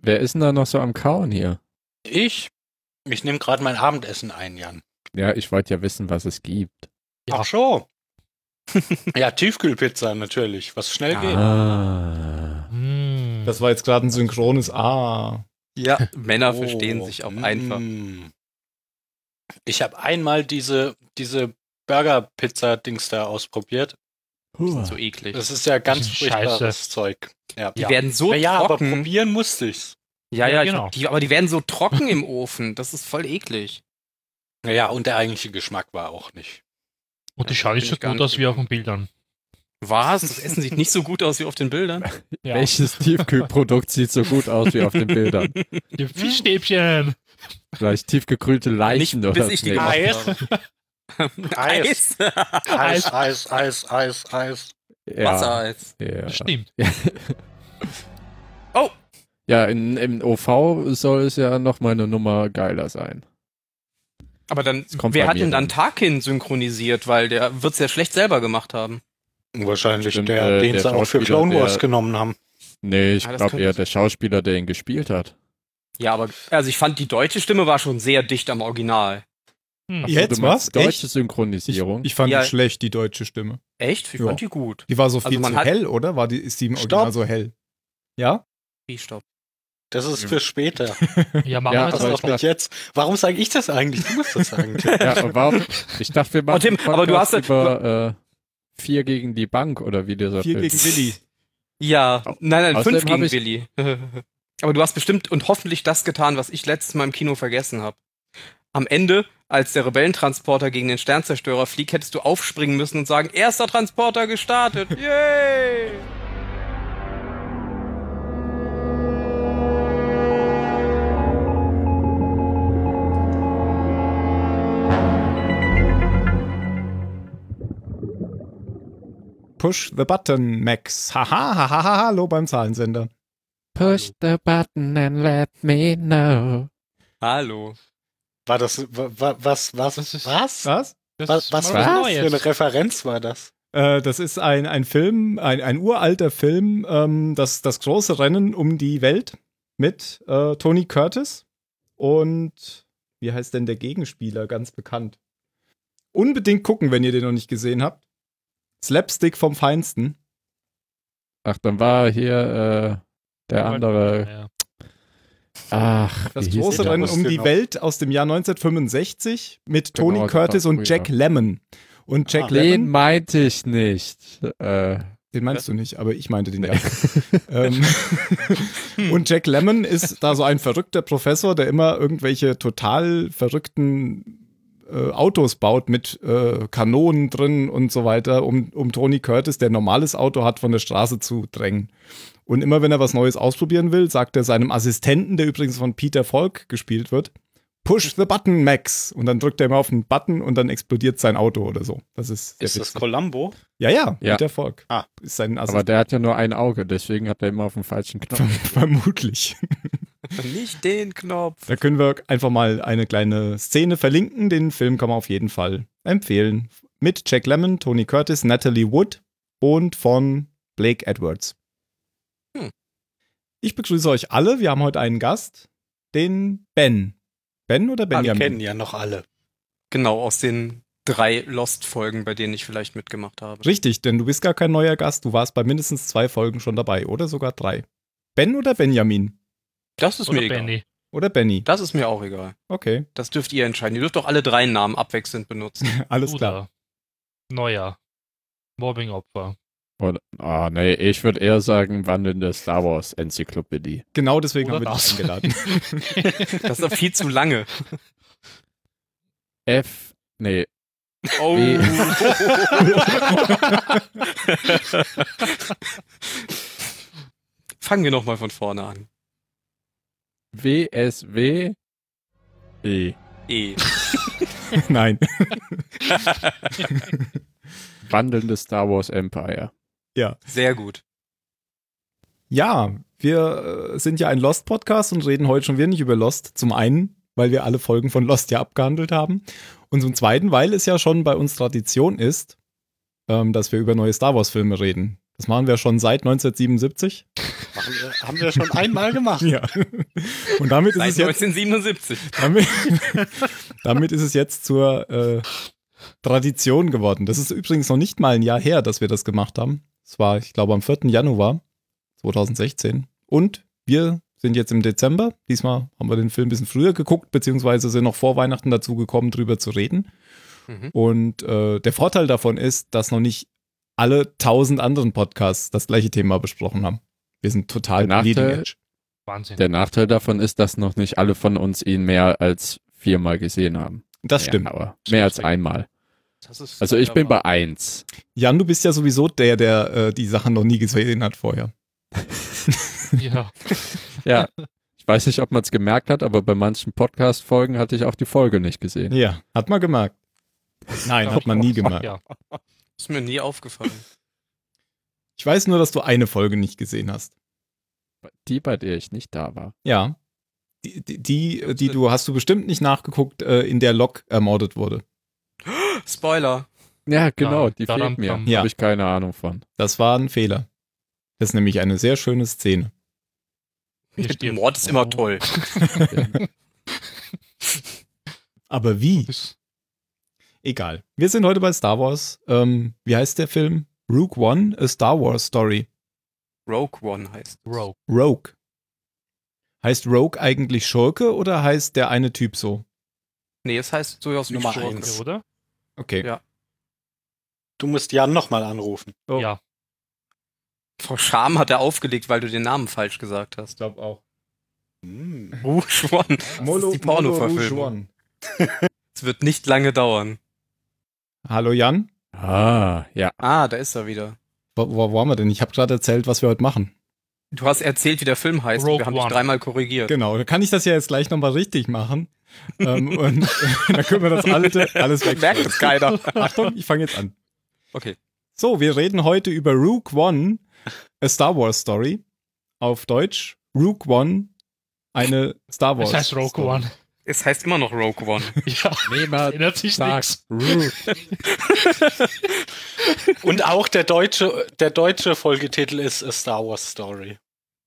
Wer ist denn da noch so am Kauen hier? Ich? Ich nehme gerade mein Abendessen ein, Jan. Ja, ich wollte ja wissen, was es gibt. Ach so. ja, Tiefkühlpizza natürlich, was schnell geht. Ah. Mm. Das war jetzt gerade ein synchrones Ah. Ja, Männer Oh, verstehen sich auch mm. einfach. Ich habe einmal diese, diese Burger-Pizza-Dings da ausprobiert. Puh. So eklig. Das ist ja ganz ist furchtbares scheiße. Zeug. Ja. Die werden so Na ja, aber trocken. probieren musste ich's. ja, ja, Ja, ich- genau. die, aber die werden so trocken im Ofen. Das ist voll eklig. Naja, und der eigentliche Geschmack war auch nicht. Und die Ja, schauen bin nicht so gut aus wie auf den Bildern. Was? Das Essen sieht nicht so gut aus wie auf den Bildern. Ja. Welches Tiefkühlprodukt sieht so gut aus wie auf den Bildern? Die Fischstäbchen. Vielleicht tiefgekühlte Leichen Nicht, bis oder ich die Eis. Eis. Eis, Eis, Eis, Eis, Eis. ja, Wassereis. ja. Stimmt. Oh, ja, in, im OV soll es ja noch mal eine Nummer geiler sein. aber dann, Es kommt wer hat denn dann. Tarkin synchronisiert? Weil der wird's ja schlecht selber gemacht haben. Wahrscheinlich Stimmt, der, äh, den der sie auch für Clone Wars der- genommen haben. Nee, ich Ah, glaube eher der Schauspieler, der ihn gespielt hat. Ja, aber also ich fand die deutsche Stimme war schon sehr dicht am Original. Hm. Ach so, Jetzt was? Deutsche Echt? Ich, Synchronisierung. ich fand Ja. die schlecht, die deutsche Stimme. Echt? Ich Ja. fand die gut. Die war so Also viel man zu hell, oder? War die, ist die im Stopp. Original so hell? Ja? Wie, stopp. Das ist für später. Ja, machen Ja, wir Das ich doch nicht jetzt. Warum sage ich das eigentlich? Du musst das sagen. Tim. ja, warum? Ich dachte, wir machen Tim, aber du hast- über äh, vier gegen die Bank oder wie dieser Vier Film. gegen Willi. Ja, nein, nein, außerdem fünf gegen ich- Willi. Aber du hast bestimmt und hoffentlich das getan, was ich letztes Mal im Kino vergessen habe. Am Ende, als der Rebellentransporter gegen den Sternzerstörer fliegt, hättest du aufspringen müssen und sagen, erster Transporter gestartet. Yay! Push the button, Max. Haha, haha, haha, hallo beim Zahlensender. Push the button and let me know. Hallo. War das, wa- wa- was, was, was? Was? Das Was, was, was Neues. für eine Referenz war das? Äh, das ist ein, ein Film, ein, ein uralter Film, ähm, das, das große Rennen um die Welt mit äh, Tony Curtis und wie heißt denn der Gegenspieler, ganz bekannt. Unbedingt gucken, wenn ihr den noch nicht gesehen habt. Slapstick vom Feinsten. Ach, dann war hier äh, der andere. Ja. Ach, Das große? Rennen um die noch. Welt aus dem Jahr 1965 mit Genau, Tony Curtis und. Jack Lemmon. Und Jack Ah. Den Lemmon, meinte ich nicht. Äh, den meinst du nicht, aber ich meinte den ja. ähm, und Jack Lemmon ist da so ein verrückter Professor, der immer irgendwelche total verrückten äh, Autos baut mit äh, Kanonen drin und so weiter, um, um Tony Curtis, der ein normales Auto hat, von der Straße zu drängen. Und immer wenn er was Neues ausprobieren will, sagt er seinem Assistenten, der übrigens von Peter Falk gespielt wird, Push the button, Max. Und dann drückt er immer auf den Button und dann explodiert sein Auto oder so. Das ist Ist das. Columbo? Ja, ja, Ja. Peter Falk. Ah. Ist sein aber Assistent. der hat ja nur ein Auge, deswegen hat er immer auf den falschen Knopf. Vermutlich. Nicht den Knopf. Da können wir einfach mal eine kleine Szene verlinken. Den Film kann man auf jeden Fall empfehlen. Mit Jack Lemmon, Tony Curtis, Natalie Wood und von Blake Edwards. Ich begrüße euch alle. Wir haben heute einen Gast, den Ben. Ben oder Ah, wir Benjamin? kennen ja noch alle. Genau, aus den drei Lost-Folgen, bei denen ich vielleicht mitgemacht habe. Richtig, denn du bist gar kein neuer Gast. Du warst bei mindestens zwei Folgen schon dabei oder sogar drei. Ben oder Benjamin? Das ist Oder mir egal. Benny. Oder Benny? Das ist mir auch egal. Okay, Das dürft ihr entscheiden. Ihr dürft doch alle drei Namen abwechselnd benutzen. alles klar. Oder Neuer. Mobbingopfer. Oder, ah, nee, ich würde eher sagen, wandelnde Star Wars Enzyklopädie. Genau deswegen Oder haben wir dich das. eingeladen. Das ist doch viel zu lange. F, nee, Oh. Fangen wir nochmal von vorne an. WSW, E. E. Nein. Wandelnde Star Wars Empire. Ja. Sehr gut. Ja, wir äh, sind ja ein Lost-Podcast und reden heute schon wieder nicht über Lost. Zum einen, weil wir alle Folgen von Lost ja abgehandelt haben. Und zum zweiten, weil es ja schon bei uns Tradition ist, ähm, dass wir über neue Star Wars-Filme reden. Das machen wir schon seit 1977. Machen wir, haben wir schon einmal gemacht. Ja. Und damit ist Seit es jetzt 1977. damit, damit ist es jetzt zur äh, Tradition geworden. Das ist übrigens noch nicht mal ein Jahr her, dass wir das gemacht haben. Es war, ich glaube, am 4. Januar 2016. Und wir sind jetzt im Dezember. Diesmal haben wir den Film ein bisschen früher geguckt, beziehungsweise sind noch vor Weihnachten dazu gekommen, drüber zu reden. Mhm. Und äh, der Vorteil davon ist, dass noch nicht alle tausend anderen Podcasts das gleiche Thema besprochen haben. Wir sind total Der Nachteil- bleeding edge. Wahnsinn. Der Nachteil davon ist, dass noch nicht alle von uns ihn mehr als viermal gesehen haben. Das ja, stimmt. Aber mehr als einmal. Das ist Also ich bin bei eins. Jan, du bist ja sowieso der, der äh, die Sachen noch nie gesehen hat vorher. Ja. Ja. Ich weiß nicht, ob man es gemerkt hat, aber bei manchen Podcast-Folgen hatte ich auch die Folge nicht gesehen. Ja, hat man gemerkt. Nein, hat man nie gemerkt. Ja. Ist mir nie aufgefallen. Ich weiß nur, dass du eine Folge nicht gesehen hast. Die, bei der ich nicht da war. Ja. Die, die, die, die du hast du bestimmt nicht nachgeguckt, äh, in der Lok ermordet wurde. Spoiler. Ja, genau, Ja, die daran fehlt mir. Ja. Habe ich keine Ahnung von. Das war ein Fehler. Das ist nämlich eine sehr schöne Szene. Steht- Mord ist immer toll. Aber wie? Egal. Wir sind heute bei Star Wars. Ähm, wie heißt der Film? Rogue One, A Star Wars Story. Rogue One heißt. es. Rogue. Rogue. Heißt Rogue eigentlich Schurke oder heißt der eine Typ so? Nee, es heißt durchaus Nummer Schurke. eins. Oder? Okay. Ja. Du musst Jan nochmal anrufen. Oh. Ja. Vor Scham hat er aufgelegt, weil du den Namen falsch gesagt hast. glaube auch. Hm. Rouge One. Das ist die Porno-Verfilmung. Es wird nicht lange dauern. Hallo Jan. Ah, ja. Ah, da ist er wieder. Wo, wo waren wir denn? Ich habe gerade erzählt, was wir heute machen. Du hast erzählt, wie der Film heißt. Rogue wir haben dich One. dreimal korrigiert. Genau, dann kann ich das ja jetzt gleich nochmal richtig machen. ähm, und dann können wir das alte alles weg. Merkt es keiner. Achtung, ich fange jetzt an. Okay. So, wir reden heute über Rook One, A Star Wars Story. Auf Deutsch, Rook One, eine Star Wars Es heißt Rogue Story. One. Es heißt immer noch Rogue One. Ja. Niemand Ändert sich sagt nichts. Und auch der deutsche, der deutsche Folgetitel ist A Star Wars Story.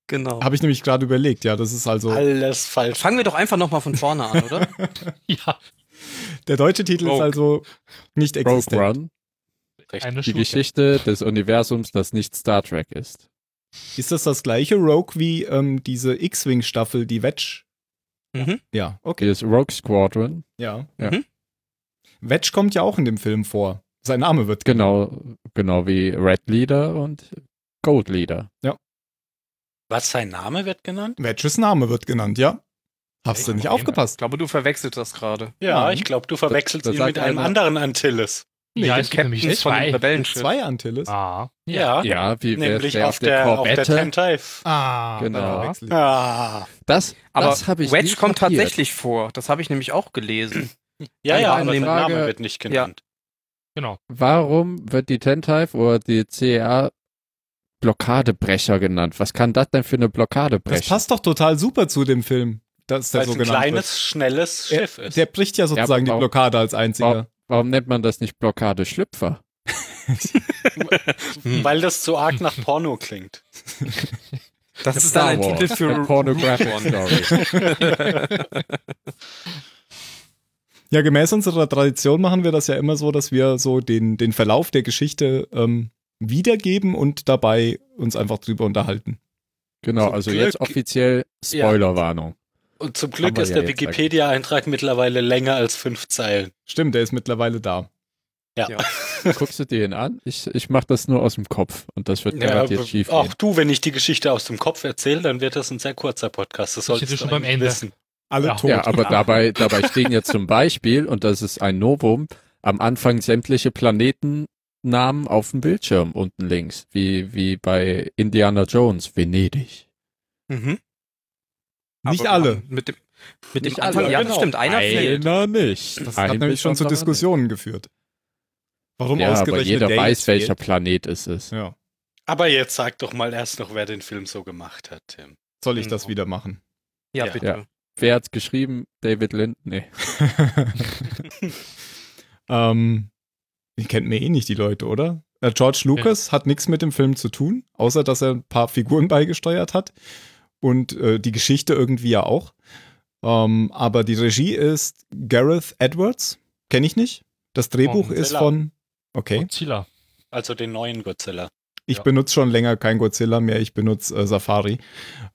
Genau. Habe ich nämlich gerade überlegt, ja, das ist also, Alles falsch. Fangen wir doch einfach nochmal von vorne an, oder? Ja. der deutsche Titel ist Rogue. also nicht Rogue existent. One. Eine Die. Geschichte des Universums, das nicht Star Trek ist. Ist das das gleiche Rogue wie ähm, diese X-Wing-Staffel, die Wedge? Mhm. Ja, okay. Die ist Rogue Squadron. Ja. Ja. Mhm. Wedge kommt ja auch in dem Film vor. Sein Name wird Genau, genau wie Red Leader und Gold Leader. Was sein Name wird genannt? Wedges Name wird genannt, ja. Hast du nicht Ich aufgepasst? glaube, du verwechselst das gerade. Ja, Nein. ich glaube, du verwechselst das ihn sagt mit einem einer- anderen Antilles. Ja, den es gibt nämlich Captains von zwei. Rebellenschiff. Zwei Antilles. Ah. Ja, Ja, wie nämlich der auf der, auf der? Tentive. Ah, Genau. ich. Ah. Das, Aber das habe ich Wedge kommt kapiert. tatsächlich vor. Das habe ich nämlich auch gelesen. Ja, ja, aber der Name wird nicht genannt. Genau. Warum wird die Tentive oder die CEA Blockadebrecher genannt? Was kann das denn für eine Blockadebrecher? Das passt doch total super zu dem Film, dass der Weil so es ein kleines, schnelles wird. Schiff Er, ist. der bricht ja sozusagen die warum- Blockade als einziger. Warum nennt man das nicht Blockadeschlüpfer? Weil das zu arg nach Porno klingt. Das ist dann ein Wars, Titel für a Pornographic. Story. Ja, gemäß unserer Tradition machen wir das ja immer so, dass wir so den, den Verlauf der Geschichte ähm, wiedergeben und dabei uns einfach drüber unterhalten. Genau, also jetzt offiziell Spoilerwarnung. Und zum Glück ist ja der Wikipedia-Eintrag mittlerweile länger als fünf Zeilen. Stimmt, der ist mittlerweile da. Ja. Ja. Guckst du dir ihn an? Ich, ich mache das nur aus dem Kopf und das wird Ja, garantiert schief auch gehen. du, wenn ich die Geschichte aus dem Kopf erzähle, dann wird das ein sehr kurzer Podcast. Das solltest du schon beim Ende. wissen. Alle Ja. tot. Ja, aber dabei, dabei stehen jetzt zum Beispiel, und das ist ein Novum, am Anfang sämtliche Planetennamen auf dem Bildschirm unten links, wie, wie bei Indiana Jones, Venedig. Mhm. Nicht Aber alle. Mit dem, mit Nicht dem Anfang, alle, ja, genau. das stimmt. Einer fehlt. Einer nicht. Das Ein hat nämlich schon zu Diskussionen geführt. Warum nicht. Ja, aber ausgerechnet jeder der weiß, welcher fehlt? Planet es ist. Ja. Aber jetzt sag doch mal erst noch, wer den Film so gemacht hat, Tim. Soll ich das Genau. wieder machen? Ja, Ja. bitte. Ja. Wer hat's geschrieben? David Lind? Nee. ähm, ihr kennt mir eh nicht die Leute, oder? Äh, George Lucas hat nichts mit dem Film zu tun, außer dass er ein paar Figuren beigesteuert hat und äh, die Geschichte irgendwie ja auch. Ähm, aber die Regie ist Gareth Edwards, kenne ich nicht. Das Drehbuch Von ist von Okay. Godzilla. Also den neuen Godzilla. Ich Ja. benutze schon länger kein Godzilla mehr, ich benutze äh, Safari.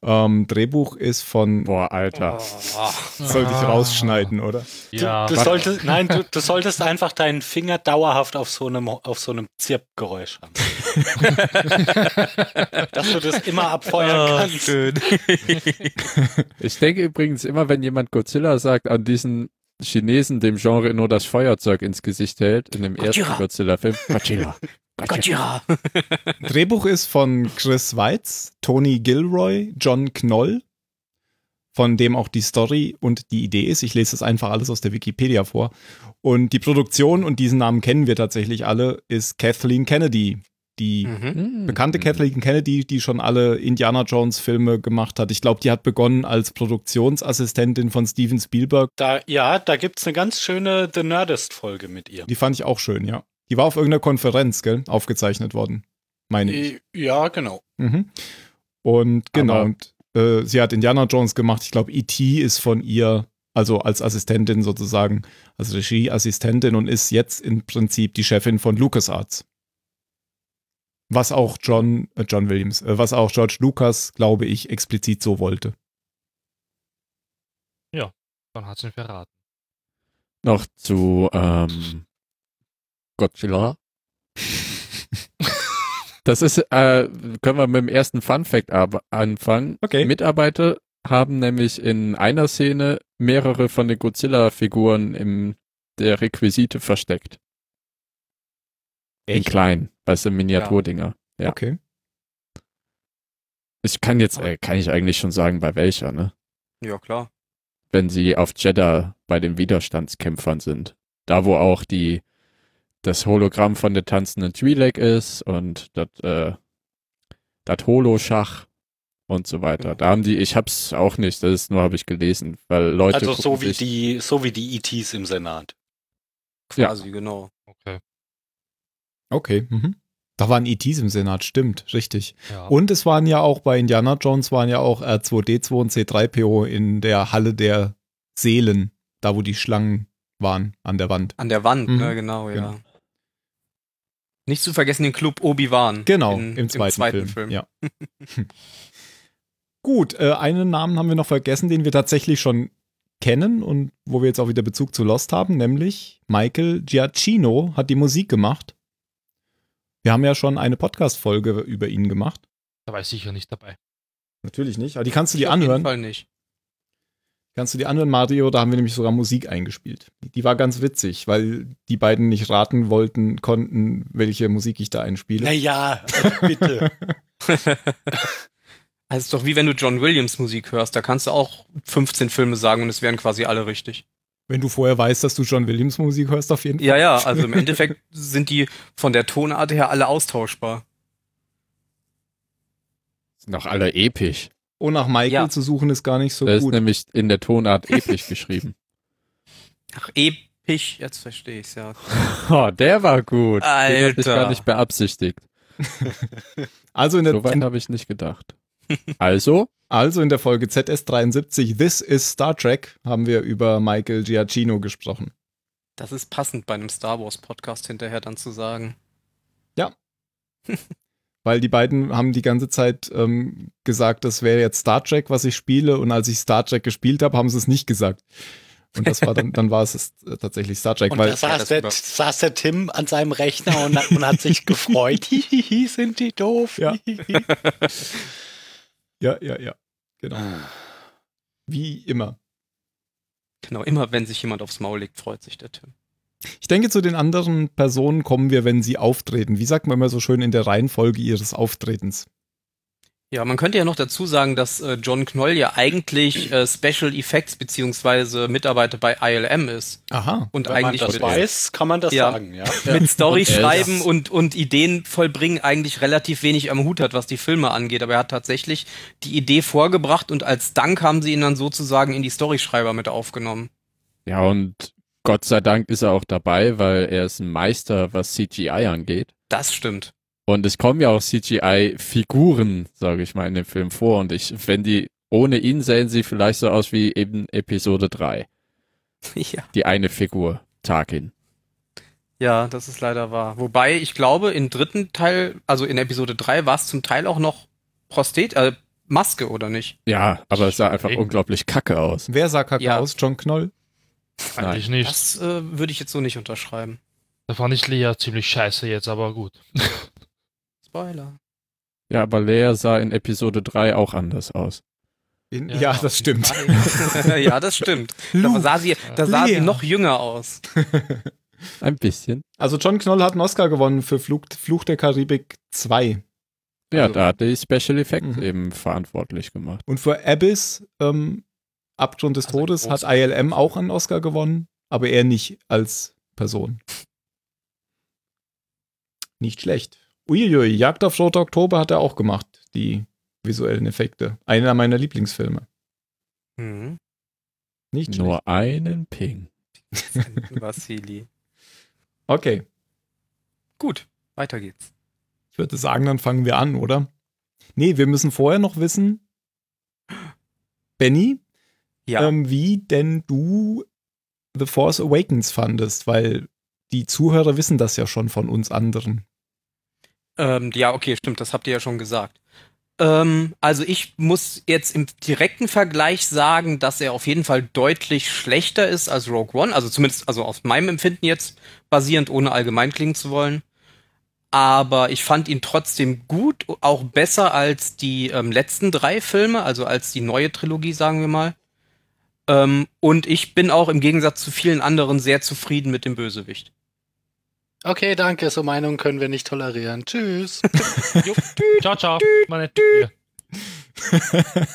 Ähm, Drehbuch ist von. Boah, Alter. Oh, Sollte ich rausschneiden, oder? Ja, du, was- solltest, nein, du, du solltest einfach deinen Finger dauerhaft auf so einem, auf so einem Zirpgeräusch haben. Dass du das immer abfeuern Ah, kannst. schön. Ich denke übrigens immer, wenn jemand Godzilla sagt, an diesen Chinesen dem Genre nur das Feuerzeug ins Gesicht hält, in dem ersten Godzilla. Godzilla-Film. Godzilla. Gotcha. Drehbuch ist von Chris Weitz, Tony Gilroy, John Knoll, von dem auch die Story und die Idee ist. Ich lese das einfach alles aus der Wikipedia vor. Und die Produktion, und diesen Namen kennen wir tatsächlich alle, ist Kathleen Kennedy. Die Mhm. Hm. bekannte Kathleen Kennedy, die schon alle Indiana Jones Filme gemacht hat. Ich glaube, die hat begonnen als Produktionsassistentin von Steven Spielberg. Da, ja, da gibt's eine ganz schöne The Nerdist-Folge mit ihr. Die fand ich auch schön, ja. Die war auf irgendeiner Konferenz, gell, aufgezeichnet worden. Meine ich. Ja, genau. Mhm. Und genau, Aber- und äh, sie hat Indiana Jones gemacht. Ich glaube, E.T. ist von ihr, also als Assistentin sozusagen, als Regieassistentin und ist jetzt im Prinzip die Chefin von LucasArts. Was auch John, äh, John Williams, äh, was auch George Lucas, glaube ich, explizit so wollte. dann hat ihn verraten. Noch zu ähm, Godzilla. Das ist, äh, können wir mit dem ersten Fun Fact anfangen. Okay. Mitarbeiter haben nämlich in einer Szene mehrere von den Godzilla-Figuren in der Requisite versteckt. In klein, weißt du, Miniaturdinger. Ja. Okay. Ich kann jetzt, äh, kann ich eigentlich schon sagen, bei welcher, ne? Ja, klar. wenn sie auf Jeddah bei den Widerstandskämpfern sind. Da, wo auch die, das Hologramm von der tanzenden Twi'lek ist und das, äh, das Holoschach und so weiter. Da haben die, ich hab's auch nicht, das ist nur, habe ich gelesen, weil Leute Also so wie sich- die, so wie die ETs im Senat. Ja. Quasi, genau. Okay. Okay. Mhm. Da waren ETs im Senat, stimmt, richtig. Ja. Und es waren ja auch bei Indiana Jones waren ja auch R2D2 und C3PO in der Halle der Seelen, da wo die Schlangen waren an der Wand. An der Wand, Mhm. ne, genau, ja. Genau. Nicht zu vergessen den Club Obi-Wan. Genau, in- im, zweiten Film. Film. Ja. Gut, äh, einen Namen haben wir noch vergessen, den wir tatsächlich schon kennen und wo wir jetzt auch wieder Bezug zu Lost haben, nämlich Michael Giacchino hat die Musik gemacht. Wir haben ja schon eine Podcast-Folge über ihn gemacht. Da war ich sicher nicht dabei. Natürlich nicht, aber die kannst du dir Auf jeden anhören. Fall nicht. Kannst du dir anhören, Mario? Da haben wir nämlich sogar Musik eingespielt. Die war ganz witzig, weil die beiden nicht raten wollten, konnten, welche Musik ich da einspiele. Naja, bitte. Also ist doch wie wenn du John Williams Musik hörst, da kannst du auch 15 Filme sagen und es wären quasi alle richtig. Wenn du vorher weißt, dass du John Williams Musik hörst, auf jeden Fall. Ja, ja, also im Endeffekt sind die von der Tonart her alle austauschbar. sind doch alle episch. Oh, nach Michael Ja. zu suchen ist gar nicht so das ist gut. nämlich in der Tonart episch geschrieben. Ach, episch, jetzt verstehe ich's ja. Oh, der war gut. Den hab ich Alter. gar nicht beabsichtigt. Also in der, So weit habe ich nicht gedacht. Also, also in der Folge ZS73 This is Star Trek haben wir über Michael Giacchino gesprochen. Das ist passend bei einem Star Wars Podcast hinterher dann zu sagen. Weil die beiden haben die ganze Zeit ähm, gesagt, das wäre jetzt Star Trek, was ich spiele. Und als ich Star Trek gespielt habe, haben sie es nicht gesagt. Und das war dann, dann war es tatsächlich Star Trek. Und weil, da saß das der, saß der Tim an seinem Rechner und, hat- und hat sich gefreut. Hihihi, sind die doof. Ja. Ja, ja, ja. Genau. Wie immer. Genau, immer wenn sich jemand aufs Maul legt, freut sich der Tim. Ich denke, zu den anderen Personen kommen wir, wenn sie auftreten. Wie sagt man immer so schön in der Reihenfolge ihres Auftretens? Ja, man könnte ja noch dazu sagen, dass äh, John Knoll ja eigentlich äh, Special Effects beziehungsweise Mitarbeiter bei ILM ist Aha. und Wenn man eigentlich das mit, weiß, kann man das Ja. sagen, ja. mit Story schreiben und, und Ideen vollbringen eigentlich relativ wenig am Hut hat, was die Filme angeht. Aber er hat tatsächlich die Idee vorgebracht und als Dank haben sie ihn dann sozusagen in die Storyschreiber mit aufgenommen. ja, und Gott sei Dank ist er auch dabei, weil er ist ein Meister, was CGI angeht. Das stimmt. Und es kommen ja auch CGI-Figuren, sage ich mal, in dem Film vor. Und ich, wenn die, ohne ihn sehen sie vielleicht so aus wie eben Episode 3. Ja. Die eine Figur, Tarkin. Ja, das ist leider wahr. Wobei, ich glaube, im dritten Teil, also in Episode 3, war es zum Teil auch noch Prostet, äh, Maske, oder nicht? Ja, aber es sah einfach Eben. unglaublich kacke aus. Wer sah kacke Ja. aus? John Knoll? Eigentlich nicht. Das äh, würde ich jetzt so nicht unterschreiben. Da fand ich Lea ziemlich scheiße jetzt, aber gut. Spoiler. Ja, aber Leia sah in Episode 3 auch anders aus. In, Ja, ja, das stimmt. ja, das stimmt. Da sah sie, da sah sie noch jünger aus. Ein bisschen. Also John Knoll hat einen Oscar gewonnen für Flug, Fluch der Karibik 2. Ja, Also- da hat die Special Effects Mhm. eben verantwortlich gemacht. Und für Abyss, ähm, Abgrund des Also Todes, hat. ILM auch einen Oscar gewonnen, aber er nicht als Person. Nicht schlecht. Uiuiui, Jagd auf Rote Oktober hat er auch gemacht, die visuellen Effekte. Einer meiner Lieblingsfilme. Mhm. Nicht schlecht. Nur einen Ping. Vassili. Okay, Gut, weiter geht's. ich würde sagen, dann fangen wir an, oder? Nee, wir müssen vorher noch wissen, Benny, Ja. ähm, wie denn du The Force Awakens fandest, weil die Zuhörer wissen das ja schon von uns anderen. Ähm, ja, okay, stimmt, das habt ihr ja schon gesagt. Ähm, also ich muss jetzt im direkten Vergleich sagen, dass er auf jeden Fall deutlich schlechter ist als Rogue One, also zumindest also aus meinem Empfinden jetzt basierend, ohne allgemein klingen zu wollen. Aber ich fand ihn trotzdem gut, auch besser als die ähm, letzten drei Filme, also als die neue Trilogie, sagen wir mal. Ähm, und ich bin auch im Gegensatz zu vielen anderen sehr zufrieden mit dem Bösewicht. Okay, danke. So Meinungen können wir nicht tolerieren. Tschüss. Ciao, ciao. Meine Tür.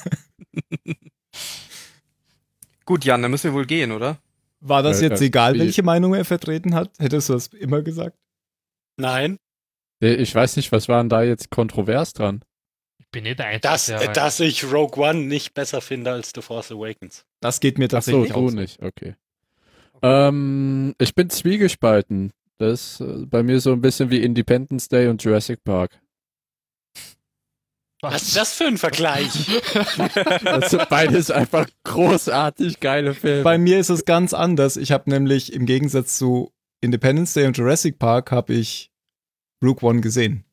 Gut, Jan, dann müssen wir wohl gehen, oder? War das Ja, jetzt ja, egal, welche Meinung er vertreten hat? Hättest du das immer gesagt? Nein, Äh, Ich weiß nicht, was war denn da jetzt kontrovers dran? Ich bin nicht der Einzige. dass, der- dass ich Rogue One nicht besser finde als The Force Awakens. Das geht mir Ach so, tatsächlich du auch. nicht, okay. Ähm, ich bin zwiegespalten. Das ist äh, bei mir so ein bisschen wie Independence Day und Jurassic Park. Was ist das für ein Vergleich? Das sind beides einfach großartig geile Filme. Bei mir ist es ganz anders. Ich habe nämlich im Gegensatz zu Independence Day und Jurassic Park habe ich Rogue One gesehen.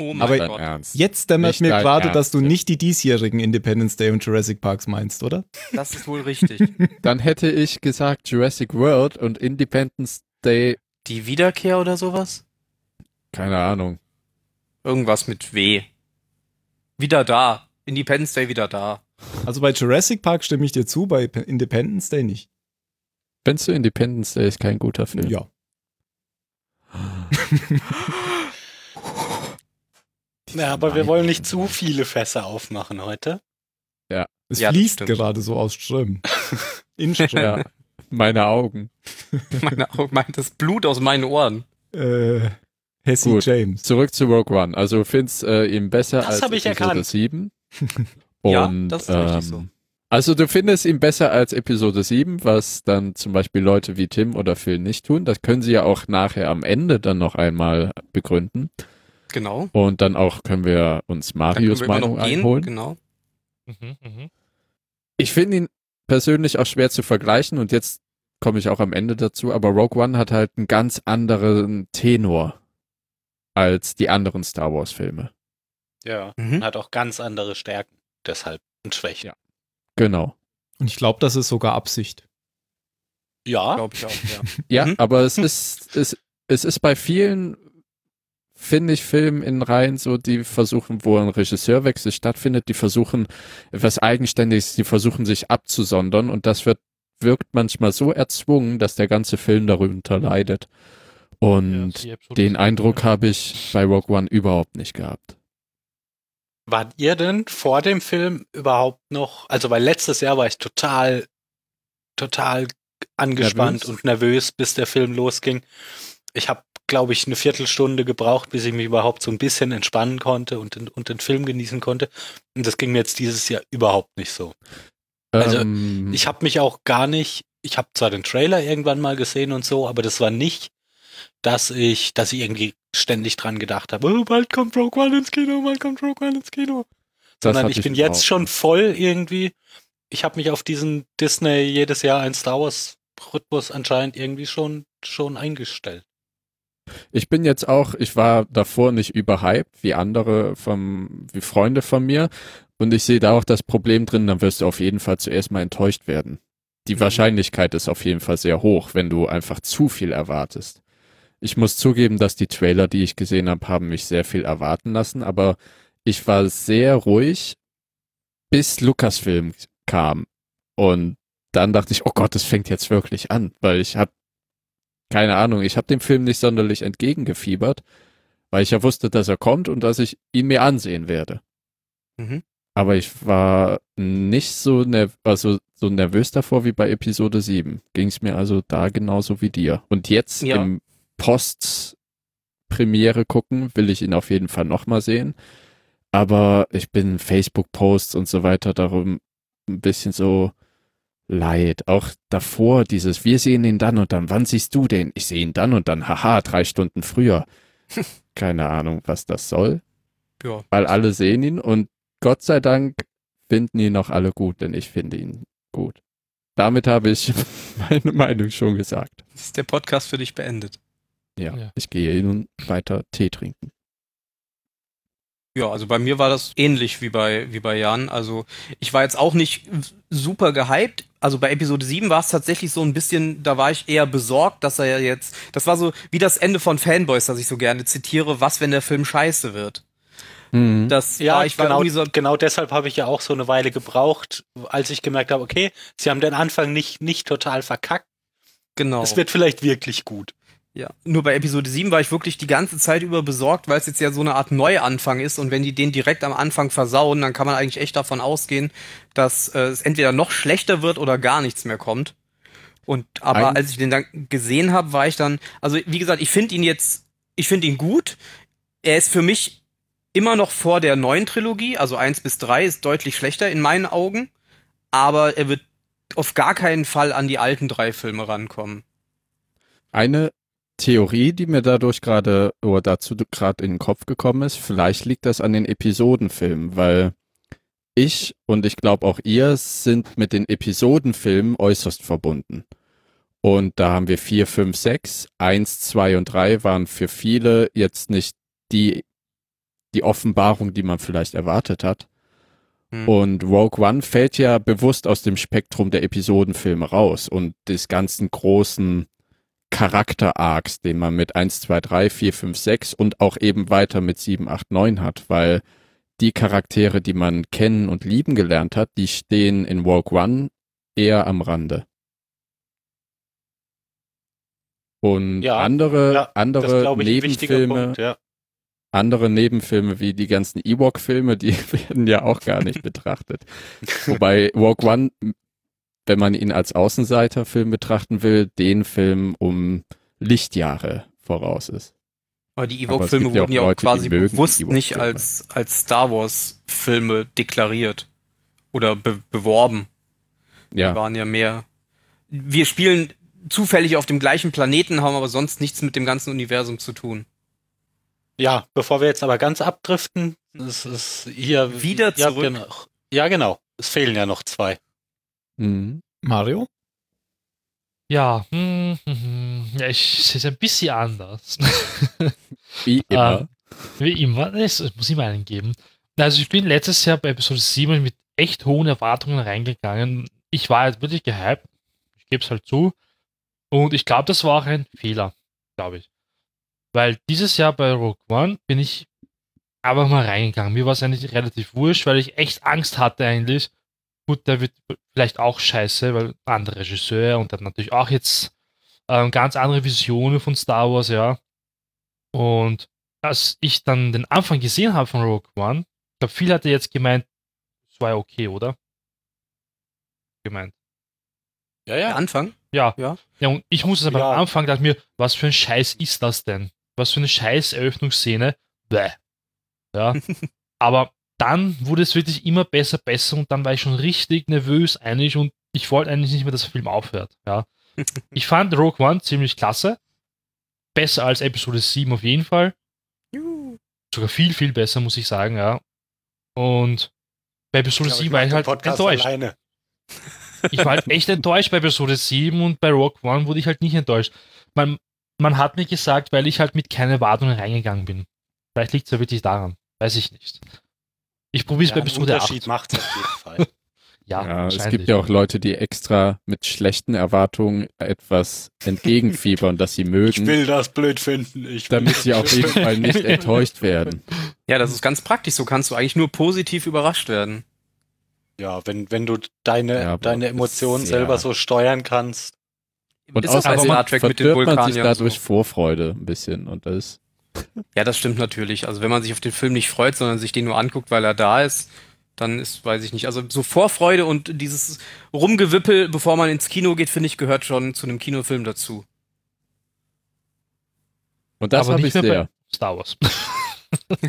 Oh mein Aber- Gott. Ernst. Jetzt dämmert mir gerade, dass du nicht die diesjährigen Independence Day und Jurassic Parks meinst, oder? Das ist wohl richtig. Dann hätte ich gesagt Jurassic World und Independence Day, Die Wiederkehr oder sowas? keine Ahnung. Irgendwas mit W. Wieder da. Independence Day wieder da. Also bei Jurassic Park stimme ich dir zu, bei Independence Day nicht. Findest du Independence Day ist kein guter Film? Ja. Ja, aber wir wollen nicht zu viele Fässer aufmachen heute. Es Ja, fließt gerade so aus Strömen. In Strömen. Ja, meine Augen. Meine Augen meint das Blut aus meinen Ohren. äh, Hessie Gut. James. Zurück zu Rogue One. Also du findest äh, ihn besser Das als Episode erkannt. 7. Ja, Und, das ist richtig so. Also du findest ihn besser als Episode 7, was dann zum Beispiel Leute wie Tim oder Phil nicht tun. Das können sie ja auch nachher am Ende dann noch einmal begründen. Genau. Und dann auch können wir uns Marius wir Meinung einholen. Genau. Mhm, mhm. Ich finde ihn persönlich auch schwer zu vergleichen und jetzt komme ich auch am Ende dazu, aber Rogue One hat halt einen ganz anderen Tenor als die anderen Star Wars Filme. Ja. Mhm. Hat auch ganz andere Stärken. Deshalb und Schwächen. Ja. Genau. Und ich glaube, das ist sogar Absicht. Ja. Glaube ich auch, ja. Ja, Mhm. aber es ist, es, es ist bei vielen, finde ich, Filmen in Reihen so, die versuchen, wo ein Regisseurwechsel stattfindet, die versuchen etwas Eigenständiges, die versuchen sich abzusondern und das wird, wirkt manchmal so erzwungen, dass der ganze Film darunter leidet. Und Ja, den Eindruck habe ich bei Rogue One überhaupt nicht gehabt. Wart ihr denn vor dem Film überhaupt noch, also weil letztes Jahr war ich total, total angespannt Nervös? und nervös, bis der Film losging. Ich habe, glaube ich, eine Viertelstunde gebraucht, bis ich mich überhaupt so ein bisschen entspannen konnte und den, und den Film genießen konnte. Und das ging mir jetzt dieses Jahr überhaupt nicht so. Also, ähm, Ich habe mich auch gar nicht ich habe zwar den Trailer irgendwann mal gesehen und so, aber das war nicht, dass ich, dass ich irgendwie ständig dran gedacht habe, oh, bald kommt Rogue One ins Kino, bald kommt Rogue One ins Kino. Sondern ich bin jetzt schon voll irgendwie. Ich habe mich auf diesen Disney jedes Jahr ein Star Wars Rhythmus anscheinend irgendwie schon schon eingestellt. Ich bin jetzt auch, ich war davor nicht überhyped, wie andere vom, wie Freunde von mir. Und ich sehe da auch das Problem drin, dann wirst du auf jeden Fall zuerst mal enttäuscht werden. Die Mhm. Wahrscheinlichkeit ist auf jeden Fall sehr hoch, wenn du einfach zu viel erwartest. Ich muss zugeben, dass die Trailer, die ich gesehen habe, haben mich sehr viel erwarten lassen, aber ich war sehr ruhig, bis Lucasfilm kam. Und dann dachte ich, oh Gott, es fängt jetzt wirklich an, weil ich habe keine Ahnung, ich habe dem Film nicht sonderlich entgegengefiebert, weil ich ja wusste, dass er kommt und dass ich ihn mir ansehen werde. Mhm. Aber ich war nicht so, nerv also so nervös davor wie bei Episode 7. Ging es mir also da genauso wie dir. Und jetzt Ja. im Post-Premiere gucken, will ich ihn auf jeden Fall nochmal sehen. Aber ich bin Facebook-Posts und so weiter darum ein bisschen so leid. Auch davor dieses, wir sehen ihn dann und dann, wann siehst du den? Ich sehe ihn dann und dann, haha, drei Stunden früher. Keine Ahnung, was das soll Ja. weil alle sehen ihn und Gott sei Dank finden ihn auch alle gut, denn ich finde ihn gut. Damit habe ich meine Meinung schon gesagt. Ist der Podcast für dich beendet? Ja, Ja. ich gehe nun weiter Tee trinken. Ja, also bei mir war das ähnlich wie bei, wie bei Jan. Also ich war jetzt auch nicht super gehypt. Also bei Episode 7 war es tatsächlich so ein bisschen, da war ich eher besorgt, dass er ja jetzt, das war so wie das Ende von Fanboys, das ich so gerne zitiere, was, wenn der Film scheiße wird. Mhm. Das Ja, war, ich war genau, so, genau deshalb habe ich ja auch so eine Weile gebraucht, als ich gemerkt habe, okay, sie haben den Anfang nicht, nicht total verkackt. genau. Es wird vielleicht wirklich gut. Ja, nur bei Episode 7 war ich wirklich die ganze Zeit über besorgt, weil es jetzt ja so eine Art Neuanfang ist und wenn die den direkt am Anfang versauen, dann kann man eigentlich echt davon ausgehen, dass äh, es entweder noch schlechter wird oder gar nichts mehr kommt. Und aber Ein- als ich den dann gesehen habe, war ich dann, also wie gesagt, ich finde ihn jetzt, ich finde ihn gut. Er ist für mich immer noch vor der neuen Trilogie, also 1 bis 3 ist deutlich schlechter in meinen Augen, aber er wird auf gar keinen Fall an die alten drei Filme rankommen. Eine Theorie, die mir dadurch gerade oder dazu gerade in den Kopf gekommen ist, vielleicht liegt das an den Episodenfilmen, weil ich und ich glaube auch ihr sind mit den Episodenfilmen äußerst verbunden. Und da haben wir vier, fünf, sechs, eins, zwei und drei waren für viele jetzt nicht die, die Offenbarung, die man vielleicht erwartet hat. Hm. Und Rogue One fällt ja bewusst aus dem Spektrum der Episodenfilme raus und des ganzen großen Charakter-Arcs, den man mit 1, 2, 3, 4, 5, 6 und auch eben weiter mit 7, 8, 9 hat, weil die Charaktere, die man kennen und lieben gelernt hat, die stehen in Rogue One eher am Rande. Und Ja, andere, Ja, andere ich Nebenfilme, Punkt, ja. andere Nebenfilme wie die ganzen Ewok-Filme, die werden ja auch gar nicht betrachtet. Wobei Rogue One, wenn man ihn als Außenseiterfilm betrachten will, den Film um Lichtjahre voraus ist. Aber die Ewok-Filme auch wurden ja auch Leute, die quasi bewusst nicht als, als Star Wars-Filme deklariert oder be beworben. Die Ja, waren ja mehr. Wir spielen zufällig auf dem gleichen Planeten, haben aber sonst nichts mit dem ganzen Universum zu tun. Ja, bevor wir jetzt aber ganz abdriften, es ist hier Wieder ja, zurück. Genau. Ja, genau. Es fehlen ja noch zwei. Mhm. Mario? Ja, hm, hm, hm. ja ich sehe es ein bisschen anders. wie immer. Ähm, Wie immer, es es muss immer einen geben. Also ich bin letztes Jahr bei Episode 7 mit echt hohen Erwartungen reingegangen. Ich war jetzt wirklich gehypt. Ich gebe es halt zu. Und ich glaube, das war auch ein Fehler, glaube ich. Weil dieses Jahr bei Rogue One bin ich einfach mal reingegangen. Mir war es eigentlich relativ wurscht, weil ich echt Angst hatte eigentlich. Gut, der wird vielleicht auch scheiße, weil andere Regisseur und dann natürlich auch jetzt ähm, ganz andere Visionen von Star Wars, ja. Und als ich dann den Anfang gesehen habe von Rogue One, ich glaube, viele hatte jetzt gemeint, es war ja okay, oder? Gemeint. Ja, Der ja. Anfang? Ja. Ja. Ja, und ich muss es aber Ja. am Anfang dachte mir, was für ein Scheiß ist das denn? Was für eine scheiß Eröffnungsszene? Bäh. Ja. aber dann wurde es wirklich immer besser, besser und dann war ich schon richtig nervös eigentlich und ich wollte eigentlich nicht mehr, dass der Film aufhört. Ja. ich fand Rogue One ziemlich klasse. Besser als Episode 7 auf jeden Fall. Sogar viel, viel besser, muss ich sagen, ja. Und bei Episode Ja, aber 7 war mach ich halt Podcast enttäuscht. Alleine. Ich war halt echt enttäuscht bei Episode 7 und bei Rogue One wurde ich halt nicht enttäuscht. Man, man hat mir gesagt, weil ich halt mit keinen Erwartungen reingegangen bin. Vielleicht liegt es ja wirklich daran. Weiß ich nicht. Ich probiere es Ja, bei Episode Unterschied 8. macht auf jeden Fall. Ja, Ja, es gibt ja auch Leute, die extra mit schlechten Erwartungen etwas entgegenfiebern, das sie Ich mögen, will das blöd finden. Ich will damit sie auf jeden. Fall nicht enttäuscht werden. Ja, das ist ganz praktisch. So kannst du eigentlich nur positiv überrascht werden. Ja, wenn, wenn du deine, Ja, deine Emotionen selber so steuern kannst. Und ist außerdem Star Trek mit den man sich dadurch so? Vorfreude ein bisschen und das Ja, das stimmt natürlich. Also wenn man sich auf den Film nicht freut, sondern sich den nur anguckt, weil er da ist, dann ist, weiß ich nicht. Also so Vorfreude und dieses Rumgewippel, bevor man ins Kino geht, finde ich, gehört schon zu einem Kinofilm dazu. und das habe nicht ich sehr. bei Star Wars.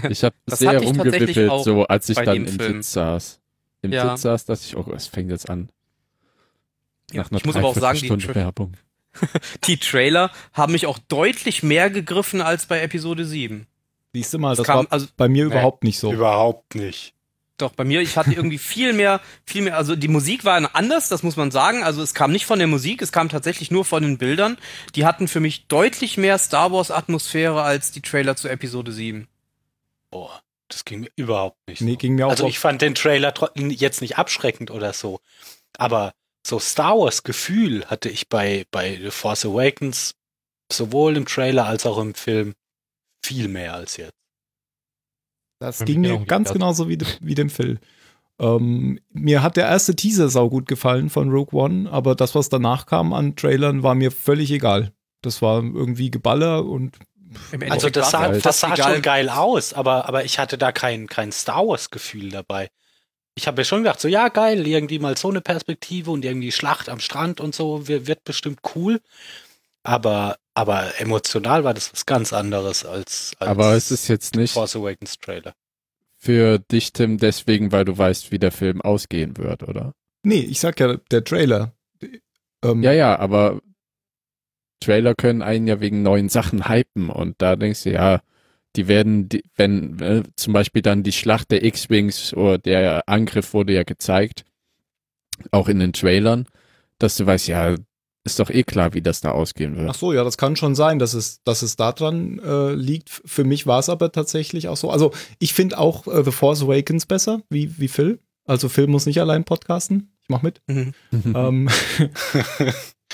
Ich habe sehr ich rumgewippelt, so als ich dann im Film. Sitz saß. Im Ja. Sitz saß, dass ich, oh, es fängt jetzt an. Ja, Nach einer ich muss aber auch sagen, die, Werbung. die Trailer haben mich auch deutlich mehr gegriffen als bei Episode 7. Siehst du mal, Es das kam, war also bei mir Nee, überhaupt nicht so. Überhaupt nicht. Doch, bei mir, ich hatte irgendwie viel mehr, viel mehr, also die Musik war anders, das muss man sagen. Also es kam nicht von der Musik, es kam tatsächlich nur von den Bildern. Die hatten für mich deutlich mehr Star Wars Atmosphäre als die Trailer zu Episode 7. Boah, das ging mir überhaupt nicht. Nee, so. ging mir auch also ich fand den Trailer jetzt nicht abschreckend oder so. Aber so Star Wars Gefühl hatte ich bei, bei The Force Awakens sowohl im Trailer als auch im Film viel mehr als jetzt. Das ging mir ganz genauso wie, de, wie dem Phil. Ähm, mir hat der erste Teaser sau gut gefallen von Rogue One, aber das, was danach kam an Trailern, war mir völlig egal. Das war irgendwie Geballer und Im Also Endeffekt das sah, halt das sah schon geil aus, aber, aber ich hatte da kein, kein Star Wars Gefühl dabei. Ich habe mir schon gedacht, so ja geil, irgendwie mal so eine Perspektive und irgendwie Schlacht am Strand und so wird, bestimmt cool. Aber, aber emotional war das was ganz anderes als, als Aber es ist jetzt nicht Force Awakens Trailer. für dich, Tim, deswegen, weil du weißt, wie der Film ausgehen wird, oder? nee, ich sag ja, der Trailer. Ähm, Ja, ja, aber Trailer können einen ja wegen neuen Sachen hypen und da denkst du, ja, die werden, die, wenn äh, zum Beispiel dann die Schlacht der X-Wings oder der Angriff wurde ja gezeigt, auch in den Trailern, dass du weißt, ja, ist doch eh klar, wie das da ausgehen wird. Ach so, ja, das kann schon sein, dass es, dass es daran äh, liegt. Für mich war es aber tatsächlich auch so. Also ich finde auch äh, The Force Awakens besser, wie, wie Phil. Also Phil muss nicht allein podcasten. Ich mach mit. Mhm. ähm,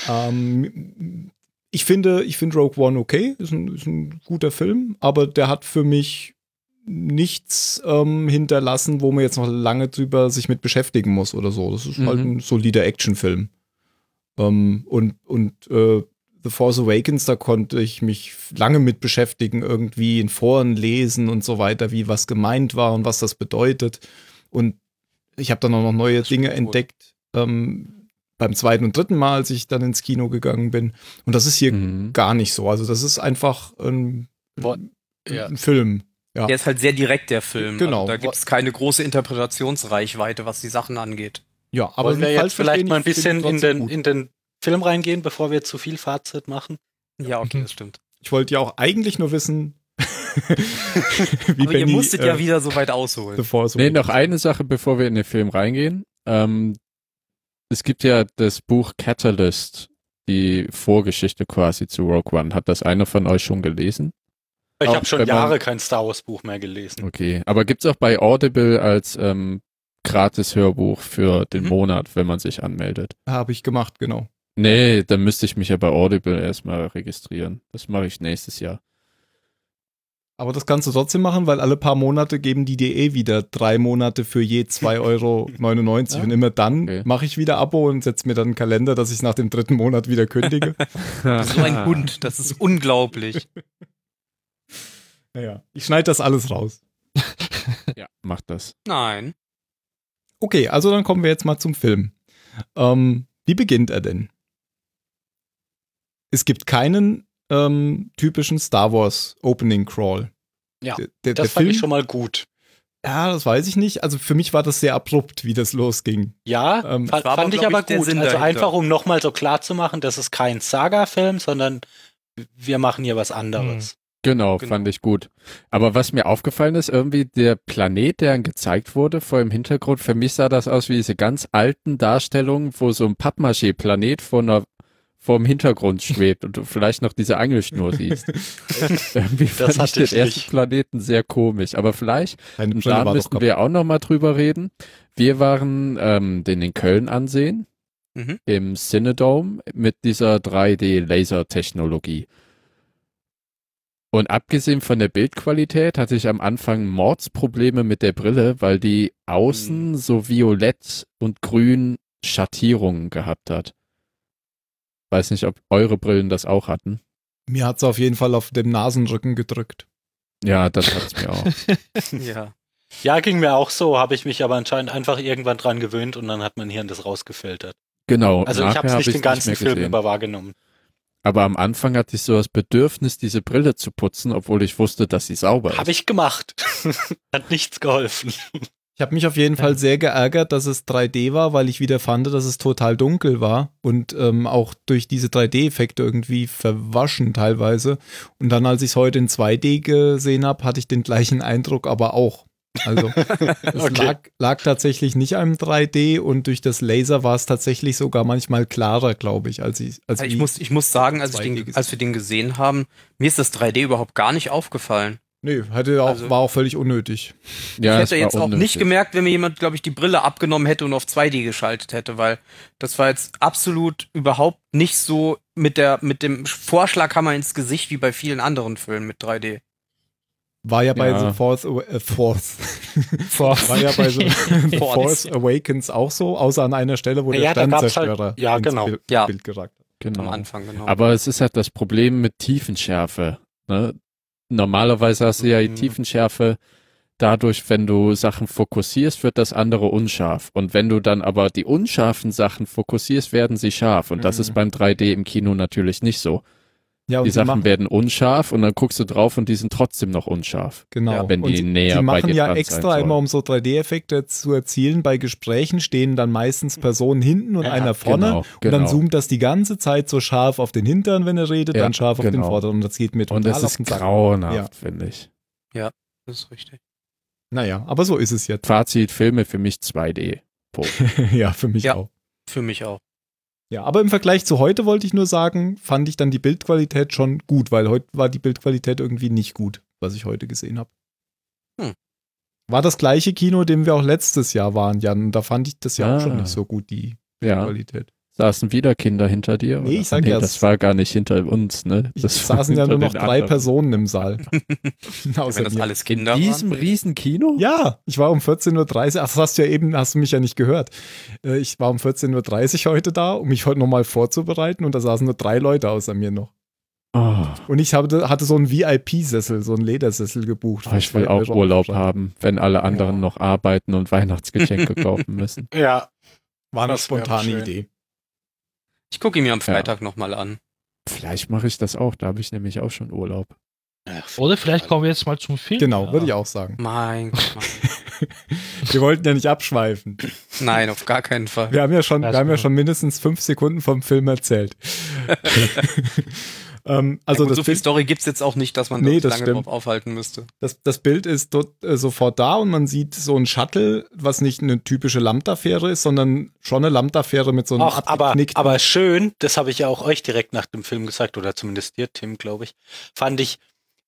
ähm, ich finde, ich finde Rogue One okay, ist ein, ist ein guter Film, aber der hat für mich nichts ähm, hinterlassen, wo man jetzt noch lange drüber sich mit beschäftigen muss oder so. Das ist halt Mhm. ein solider Actionfilm. Ähm, und und äh, The Force Awakens, da konnte ich mich lange mit beschäftigen, irgendwie in Foren lesen und so weiter, wie was gemeint war und was das bedeutet. Und ich habe dann auch noch neue Dinge entdeckt. Ähm, beim zweiten und dritten Mal, als ich dann ins Kino gegangen bin. Und das ist hier Mhm. gar nicht so. Also das ist einfach ein, ein, ja. ein Film. Ja. Der ist halt sehr direkt, der Film. Genau. Also da gibt es keine große Interpretationsreichweite, was die Sachen angeht. Ja, aber Wollen wir jetzt vielleicht mal ein bisschen in den, gut. in den Film reingehen, bevor wir zu viel Fazit machen? Ja, okay, Mhm. das stimmt. Ich wollte ja auch eigentlich nur wissen, wie Aber ihr Benny, musstet äh, ja wieder so weit ausholen. Force Nee, noch eine Sache, bevor wir in den Film reingehen. Ähm, es gibt ja das Buch Catalyst, die Vorgeschichte quasi zu Rogue One. Hat das einer von euch schon gelesen? Ich habe schon man- Jahre kein Star Wars Buch mehr gelesen. Okay, aber gibt's auch bei Audible als ähm, gratis Hörbuch für den Mhm. Monat, wenn man sich anmeldet? Habe ich gemacht, genau. Nee, dann müsste ich mich ja bei Audible erstmal registrieren. Das mache ich nächstes Jahr. Aber das kannst du trotzdem machen, weil alle paar Monate geben die dir eh wieder drei Monate für je 2,99 Euro. Ja. Und immer dann Okay. mache ich wieder Abo und setze mir dann einen Kalender, dass ich nach dem dritten Monat wieder kündige. So ein Hund, das ist unglaublich. naja, ich schneide das alles raus. Ja, mach das. Nein. Okay, also dann kommen wir jetzt mal zum Film. Ähm, wie beginnt er denn? Es gibt keinen ähm, typischen Star Wars Opening Crawl. Ja, Der, der, Das der fand Film, ich schon mal gut. Ja, das weiß ich nicht. Also für mich war das sehr abrupt, wie das losging. Ja, Ähm, fa- war aber, fand ich aber ich, gut. Sinn Also dahinter. einfach, um nochmal so klar zu machen, das ist kein Saga-Film, sondern wir machen hier was anderes. Genau, Genau. fand ich gut. Aber was mir aufgefallen ist, irgendwie der Planet, der gezeigt wurde, vor dem Hintergrund, für mich sah das aus wie diese ganz alten Darstellungen, wo so ein Pappmaché-Planet vor einer vor dem Hintergrund schwebt und du vielleicht noch diese Angelschnur siehst. Irgendwie fand ich den ich ersten nicht. Planeten sehr komisch. Aber vielleicht, Brille da müssten wir auch noch mal drüber reden. Wir waren ähm, den in Köln ansehen, Mhm. im Cinedome mit dieser 3D-Laser-Technologie. Und abgesehen von der Bildqualität hatte ich am Anfang Mordsprobleme mit der Brille, weil die außen so violett und grün Schattierungen gehabt hat. Weiß nicht, ob eure Brillen das auch hatten. Mir hat es auf jeden Fall auf dem Nasenrücken gedrückt. Ja, das hat's mir auch. Ja. Ja, ging mir auch so, habe ich mich aber anscheinend einfach irgendwann dran gewöhnt und dann hat mein Hirn das rausgefiltert. Genau. Also ich habe es hab nicht den ganzen mehr Film gesehen. über wahrgenommen. Aber am Anfang hatte ich so das Bedürfnis, diese Brille zu putzen, obwohl ich wusste, dass sie sauber ist. Habe ich gemacht. Hat nichts geholfen. Ich habe mich auf jeden Fall sehr geärgert, dass es 3D war, weil ich wieder fand, dass es total dunkel war und ähm, auch durch diese 3D-Effekte irgendwie verwaschen teilweise. Und dann, als ich es heute in 2D gesehen habe, hatte ich den gleichen Eindruck, aber auch. Also es Okay. lag, lag tatsächlich nicht am 3D und durch das Laser war es tatsächlich sogar manchmal klarer, glaube ich, als ich. Als Ich wie- muss, ich muss sagen, als, ich 2D den, als wir den gesehen haben, mir ist das 3D überhaupt gar nicht aufgefallen. Nö, hatte auch, Also- war auch völlig unnötig. ja, ich hätte jetzt auch unnötig. nicht gemerkt, wenn mir jemand, glaube ich, die Brille abgenommen hätte und auf 2D geschaltet hätte, weil das war jetzt absolut überhaupt nicht so mit der, mit dem Vorschlaghammer ins Gesicht wie bei vielen anderen Filmen mit 3D. War ja bei Ja. The Awa- äh, Fourth. Vor- War ja bei so The Force. Force Awakens auch so, außer an einer Stelle, wo der Ja, da gab's Sternzerstörer halt- ja, ins genau. Bild, Ja. Bild geragt hat. genau. Am Anfang, genau. Aber es ist halt das Problem mit Tiefenschärfe. Ne? Normalerweise hast du ja die Mhm. Tiefenschärfe dadurch, wenn du Sachen fokussierst, wird das andere unscharf. Und wenn du dann aber die unscharfen Sachen fokussierst, werden sie scharf. Und das Mhm. ist beim 3D im Kino natürlich nicht so. Ja, und die Sachen machen, werden unscharf und dann guckst du drauf und die sind trotzdem noch unscharf. genau. Ja, wenn und die sie- näher die bei machen dir ja extra immer, um so 3D-Effekte zu erzielen. Bei Gesprächen stehen dann meistens Personen hinten und Ja, einer vorne. genau, Und genau. dann zoomt das die ganze Zeit so scharf auf den Hintern, wenn er redet, Ja, dann scharf auf den genau. Vorderen. Und das geht mir total Und das ist grauenhaft, Ja. finde ich. das ist richtig. Naja, aber so ist es jetzt. Fazit, Filme für mich 2D. Punkt. ja, für mich Ja. auch. Für mich auch. Ja, aber im Vergleich zu heute wollte ich nur sagen, fand ich dann die Bildqualität schon gut, weil heute war die Bildqualität irgendwie nicht gut, was ich heute gesehen habe. Hm. War das gleiche Kino, dem wir auch letztes Jahr waren, Jan. Und da fand ich das ja auch schon Ah. nicht so gut, die Ja, Qualität. Saßen wieder Kinder hinter dir? Nee, ich sag nee, ja, das war gar nicht hinter uns, ne? Es Das saßen ja nur noch drei anderen. Personen im Saal. Außer Wenn das mir. alles In Kinder diesem waren. riesen Kino? Ja, ich war um 14.30 Uhr, ach, das hast du ja eben, hast du mich ja nicht gehört. Äh, Ich war um 14.30 Uhr heute da, um mich heute nochmal vorzubereiten und da saßen nur drei Leute außer mir noch. Oh, Und ich hatte, hatte so einen VIP-Sessel, so einen Ledersessel gebucht. oh, ich will auch Urlaub haben, wenn alle anderen Ja. noch arbeiten und Weihnachtsgeschenke kaufen müssen. Ja. War eine Das spontane schön. Idee. Ich gucke ihn mir am Freitag nochmal an. Vielleicht mache ich das auch, da habe ich nämlich auch schon Urlaub. Oder vielleicht kommen wir jetzt mal zum Film. Genau, würde ich auch sagen. Mein Gott. Mein. Wir wollten ja nicht abschweifen. Nein, auf gar keinen Fall. Wir haben ja schon, wir haben ja schon mindestens fünf Sekunden vom Film erzählt. ähm, also ja, gut, das so viel Bild, Story gibt's jetzt auch nicht, dass man Nee, das lange stimmt. drauf aufhalten müsste. das, das Bild ist dort äh, sofort da und man sieht so ein Shuttle, was nicht eine typische Lambda-Fähre ist, sondern schon eine Lambda-Fähre mit so einem Ach, aber, aber schön, das habe ich ja auch euch direkt nach dem Film gesagt, oder zumindest dir, Tim, glaube ich, fand ich,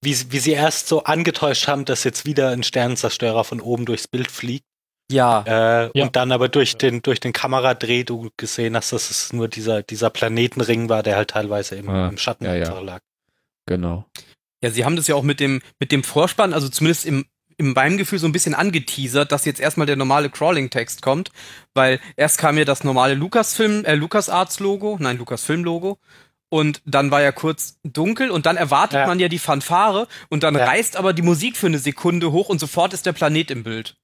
wie, sie- wie sie erst so angetäuscht haben, dass jetzt wieder ein Sternenzerstörer von oben durchs Bild fliegt. Ja, Äh, Ja. Und dann aber durch den, durch den Kameradreh du gesehen hast, dass es nur dieser, dieser Planetenring war, der halt teilweise im, Ah, im Schatten ja, ja. einfach lag. Genau. ja, sie haben das ja auch mit dem, mit dem Vorspann, also zumindest im, in meinem Gefühl so ein bisschen angeteasert, dass jetzt erstmal der normale Crawling-Text kommt, weil erst kam ja das normale Lucasfilm, äh, LucasArts-Logo, nein, Lucasfilm-Logo, und dann war ja kurz dunkel und dann erwartet Ja. man ja die Fanfare und dann Ja. reißt aber die Musik für eine Sekunde hoch und sofort ist der Planet im Bild.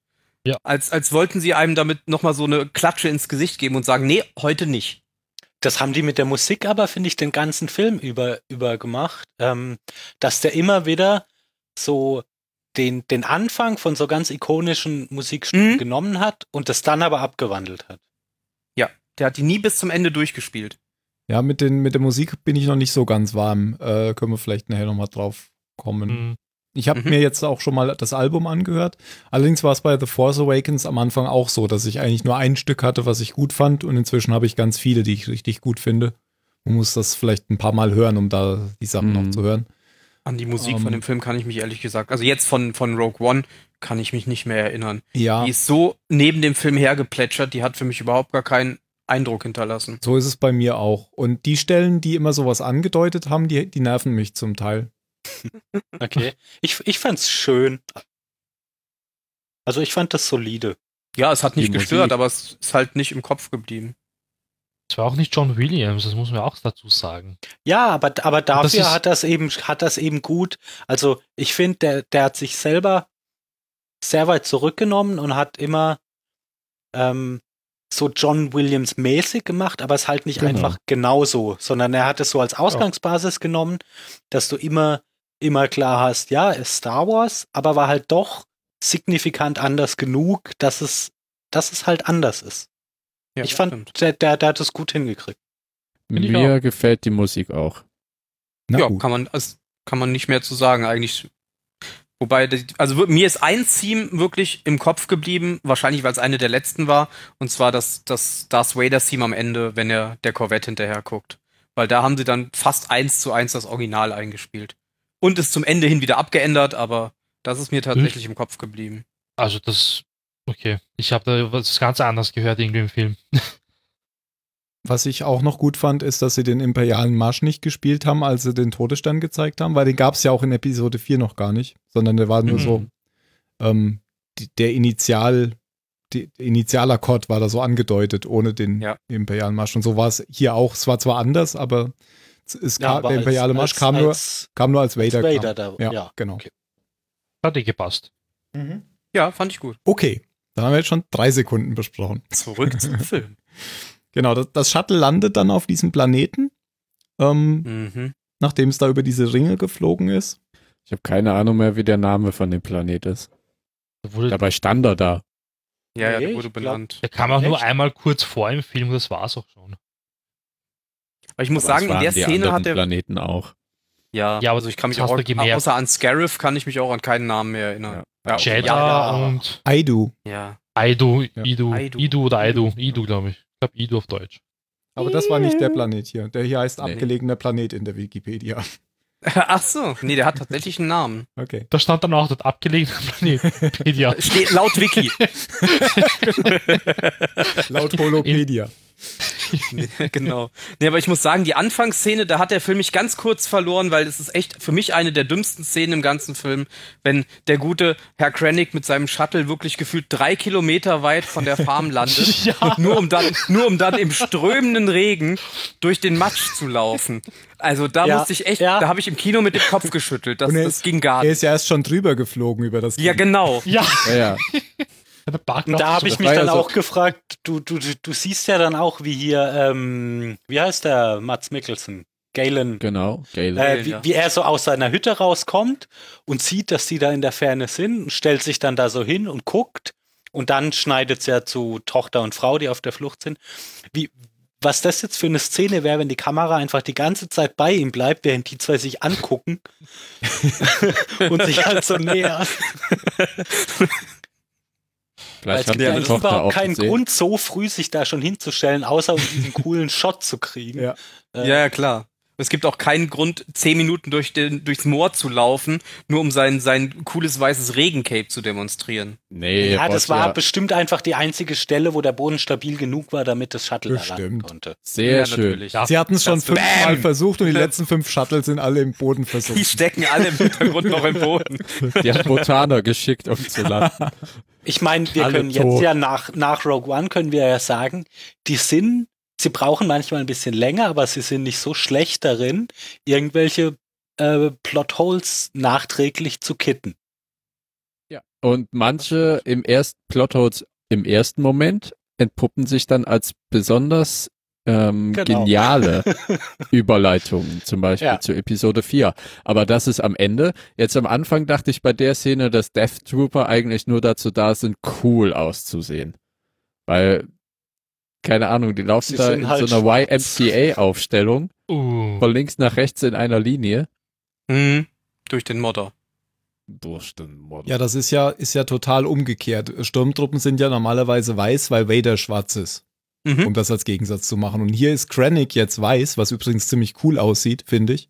Ja. Als, als wollten sie einem damit nochmal so eine Klatsche ins Gesicht geben und sagen, nee, heute nicht. Das haben die mit der Musik aber, finde ich, den ganzen Film über, über gemacht, ähm, dass der immer wieder so den, den Anfang von so ganz ikonischen Musikstücken Mhm. genommen hat und das dann aber abgewandelt hat. Der hat die nie bis zum Ende durchgespielt. Ja, mit, den, mit der Musik bin ich noch nicht so ganz warm. Äh, können wir vielleicht nachher nochmal drauf kommen. Hm. Ich habe Mhm. mir jetzt auch schon mal das Album angehört. Allerdings war es bei The Force Awakens am Anfang auch so, dass ich eigentlich nur ein Stück hatte, was ich gut fand. Und inzwischen habe ich ganz viele, die ich richtig gut finde. Man muss das vielleicht ein paar Mal hören, um da die Sachen Mhm. noch zu hören. An die Musik Ähm. von dem Film kann ich mich ehrlich gesagt, also jetzt von, von Rogue One kann ich mich nicht mehr erinnern. Ja, Die ist so neben dem Film hergeplätschert, die hat für mich überhaupt gar keinen Eindruck hinterlassen. so ist es bei mir auch. Und die Stellen, die immer sowas angedeutet haben, die, die nerven mich zum Teil. Okay. ich, ich fand's schön. Also ich fand das solide. Ja, es hat nicht Die gestört, Musik. aber es ist halt nicht im Kopf geblieben. Es war auch nicht John Williams, das muss man auch dazu sagen. Ja, aber, aber das dafür ist- hat das eben, hat das eben gut. Also ich finde, der, der hat sich selber sehr weit zurückgenommen und hat immer ähm, so John Williams mäßig gemacht, aber es halt nicht Genau. einfach genauso, sondern er hat es so als Ausgangsbasis genommen, dass du immer, immer klar hast, ja, ist Star Wars, aber war halt doch signifikant anders genug, dass es, dass es halt anders ist. Ja, ich fand, der, der, der hat es gut hingekriegt. Mir gefällt die Musik auch. Na ja, gut. kann man, also, kann man nicht mehr zu sagen eigentlich. Wobei, also mir ist ein Theme wirklich im Kopf geblieben, wahrscheinlich weil es eine der letzten war, und zwar das, das Darth Vader Theme am Ende, wenn er der Corvette hinterher guckt. Weil da haben sie dann fast eins zu eins das Original eingespielt. Und ist zum Ende hin wieder abgeändert, aber das ist mir tatsächlich im Kopf geblieben. Also das, okay. Ich habe da was ganz anderes gehört irgendwie im Film. Was ich auch noch gut fand, ist, dass sie den imperialen Marsch nicht gespielt haben, als sie den Todesstern gezeigt haben, weil den gab es ja auch in Episode 4 noch gar nicht, sondern der war nur Mhm. so, ähm, die, der Initial, die, der Initialakkord war da so angedeutet, ohne den Ja. imperialen Marsch. Und so war es hier auch. Es war zwar anders, aber es, es Ja, kam, der als- imperiale Marsch als- kam, nur, als kam nur als Vader. Vader kam. da, Ja, ja. genau. okay. Hat dir gepasst. Ja, fand ich gut. Okay, dann haben wir jetzt schon drei Sekunden besprochen. Zurück zum Film. Genau, das, das Shuttle landet dann auf diesem Planeten, ähm, Mhm. nachdem es da über diese Ringe geflogen ist. Ich habe keine Ahnung mehr, wie der Name von dem Planet ist. Dabei stand er da. Ja, ja, der wurde benannt. der kam auch nur Echt? einmal kurz vor im Film, das war's auch schon. Aber ich muss Aber sagen, in der Szene hat er Planeten auch. Ja, Ja, aber also ich kann mich auch, gemerkt. außer an Scarif kann ich mich auch an keinen Namen mehr erinnern. Ja. Jeddah ja, ja. und Aidu. ja. Aidu. Idu, Aidu. Idu oder Aidu, Idu, glaube ich. Ich glaube Idu auf Deutsch. Aber das war nicht der Planet hier. Der hier heißt Nee. abgelegener Planet in der Wikipedia. Ach so, nee, der hat tatsächlich einen Namen. Okay. Da stand dann auch das abgelegene Planet. Wikipedia. Steht laut Wiki. Laut Holopedia. genau. Nee, aber ich muss sagen, die Anfangsszene, da hat der Film mich ganz kurz verloren, weil es ist echt für mich eine der dümmsten Szenen im ganzen Film, wenn der gute Herr Krennic mit seinem Shuttle wirklich gefühlt drei Kilometer weit von der Farm landet, Ja. nur um dann, nur um dann im strömenden Regen durch den Matsch zu laufen. Also da Ja, musste ich echt, ja. da habe ich im Kino mit dem Kopf geschüttelt. Das, er das ist- ging gar Er nicht. ist ja erst schon drüber geflogen über das. Ja, genau. Ja, Ja, Und da habe ich mich dann so- auch gefragt, du, du, du- siehst ja dann auch, wie hier, ähm, wie heißt der, Mats Mikkelsen? Galen. genau. Galen. Äh, wie, wie er so aus seiner Hütte rauskommt und sieht, dass die da in der Ferne sind und stellt sich dann da so hin und guckt. Und dann schneidet es ja zu Tochter und Frau, die auf der Flucht sind. Wie, was das jetzt für eine Szene wäre, wenn die Kamera einfach die ganze Zeit bei ihm bleibt, während die zwei sich angucken und sich halt so näher. Vielleicht es hat gibt ja Tochter überhaupt auch keinen gesehen. Grund, so früh sich da schon hinzustellen, außer um diesen coolen Shot zu kriegen. Ja. Äh, Ja, ja, klar. Es gibt auch keinen Grund, zehn Minuten durch den, durchs Moor zu laufen, nur um sein, sein cooles weißes Regencape zu demonstrieren. Nee, Ja, das war ja bestimmt einfach die einzige Stelle, wo der Boden stabil genug war, damit das Shuttle da landen Bestimmt. konnte. sehr Ja, schön. natürlich. Ja. Sie hatten es schon fünfmal versucht und die letzten fünf Shuttle sind alle im Boden Die versunken. stecken alle im Hintergrund noch im Boden. Die hat Botaner geschickt, um zu landen. Ich meine, wir Alle können jetzt tot. ja nach, nach Rogue One können wir ja sagen, die sind, sie brauchen manchmal ein bisschen länger, aber sie sind nicht so schlecht darin, irgendwelche äh, Plotholes nachträglich zu kitten. Und manche im ersten Plotholes im ersten Moment entpuppen sich dann als besonders ähm, Genau. geniale Überleitungen, zum Beispiel Ja. zu Episode 4. Aber das ist am Ende. Jetzt am Anfang dachte ich bei der Szene, dass Death Trooper eigentlich nur dazu da sind, cool auszusehen. Weil, keine Ahnung, die laufen Sie da in halt so einer. YMCA-Aufstellung, Uh. von links nach rechts in einer Linie. Mhm. Durch den Modder. Durch den Mod. Ja, das ist ja, ist ja total umgekehrt. Sturmtruppen sind ja normalerweise weiß, weil Vader schwarz ist, Mhm. um das als Gegensatz zu machen. Und hier ist Krennic jetzt weiß, was übrigens ziemlich cool aussieht, finde ich.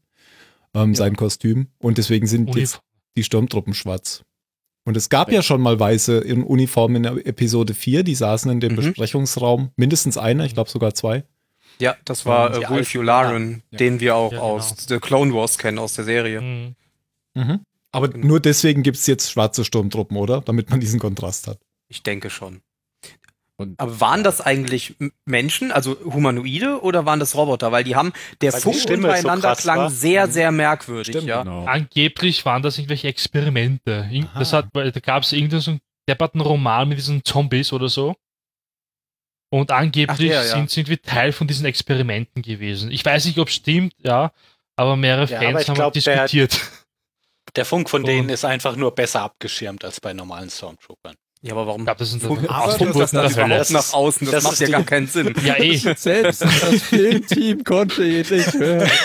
Ähm, Sein Kostüm. Und deswegen sind jetzt Uniform. die Sturmtruppen schwarz. Und es gab ja schon mal Weiße in Uniform in der Episode 4, die saßen in dem Mhm. Besprechungsraum. Mindestens einer, ich glaube sogar zwei. Ja, das war äh, Wolf Yularen, Ja. den wir auch Ja, genau. aus The Clone Wars kennen, aus der Serie. Mhm. Mhm. Aber Genau. nur deswegen gibt es jetzt schwarze Sturmtruppen, oder? Damit man diesen Kontrast hat. Ich denke schon. Und Aber waren das eigentlich Menschen, also Humanoide, oder waren das Roboter? Weil die haben, der Funk so untereinander krass klang war. sehr, Mhm. sehr merkwürdig, Stimmt, ja. genau. Angeblich waren das irgendwelche Experimente. Das hat, da gab es irgendeinen so einen depperten Roman mit diesen Zombies oder so. Und angeblich Ach, der, ja. sind sie irgendwie Teil von diesen Experimenten gewesen. Ich weiß nicht, ob es stimmt, ja, aber mehrere Ja, Fans aber haben glaub, der- diskutiert. Der Funk von Und- denen ist einfach nur besser abgeschirmt als bei normalen Stormtroopern. Ja, aber warum Ich glaube, das sind Funk- Aber Ausdruck das- der das Hölle. überhaupt nach ist- außen? Das, das macht ist ja gar keinen Sinn. Ja, eh. Selbst das Filmteam konnte ihn nicht hören.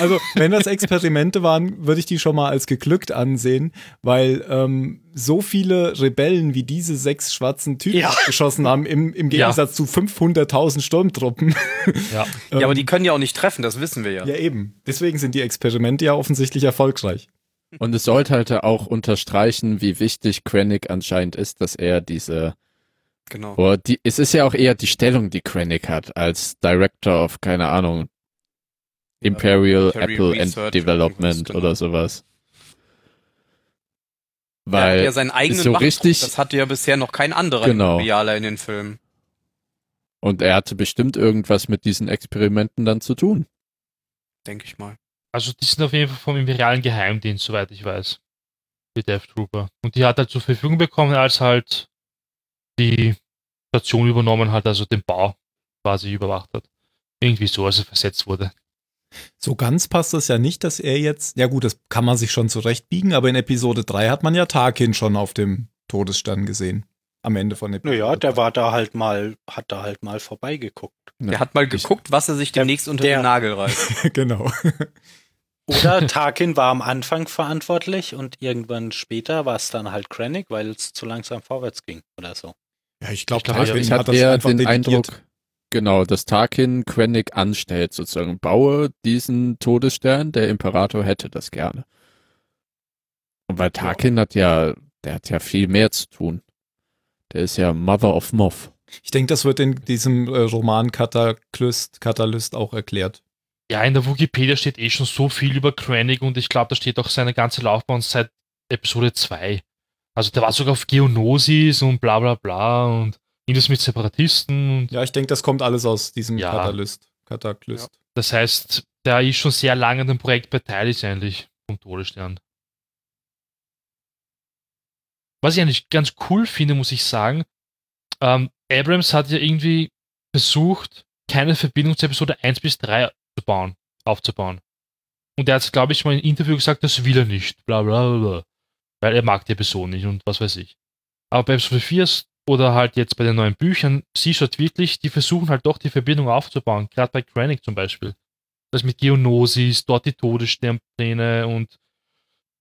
Also, wenn das Experimente waren, würde ich die schon mal als geglückt ansehen, weil ähm, so viele Rebellen wie diese sechs schwarzen Typen Ja. geschossen haben, im, im Ja. Gegensatz zu 500.000 Sturmtruppen. Ja. Ja, aber die können ja auch nicht treffen, das wissen wir ja. Ja, eben. Deswegen sind die Experimente ja offensichtlich erfolgreich. Und es sollte halt auch unterstreichen, wie wichtig Krennic anscheinend ist, dass er diese, Genau. oh, die, es ist ja auch eher die Stellung, die Krennic hat, als Director of, keine Ahnung, Imperial Military Apple Research and Development genau. oder sowas. er Weil, hat ja seinen eigenen so Machtdruck. richtig- Das hatte ja bisher noch kein anderer Genau. Imperialer in den Filmen. und er hatte bestimmt irgendwas mit diesen Experimenten dann zu tun. Denke ich mal. Also die sind auf jeden Fall vom imperialen Geheimdienst, soweit ich weiß. Die Death Trooper. Und die hat halt zur Verfügung bekommen, als halt die Station übernommen hat, also den Bau quasi überwacht hat. Irgendwie so, als er versetzt wurde. So ganz passt das ja nicht, dass er jetzt, ja gut, das kann man sich schon zurechtbiegen, aber in Episode 3 hat man ja Tarkin schon auf dem Todesstern gesehen. Am Ende von Episode Naja, der 3. war da halt mal, hat da halt mal vorbeigeguckt. Ja. Der hat mal geguckt, was er sich Der- demnächst unter der- den Nagel reißt. genau. Oder Tarkin war am Anfang verantwortlich und irgendwann später war es dann halt Krennic, weil es zu langsam vorwärts ging oder so. Ja, ich glaube, Tarkin ich hat eher einfach den delegiert. Eindruck, genau, dass Tarkin Krennic anstellt, sozusagen, baue diesen Todesstern, der Imperator hätte das gerne. Und weil Tarkin hat ja, der hat ja viel mehr zu tun. Der ist ja Mother of Moth. Ich denke, das wird in diesem äh, Roman Katalyst auch erklärt. Ja, in der Wikipedia steht eh schon so viel über Krennic und ich glaube, da steht auch seine ganze Laufbahn seit Episode 2. Also der war sogar auf Geonosis und bla bla bla und irgendwas mit Separatisten und Ja, ich denke, das kommt alles aus diesem Ja. Katalyst. Katalyst. das heißt, der ist schon sehr lange an dem Projekt beteiligt eigentlich vom Todesstern. Was ich eigentlich ganz cool finde, muss ich sagen, ähm, Abrams hat ja irgendwie versucht, keine Verbindung zu Episode 1 bis 3 bauen, aufzubauen. Und er hat, glaube ich, mal im Interview gesagt, das will er nicht, bla bla bla. Weil er mag die Episode nicht und was weiß ich. Aber bei Episode 4 ist- oder halt jetzt bei den neuen Büchern, siehst du halt wirklich, die versuchen halt doch die Verbindung aufzubauen, gerade bei Krennic zum Beispiel. Das mit Geonosis, dort die Todessternpläne und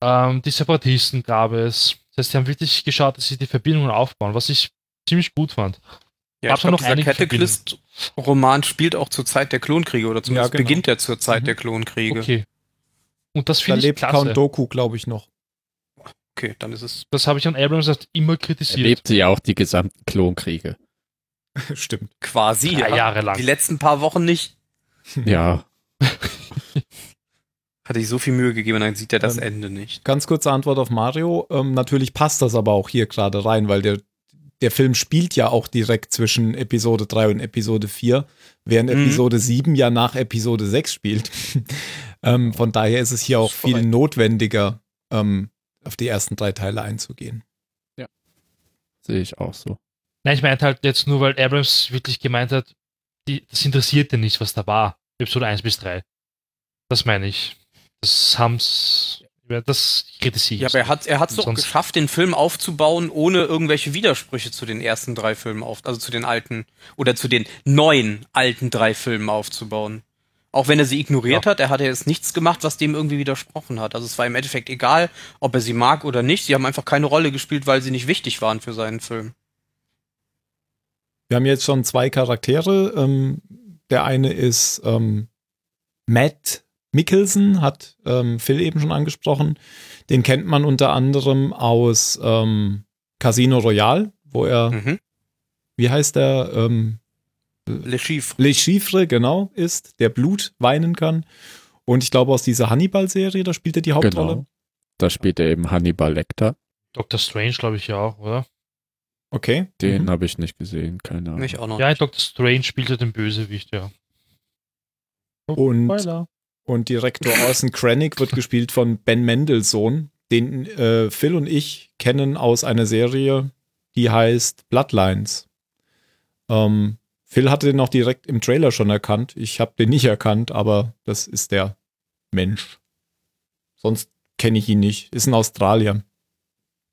ähm, die Separatisten gab es. Das heißt, sie haben wirklich geschaut, dass sie die Verbindungen aufbauen, was ich ziemlich gut fand. Ja, Gab's ich glaube, noch dieser Cataclysm-Roman spielt auch zur Zeit der Klonkriege oder zumindest Ja, genau. beginnt er zur Zeit Mhm. der Klonkriege. Okay. Und das Da finde ich lebt klasse. Count Doku, glaube ich, noch. Okay, dann ist es. Das habe ich an Abrams halt immer Er kritisiert. lebte ja auch die gesamten Klonkriege. Stimmt. Quasi, Drei ja. Jahre lang. Die letzten paar Wochen nicht. Ja, Hat sich so viel Mühe gegeben, dann sieht er das Ähm, Ende nicht. Ganz kurze Antwort auf Mario. Ähm, natürlich passt das aber auch hier gerade rein, weil der, der Film spielt ja auch direkt zwischen Episode 3 und Episode 4, während Mhm. Episode 7 ja nach Episode 6 spielt. ähm, von daher ist es hier auch viel notwendiger, ähm, auf die ersten drei Teile einzugehen. sehe ich auch so. Nein, ich meinte halt jetzt nur, weil Abrams wirklich gemeint hat, die, das interessiert den nicht, was da war. Episode 1 bis 3. Das meine ich. Das haben's, das kritisiere ich. Ja, aber er hat er hat's doch Sonst- geschafft, den Film aufzubauen, ohne irgendwelche Widersprüche zu den ersten drei Filmen auf, also zu den alten oder zu den neuen alten drei Filmen aufzubauen. Auch wenn er sie ignoriert hat, er hat ja jetzt nichts gemacht, was dem irgendwie widersprochen hat. Also es war im Endeffekt egal, ob er sie mag oder nicht. Sie haben einfach keine Rolle gespielt, weil sie nicht wichtig waren für seinen Film. Wir haben jetzt schon zwei Charaktere. Ähm, der eine ist ähm, Matt Mickelson, hat ähm, Phil eben schon angesprochen. Den kennt man unter anderem aus ähm, Casino Royale, wo er, Mhm. wie heißt der, ähm, Le Chiffre. Le Chiffre, genau, ist, der Blut weinen kann. Und ich glaube, aus dieser Hannibal-Serie, da spielt er die Hauptrolle. Genau. Da spielt er eben Hannibal Lecter. Dr. Strange, glaube ich, ja auch, oder? Okay. Den Mhm. habe ich nicht gesehen, keine Ahnung. Mich auch noch. Ja, in Dr. Strange spielt er den Bösewicht, ja. Und, Spoiler. Und Direktor Orson Krennic wird gespielt von Ben Mendelssohn, den äh, Phil und ich kennen aus einer Serie, die heißt Bloodlines. Ähm, Phil hatte den auch direkt im Trailer schon erkannt. Ich habe den nicht erkannt, aber das ist der Mensch. Sonst kenne ich ihn nicht. Ist ein Australier.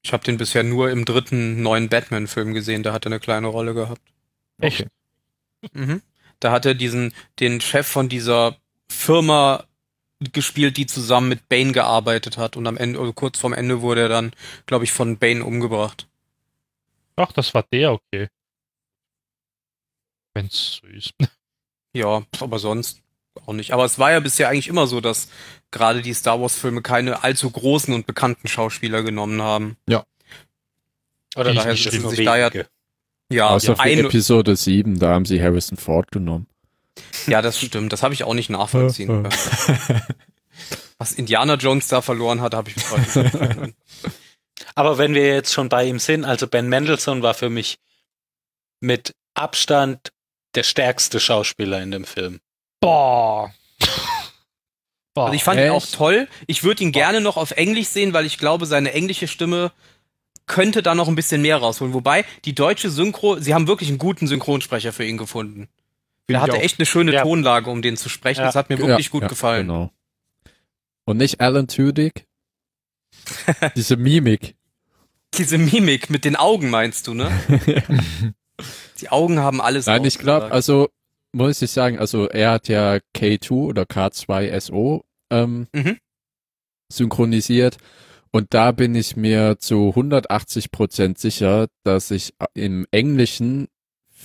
Ich habe den bisher nur im dritten neuen Batman-Film gesehen, da hat er eine kleine Rolle gehabt. Echt? Okay. Mhm. Da hat er diesen, den Chef von dieser Firma gespielt, die zusammen mit Bane gearbeitet hat. Und am Ende, oder kurz vorm Ende wurde er dann, glaube ich, von Bane umgebracht. Ach, das war der, okay. Wenn's so ist. Ja, aber sonst auch nicht. Aber es war ja bisher eigentlich immer so, dass gerade die Star Wars-Filme keine allzu großen und bekannten Schauspieler genommen haben. Oder Ich daher nur sich da ja, ja, Außer ja, für ein, Episode 7, da haben sie Harrison Ford genommen. Ja, das stimmt. Das habe ich auch nicht nachvollziehen Äh, äh. können. Was Indiana Jones da verloren hat, habe ich bis heute nicht verstanden. Aber wenn wir jetzt schon bei ihm sind, also Ben Mendelssohn war für mich mit Abstand der stärkste Schauspieler in dem Film. Boah. Boah. Also ich fand ihn Echt? auch toll. Ich würde ihn gerne noch auf Englisch sehen, weil ich glaube, seine englische Stimme könnte da noch ein bisschen mehr rausholen. Wobei, die deutsche Synchro, sie haben wirklich einen guten Synchronsprecher für ihn gefunden. Find Er hatte echt eine schöne Ja. Tonlage, um den zu sprechen. Ja. Das hat mir wirklich Ja, gut ja, gefallen. Genau. Und nicht Alan Tudyk? Diese Mimik. Diese Mimik mit den Augen meinst du, ne? Die Augen haben alles Nein, ich glaube, also muss ich sagen, also er hat ja K2 oder K2SO ähm, Mhm. synchronisiert und da bin ich mir zu 180 Prozent sicher, dass ich im Englischen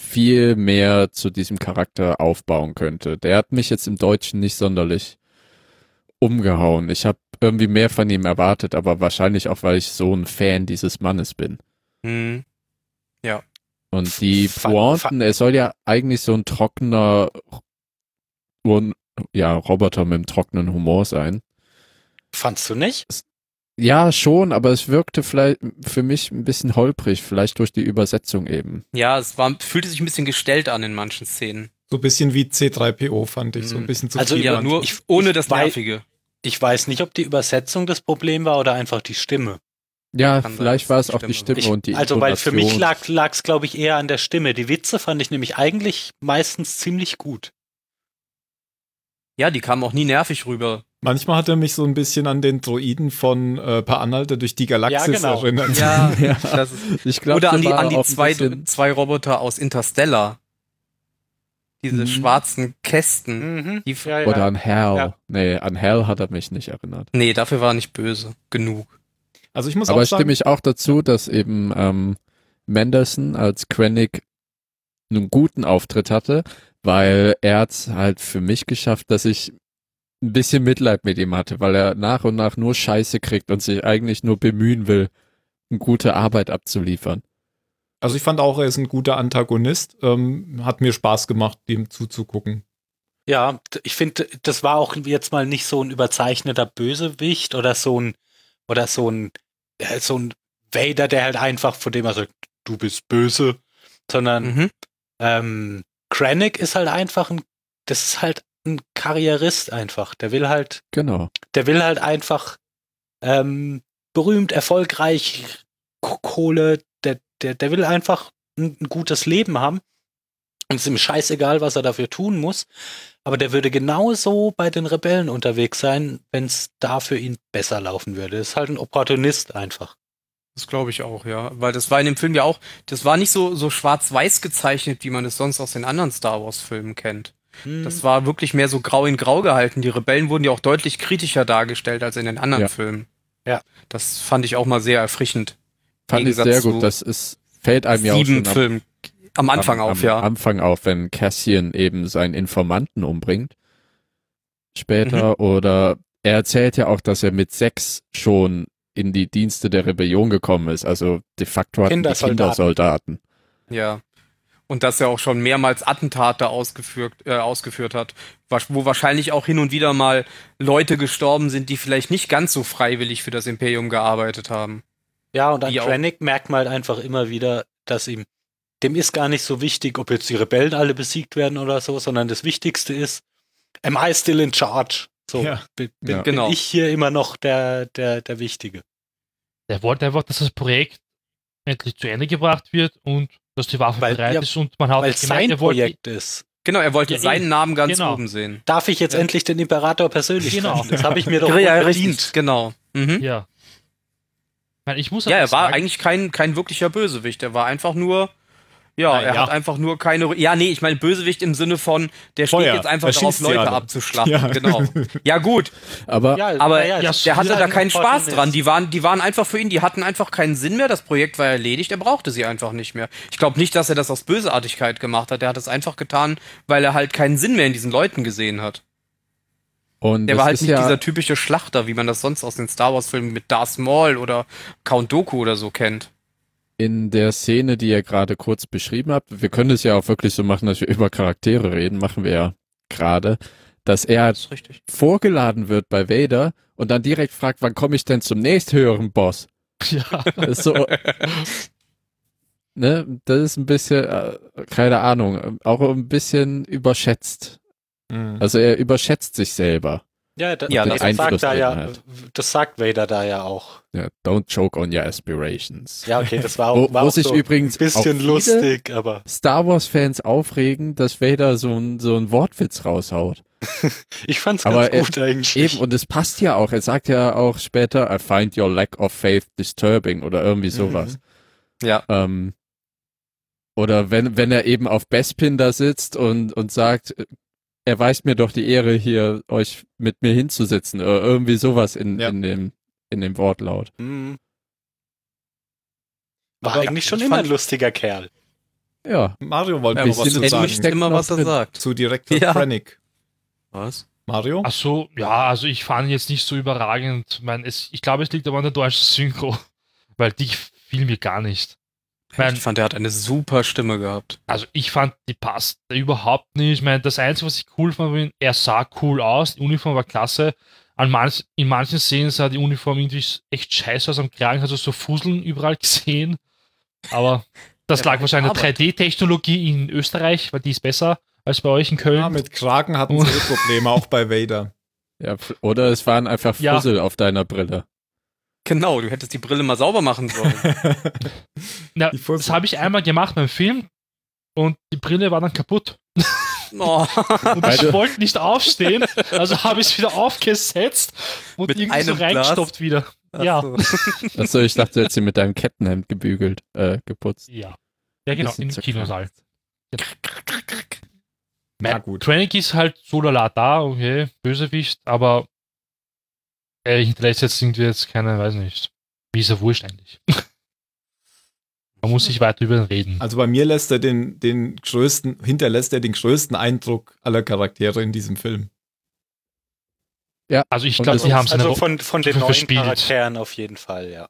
viel mehr zu diesem Charakter aufbauen könnte. Der hat mich jetzt im Deutschen nicht sonderlich umgehauen. Ich habe irgendwie mehr von ihm erwartet, aber wahrscheinlich auch, weil ich so ein Fan dieses Mannes bin. Hm. Und die Pointen, er soll ja eigentlich so ein trockener, ja, Roboter mit einem trockenen Humor sein. Fandst du nicht? Ja, schon, aber es wirkte vielleicht für mich ein bisschen holprig, vielleicht durch die Übersetzung eben. Ja, es war, fühlte sich ein bisschen gestellt an in manchen Szenen. So ein bisschen wie C3PO fand ich. So ein Mhm. bisschen zu Also viel Ja, Ja, nur ich- ohne das Nervige. Ich weiß nicht, ob die Übersetzung das Problem war oder einfach die Stimme. Ja, vielleicht war es auch die Stimme Ich, und die also, weil für mich lag es, glaube ich, eher an der Stimme. Die Witze fand ich nämlich eigentlich meistens ziemlich gut. Ja, die kamen auch nie nervig rüber. Manchmal hat er mich so ein bisschen an den Droiden von äh, Per Anhalter durch die Galaxis Ja, genau. erinnert. Ja, Ja. das ist, Ich glaube, oder an die, an die zwei, zwei Roboter aus Interstellar. Diese Mhm. schwarzen Kästen. Mhm. Die, Ja, ja. Oder an Hal. Ja. Nee, an Hal hat er mich nicht erinnert. Nee, dafür war er nicht böse. Genug. Also ich muss Aber auch sagen, stimme ich auch dazu, dass eben ähm, Manderson als Krennic einen guten Auftritt hatte, weil er hat halt für mich geschafft, dass ich ein bisschen Mitleid mit ihm hatte, weil er nach und nach nur Scheiße kriegt und sich eigentlich nur bemühen will, eine gute Arbeit abzuliefern. also ich fand auch, er ist ein guter Antagonist. Ähm, hat mir Spaß gemacht, dem zuzugucken. Ja, ich finde, das war auch jetzt mal nicht so ein überzeichneter Bösewicht oder so ein oder so ein äh, so ein Vader, der halt einfach von dem er sagt, du bist böse, sondern Mhm. ähm, Krennic ist halt einfach ein, das ist halt ein Karrierist einfach. Der will halt, Genau. der will halt einfach ähm, berühmt, erfolgreich, Kohle, der, der, der will einfach ein, ein gutes Leben haben. Und es ist ihm scheißegal, was er dafür tun muss. Aber der würde genauso bei den Rebellen unterwegs sein, wenn es da für ihn besser laufen würde. Das ist halt ein Opportunist einfach. Das glaube ich auch, ja. Weil das war in dem Film ja auch, das war nicht so, so schwarz-weiß gezeichnet, wie man es sonst aus den anderen Star Wars-Filmen kennt. Das war wirklich mehr so grau in grau gehalten. Die Rebellen wurden ja auch deutlich kritischer dargestellt als in den anderen Ja. Filmen. Ja. Das fand ich auch mal sehr erfrischend. Fand ich sehr gut. Das ist, fällt einem ja auch schon am, Filmen am Anfang am, auf, am ja. Anfang auf, wenn Cassian eben seinen Informanten umbringt. Später. Mhm. Oder er erzählt ja auch, dass er mit sechs schon in die Dienste der Rebellion gekommen ist. Also de facto hatten Kindersoldaten. Kindersoldaten. Ja. Und dass er auch schon mehrmals Attentate ausgeführt, äh, ausgeführt hat, wo wahrscheinlich auch hin und wieder mal Leute gestorben sind, die vielleicht nicht ganz so freiwillig für das Imperium gearbeitet haben. Ja, und an Krennic merkt man halt einfach immer wieder, dass ihm, dem ist gar nicht so wichtig, ob jetzt die Rebellen alle besiegt werden oder so, sondern das Wichtigste ist, am I still in charge? So, Ja. bin, bin, Ja. bin Genau. ich hier immer noch der, der, der Wichtige. Der wollte einfach, dass das Projekt endlich zu Ende gebracht wird und dass die Waffe Weil- bereit ja, ist und man hat Weil gemerkt, sein er wollte, Projekt ist. Genau, er wollte Ja, seinen eben. Namen ganz Genau. oben sehen. Darf ich jetzt Ja. endlich den Imperator persönlich Genau. treffen? Das habe ich mir doch Ja, verdient. genau. Mhm. Ja. Ich meine, ich muss Ja, er war sagen, eigentlich kein, kein wirklicher Bösewicht. Er war einfach nur, ja, Ah, er ja. hat einfach nur keine, ja, nee, ich meine Bösewicht im Sinne von, der steht Feuer. jetzt einfach sie Leute alle. abzuschlachten. Ja. Genau. Ja, gut, Aber Ja, aber ja, der hatte da halt keinen ein Spaß dran. Die waren, die waren einfach für ihn, die hatten einfach keinen Sinn mehr. Das Projekt war erledigt, er brauchte sie einfach nicht mehr. Ich glaube nicht, dass er das aus Bösartigkeit gemacht hat. Er hat es einfach getan, weil er halt keinen Sinn mehr in diesen Leuten gesehen hat. und Der war halt ist nicht ja, dieser typische Schlachter, wie man das sonst aus den Star Wars Filmen mit Darth Maul oder Count Dooku oder so kennt. In der Szene, die ihr gerade kurz beschrieben habt, wir können es ja auch wirklich so machen, dass wir über Charaktere reden, machen wir ja gerade, dass er Das vorgeladen wird bei Vader und dann direkt fragt, wann komme ich denn zum nächsthöheren Boss? ja, Das ist so, ne, das ist ein bisschen, äh, keine Ahnung, auch ein bisschen überschätzt. Mhm. Also er überschätzt sich selber. Ja, da, Ja, das, sagt da ja, er hat. das sagt Vader da ja auch. Ja, don't choke on your aspirations. Ja, okay, das war auch, Wo, war wo auch sich so übrigens ein bisschen lustig, aber Star Wars Fans aufregen, dass Vader so ein so ein Wortwitz raushaut. ich fand's Aber ganz er- gut eigentlich. Eben und es passt ja auch. Er sagt ja auch später, I find your lack of faith disturbing oder irgendwie sowas. Ja. Ähm, oder wenn wenn er eben auf Bespin da sitzt und und sagt, er weist mir doch die Ehre hier euch mit mir hinzusitzen oder irgendwie sowas in Ja. in dem in dem Wortlaut. Hm. War Aber eigentlich schon ich immer ein lustiger Kerl. Ja, Mario wollte Ja, was zu sagen. steckt immer, was er sagt. Zu Director Ja. Krennic. Was? Mario? ach so, ja, also ich fand ihn jetzt nicht so überragend. Ich, mein, es, ich glaube, es liegt aber an der deutschen Synchro, weil die fiel mir gar nicht. Mein- Ich fand, er hat eine super Stimme gehabt. Also ich fand, die passt überhaupt nicht. Ich meine, das Einzige, was ich cool fand, war, er sah cool aus, die Uniform war klasse. An manch, in manchen Szenen sah die Uniform irgendwie echt scheiße aus am Kragen, also so Fuseln überall gesehen. Aber das Ja, lag wahrscheinlich an der aber- 3D-Technologie in Österreich, weil die ist besser als bei euch in Köln. Ja, mit Kragen hatten sie eh Probleme, auch bei Vader. ja, oder es waren einfach Ja. Fussel auf deiner Brille. Genau, du hättest die Brille mal sauber machen sollen. Na, das habe ich einmal gemacht beim Film und die Brille war dann kaputt. oh. Und Weil ich du- wollte nicht aufstehen, also habe ich es wieder aufgesetzt und Mit irgendwie so einem Glas? reingestopft wieder. Ja. Ach so. Achso, ich dachte, du hättest sie mit deinem Kettenhemd gebügelt, äh, geputzt. Ja. Ja, genau, Bisschen im Kinosaal. Na Matt gut. Krennic ist halt so lala da, okay, Bösewicht, aber er hinterlässt jetzt irgendwie jetzt keine, weiß nicht. Wie ist er wurscht eigentlich? Man muss sich weiter über ihn reden. Also bei mir lässt er den, den größten, hinterlässt er den größten Eindruck aller Charaktere in diesem Film. Also ich glaube, sie haben seine Also von, von den neuen verspielt. Charakteren auf jeden Fall, ja.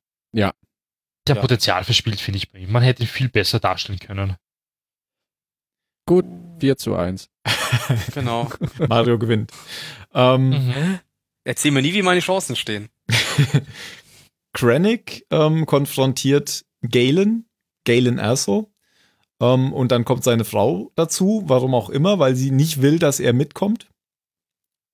der ja. Potenzial verspielt, finde ich bei ihm. Man hätte ihn viel besser darstellen können. Gut, 4 zu 1. Genau. Mario gewinnt. Ähm, Mhm. Erzähl mir nie, wie meine Chancen stehen. Krennic ähm, konfrontiert Galen, Galen Erso. Ähm, und dann kommt seine Frau dazu, warum auch immer, weil sie nicht will, dass er mitkommt.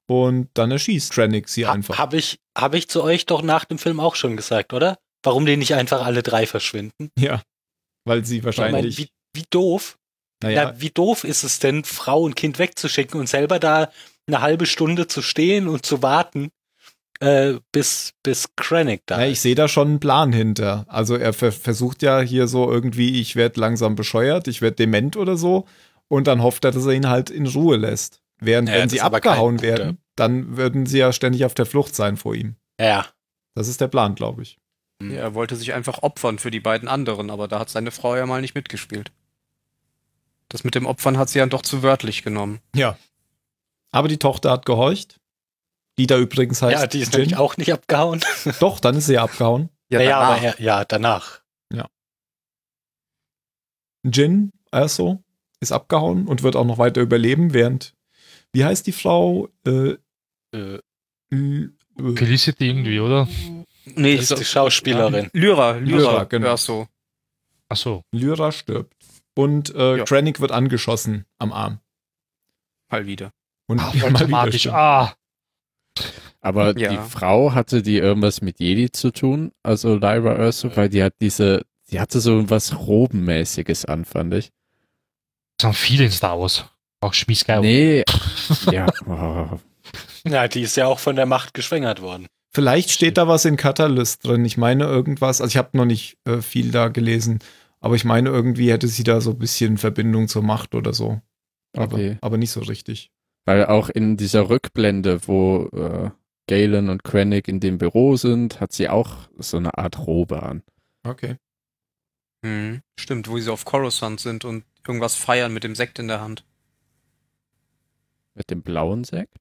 Und dann erschießt Krennic sie Ha, einfach. Habe ich, hab ich zu euch doch nach dem Film auch schon gesagt, oder? Warum die nicht einfach alle drei verschwinden? Ja. Weil sie Ich wahrscheinlich. wie, wie doof. Naja, Na, wie doof ist es denn, Frau und Kind wegzuschicken und selber da eine halbe Stunde zu stehen und zu warten, äh, bis, bis Krennic da ist. ich sehe da schon einen Plan hinter. Also er ver versucht ja hier so irgendwie, ich werde langsam bescheuert, ich werde dement oder so. Und dann hofft er, dass er ihn halt in Ruhe lässt. Während, Ja, wenn sie abgehauen werden, dann würden sie ja ständig auf der Flucht sein vor ihm. Ja. Das ist der Plan, glaube ich. Ja, er wollte sich einfach opfern für die beiden anderen, aber da hat seine Frau ja mal nicht mitgespielt. Das mit dem Opfern hat sie ja doch zu wörtlich genommen. Ja. Aber die Tochter hat gehorcht. Die da übrigens heißt. ja, die ist Jin. nämlich auch nicht abgehauen. Doch, dann ist sie ja abgehauen. Ja, ja, danach. aber er, ja, danach. Jin Erso ist abgehauen und wird auch noch weiter überleben, während. Wie heißt die Frau? Äh, Äh, äh, Felicity irgendwie, oder? Nee, das ist die Schauspielerin. Lyra, Lyra, Lyra, genau. Ja, so. Ach so. Lyra stirbt. Und äh, Ja. Krennic wird angeschossen am Arm. Mal wieder. Und Ah, mal wieder. Ah, Aber Ja. die Frau hatte die irgendwas mit Jedi zu tun, also Lyra Erso, weil die hat diese, die hatte so was Robenmäßiges an, fand ich. das haben viele in Star Wars. Auch Schmiesgeil. Nee, ja, oh, Ja, die ist ja auch von der Macht geschwängert worden. Vielleicht steht da was in Catalyst drin. Ich meine irgendwas, also ich habe noch nicht äh, viel da gelesen, aber ich meine irgendwie hätte sie da so ein bisschen Verbindung zur Macht oder so. Aber, Okay. aber nicht so richtig. Weil auch in dieser Rückblende, wo äh, Galen und Krennic in dem Büro sind, hat sie auch so eine Art Robe an. Okay. Mhm. Stimmt, wo sie auf Coruscant sind und irgendwas feiern mit dem Sekt in der Hand. Mit dem blauen Sekt?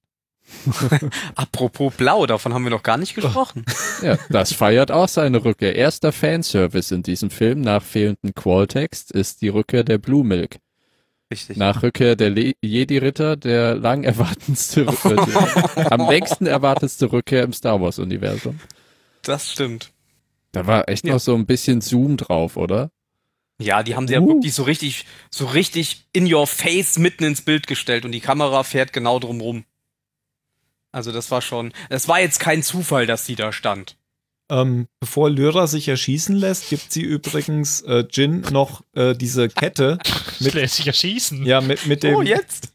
Apropos Blau, davon haben wir noch gar nicht gesprochen. Ja, das feiert auch seine Rückkehr. Erster Fanservice in diesem Film nach fehlenden Qualtext ist die Rückkehr der Blue Milk. Richtig. Nach Rückkehr der Jedi-Ritter der lang erwartetste, äh, am längsten erwartetste Rückkehr im Star Wars-Universum. Das stimmt. Da war echt Ja. noch so ein bisschen Zoom drauf, oder? Ja, die haben sie ja Uh. wirklich so richtig, so richtig in your face mitten ins Bild gestellt und die Kamera fährt genau drum rum. Also das war schon, es war jetzt kein Zufall, dass sie da stand. Ähm, bevor Lyra sich erschießen lässt, gibt sie übrigens äh, Jin noch äh, diese Kette Mit lässt sich erschießen. ja, mit, mit dem, Oh, jetzt?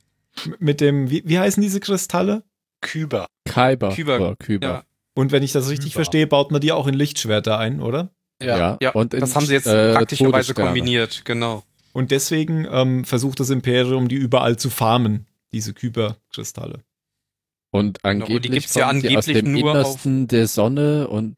mit dem, wie, wie heißen diese Kristalle? Kyber. Kyber. Kyber, Kyber. Ja. Und wenn ich das richtig Über. verstehe, baut man die auch in Lichtschwerter ein, oder? Ja, Ja, und in, das haben sie jetzt äh, praktischerweise kombiniert, genau. Und deswegen ähm, versucht das Imperium, die überall zu farmen, diese Kyberkristalle. Und Genau, und die angeblich gibt's ja sie aus angeblich dem nur Innersten der Sonne und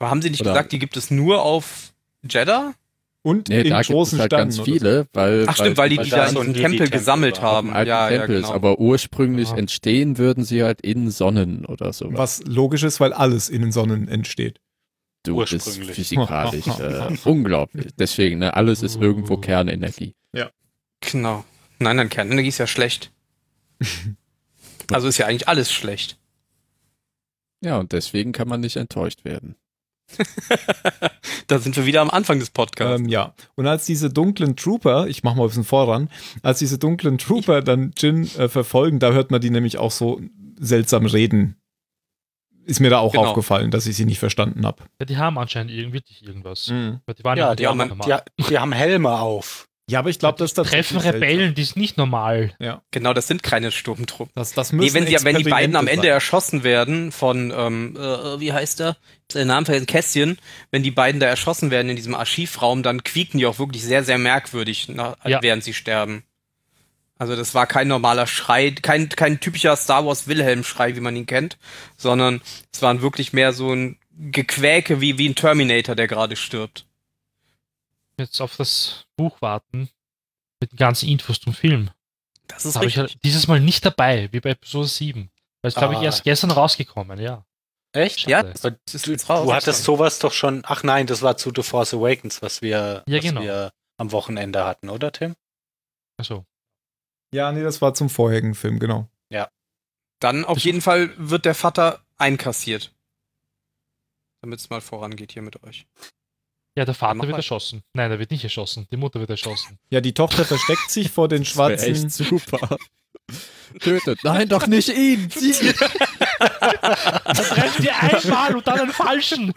Aber haben sie nicht Oder- gesagt, die gibt es nur auf Jeddah? Und nee, in da gibt es großen halt ganz viele, weil, Ach stimmt, weil die weil die da da sind so einen die Tempel Tempel gesammelt haben. alten Ja, ja, Tempels, genau. aber ursprünglich Ja. entstehen würden sie halt in Sonnen oder so. Was logisch ist, weil alles in den Sonnen entsteht. du bist ursprünglich. physikalisch äh, unglaublich. Deswegen, ne, alles ist irgendwo Kernenergie. Genau. Nein, nein, Kernenergie ist ja schlecht. also ist ja eigentlich alles schlecht. Ja, und deswegen kann man nicht enttäuscht werden. da sind wir wieder am Anfang des Podcasts. Ähm, ja. Und als diese dunklen Trooper, ich mach mal ein bisschen voran, als diese dunklen Trooper dann Jin äh, verfolgen, da hört man die nämlich auch so seltsam reden. Ist mir da auch Genau. aufgefallen, dass ich sie nicht verstanden habe. Ja, die haben anscheinend irgendwie wirklich irgendwas. Mhm. Die waren Ja, die haben, die, die haben Helme auf. Ja, aber ich glaube, das ist tatsächlich treffen Rebellen, die ist nicht normal. Ja. genau, das sind keine Sturmtruppen. Das, das Nee, müssen wenn, sie, wenn die beiden am Ende sein. erschossen werden von, ähm, äh, wie heißt der? Der Name vergessen, Kästchen. Wenn die beiden da erschossen werden in diesem Archivraum, dann quieken die auch wirklich sehr, sehr merkwürdig, nach, Ja. während sie sterben. Also das war kein normaler Schrei, kein, kein typischer Star Wars Wilhelm-Schrei, wie man ihn kennt, sondern es waren wirklich mehr so ein Gequäke wie, wie ein Terminator, der gerade stirbt. Jetzt auf das Buch warten mit den ganzen Infos zum Film. Das ist Habe ich richtig. halt dieses Mal nicht dabei, wie bei Episode 7. Weil es, glaube ich, Ah. erst gestern rausgekommen, ja. Echt? Ja, Schade. Das ist du, du hattest sowas doch schon. Ach nein, das war zu The Force Awakens, was wir, Ja, was genau. wir am Wochenende hatten, oder Tim? Also, Ja, nee, das war zum vorherigen Film, genau. Dann auf Das- jeden Fall wird der Vater einkassiert. Damit es mal vorangeht hier mit euch. Ja, der Vater wird erschossen. Nein, der wird nicht erschossen. Die Mutter wird erschossen. Ja, die Tochter versteckt sich vor den Das wär echt schwarzen. super. Tötet. Nein, doch nicht ihn. Sie. Dann trefft ihr einmal und dann einen falschen.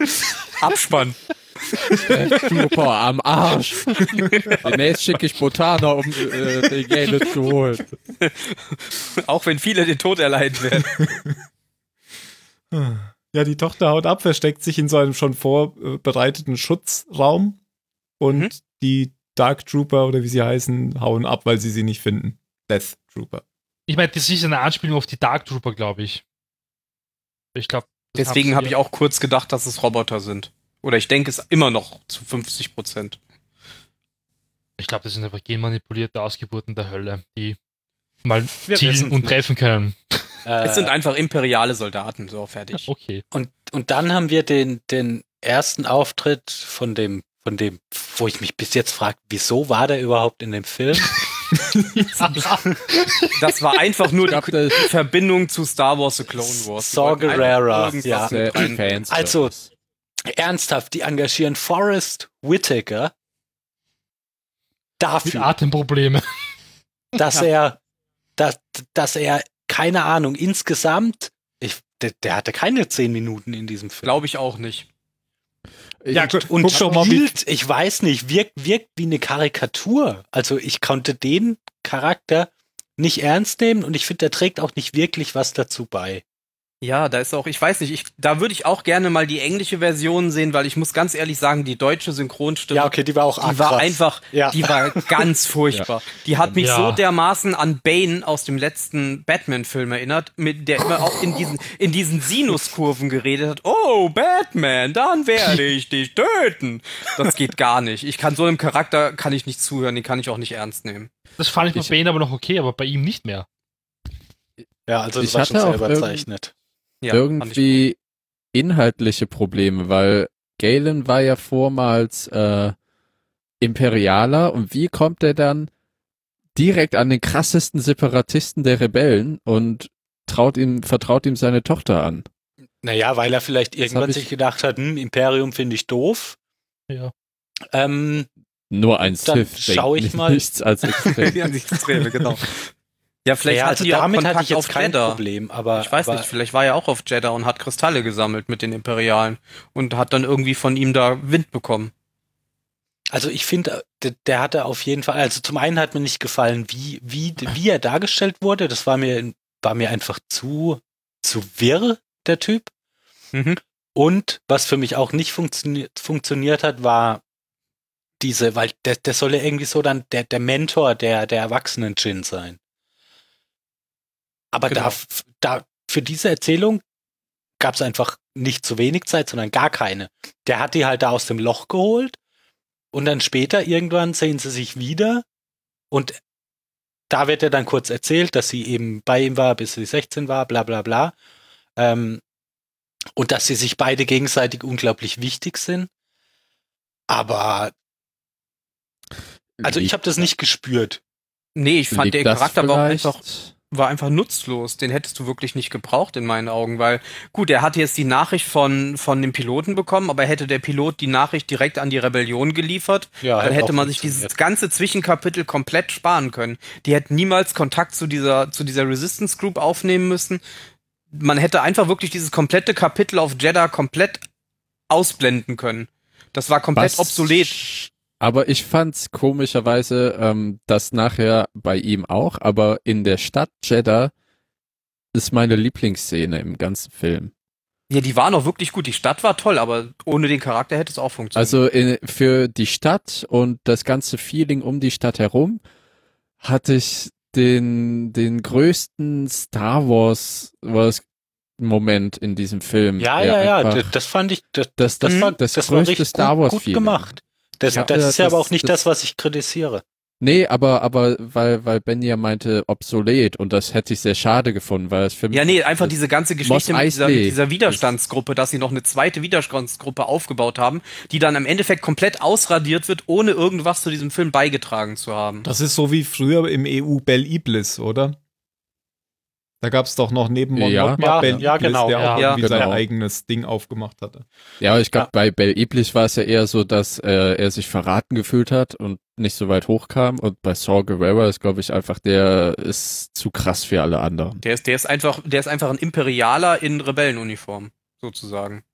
Abspann. Super, am Arsch. Demnächst schicke ich Botana, um äh, den Gale zu holen. Auch wenn viele den Tod erleiden werden. Ja, die Tochter haut ab, versteckt sich in so einem schon vorbereiteten Schutzraum und Mhm. die Dark Trooper oder wie sie heißen, hauen ab, weil sie sie nicht finden. Death Trooper. Ich meine, das ist eine Anspielung auf die Dark Trooper, glaube ich. Ich glaube. Deswegen habe ich auch kurz gedacht, dass es Roboter sind. Oder ich denke es immer noch zu 50 Prozent. Ich glaube, das sind einfach genmanipulierte Ausgeburten der Hölle, die mal Wir zielen und treffen können. Äh, Es sind einfach imperiale Soldaten, so fertig. Okay. und, und dann haben wir den, den ersten Auftritt von dem, von dem, wo ich mich bis jetzt frage, wieso war der überhaupt in dem Film? Das war einfach nur die, die Verbindung zu Star Wars The Clone Wars. Saw Gerrera, irgendwas ja. Mit Fans. Also, Ernsthaft, die engagieren Forrest Whitaker Mit dafür, Atemprobleme. dass er, dass, dass er, keine Ahnung, insgesamt, ich, der, der hatte keine zehn Minuten in diesem Film. Glaube ich auch nicht. Ja, ich, und spielt, ich weiß nicht, wirkt, wirkt wie eine Karikatur. Also ich konnte den Charakter nicht ernst nehmen und ich finde, der trägt auch nicht wirklich was dazu bei. Ja, da ist auch, ich weiß nicht, ich, da würde ich auch gerne mal die englische Version sehen, weil ich muss ganz ehrlich sagen, die deutsche Synchronstimme, Ja, okay, die war auch die war krass. einfach, Ja. die war ganz furchtbar. Die hat mich Ja. so dermaßen an Bane aus dem letzten Batman-Film erinnert, mit der immer auch in diesen, in diesen Sinuskurven geredet hat. Oh, Batman, dann werde ich dich töten. Das geht gar nicht. Ich kann so einem Charakter kann ich nicht zuhören, den kann ich auch nicht ernst nehmen. Das fand ich bei Bane aber noch okay, aber bei ihm nicht mehr. Ja, also das Ich war schon sehr überzeichnet. Ja, irgendwie inhaltliche Probleme, weil Galen war ja vormals äh, Imperialer und wie kommt er dann direkt an den krassesten Separatisten der Rebellen und traut ihm, vertraut ihm seine Tochter an? Naja, weil er vielleicht irgendwann sich gedacht hat, hm, Imperium finde ich doof. Ja. Ähm, Nur ein Dann Sith schau denkt ich mal. nichts als extrem. Ja, die Extreme, genau. Ja, vielleicht ja, also damit Kontakt hatte ich jetzt kein Jeddah. Problem, aber Ich weiß aber, nicht, vielleicht war er auch auf Jeddah und hat Kristalle gesammelt mit den Imperialen und hat dann irgendwie von ihm da Wind bekommen. Also ich finde, der, der hatte auf jeden Fall, also zum einen hat mir nicht gefallen, wie, wie, wie er dargestellt wurde. Das war mir, war mir einfach zu, zu wirr, der Typ. Mhm. Und was für mich auch nicht funktioniert, funktioniert hat, war diese, weil der, der soll ja irgendwie so dann der, der Mentor der, der erwachsenen Jin sein. Aber Genau. da, da, für diese Erzählung gab es einfach nicht zu wenig Zeit, sondern gar keine. Der hat die halt da aus dem Loch geholt und dann später irgendwann sehen sie sich wieder und da wird er dann kurz erzählt, dass sie eben bei ihm war, bis sie 16 war, bla bla bla. Ähm, und dass sie sich beide gegenseitig unglaublich wichtig sind. Aber, also ich habe das nicht gespürt. Nee, ich fand, Liegt das Charakter war auch einfach, war einfach nutzlos. Den hättest du wirklich nicht gebraucht in meinen Augen, weil gut, er hatte jetzt die Nachricht von, von dem Piloten bekommen, aber hätte der Pilot die Nachricht direkt an die Rebellion geliefert, Ja, dann hätte man sich dieses ganze Zwischenkapitel komplett sparen können. Die hätten niemals Kontakt zu dieser, zu dieser Resistance Group aufnehmen müssen. Man hätte einfach wirklich dieses komplette Kapitel auf Jeddah komplett ausblenden können. Das war komplett Was- obsolet. Aber ich fand's komischerweise, ähm, das nachher bei ihm auch, aber in der Stadt Jeddah ist meine Lieblingsszene im ganzen Film. Ja, die waren auch wirklich gut. Die Stadt war toll, aber ohne den Charakter hätte es auch funktioniert. Also in, für die Stadt und das ganze Feeling um die Stadt herum hatte ich den, den größten Star Wars was Moment in diesem Film. Ja, ja, ja, einfach- das, das fand ich, das, das, das, das, war, das, das war größte Star gut, Wars gut Feeling. gemacht. Das, Ja, das ist ja das- aber auch nicht das- das, was ich kritisiere. Nee, aber, aber, weil, weil Ben ja meinte, obsolet und das hätte ich sehr schade gefunden, weil es für mich. Ja, nee, einfach diese ganze Geschichte mit dieser, mit dieser Widerstandsgruppe, dass sie noch eine zweite Widerstandsgruppe aufgebaut haben, die dann im Endeffekt komplett ausradiert wird, ohne irgendwas zu diesem Film beigetragen zu haben. Das ist so wie früher im EU Bell Iblis, oder? Da gab es doch noch neben Mon Ja. Mothma Ja, Bell ja, Iblis, genau. der auch irgendwie sein genau. eigenes Ding aufgemacht hatte. Ja, aber ich glaube, Ja. bei Bell Iblis war es ja eher so, dass äh, er sich verraten gefühlt hat und nicht so weit hochkam. Und bei Saw Gerrera ist, glaube ich, einfach, der ist zu krass für alle anderen. Der ist, der ist einfach, der ist einfach ein Imperialer in Rebellenuniform, sozusagen.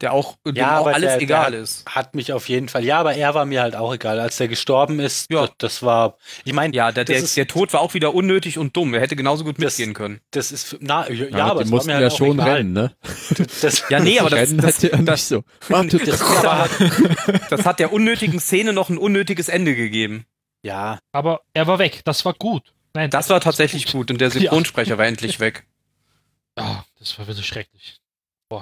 Der auch, dem Ja, auch aber alles der- egal der- ist. Hat mich auf jeden Fall. Ja, aber er war mir halt auch egal. Als der gestorben ist, Ja. das, das war. Ich meine, Ja, der, das der, ist- der Tod war auch wieder unnötig und dumm. Er hätte genauso gut Das- mitgehen können. das ist. Na, ja, Ja, aber die es war mussten mir halt ja auch schon egal. rennen, ne? Das, Ja, nee, aber das, das, nicht das, so. Das, das, das hat der unnötigen Szene noch ein unnötiges Ende gegeben. ja, Aber er war weg. Das war gut. Nein, Das war tatsächlich gut und der Synchronsprecher war endlich weg. Ah, das war wirklich schrecklich.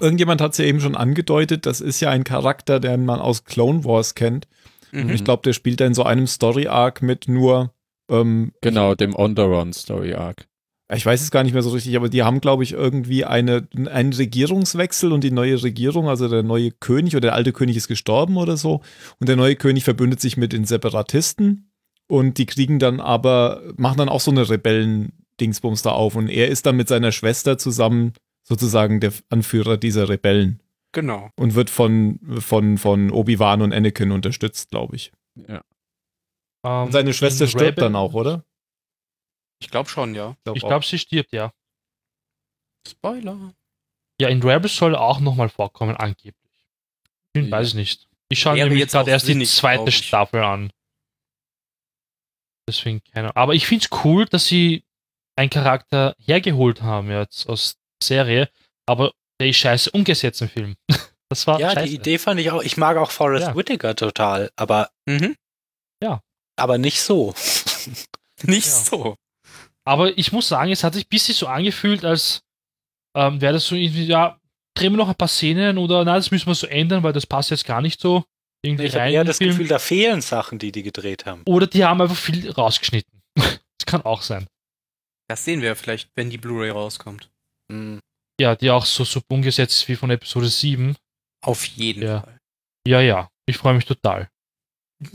Irgendjemand hat es ja eben schon angedeutet, das ist ja ein Charakter, den man aus Clone Wars kennt. Und Mhm. ich glaube, der spielt da in so einem Story-Arc mit nur, ähm, genau, dem On-the-Run Story Arc. ich weiß es gar nicht mehr so richtig, aber die haben, glaube ich, irgendwie eine, einen Regierungswechsel und die neue Regierung, also der neue König oder der alte König ist gestorben oder so. Und der neue König verbündet sich mit den Separatisten und die kriegen dann aber, machen dann auch so eine Rebellen-Dingsbums da auf. Und er ist dann mit seiner Schwester zusammen sozusagen der Anführer dieser Rebellen Genau. und wird von, von, von Obi-Wan und Anakin unterstützt, glaube ich. Ja. Ähm, Und seine Schwester stirbt Rebel- dann auch, oder? Ich glaube schon, ja. Ich glaube, sie stirbt, ja. Spoiler. Ja, in Rebels soll er auch nochmal vorkommen, angeblich. Ich Ja. weiß es nicht. Ich schaue mir jetzt gerade erst die zweite glaub. Staffel an. Deswegen keine Aber ich finde es cool, dass sie einen Charakter hergeholt haben jetzt aus Serie, aber der ist scheiße umgesetzt im Film. Das war ja, scheiße. die Idee fand ich auch. Ich mag auch Forrest Ja. Whitaker total, aber, Mhm. aber nicht so. Nicht Ja. so. Aber ich muss sagen, es hat sich ein bisschen so angefühlt, als ähm, wäre das so irgendwie, ja, drehen wir noch ein paar Szenen oder nein, das müssen wir so ändern, weil das passt jetzt gar nicht so irgendwie Ich habe rein den das Film. Gefühl, da fehlen Sachen, die die gedreht haben. Oder die haben einfach viel rausgeschnitten. das kann auch sein. Das sehen wir vielleicht, wenn die Blu-ray rauskommt. Hm. Ja, die auch so super umgesetzt ist wie von Episode 7. Auf jeden Ja. Fall. Ja, ja, ich freue mich total.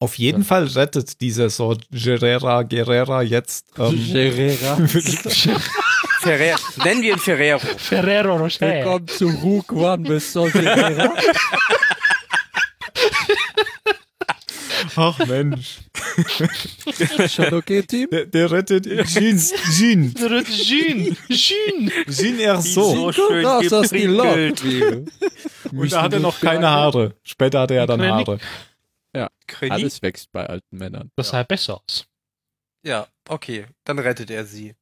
Auf jeden Fall rettet dieser so Gerera Guerrera jetzt. Ähm, Gerera. Ferrer Nennen wir ihn Ferrero. Ferrero Rocher. Willkommen zu Rook One mit Saw Gerera. Ach Mensch. Schon okay, Team? Der, der rettet Jean. Jean. Jean, Jean. Jean Erso. So schön Das ist die. Love. Und da hat er noch keine Haare. Später hatte er dann. Haare. Kredit? Alles wächst bei alten Männern. Das sah besser aus. Ja, okay. Dann rettet er sie.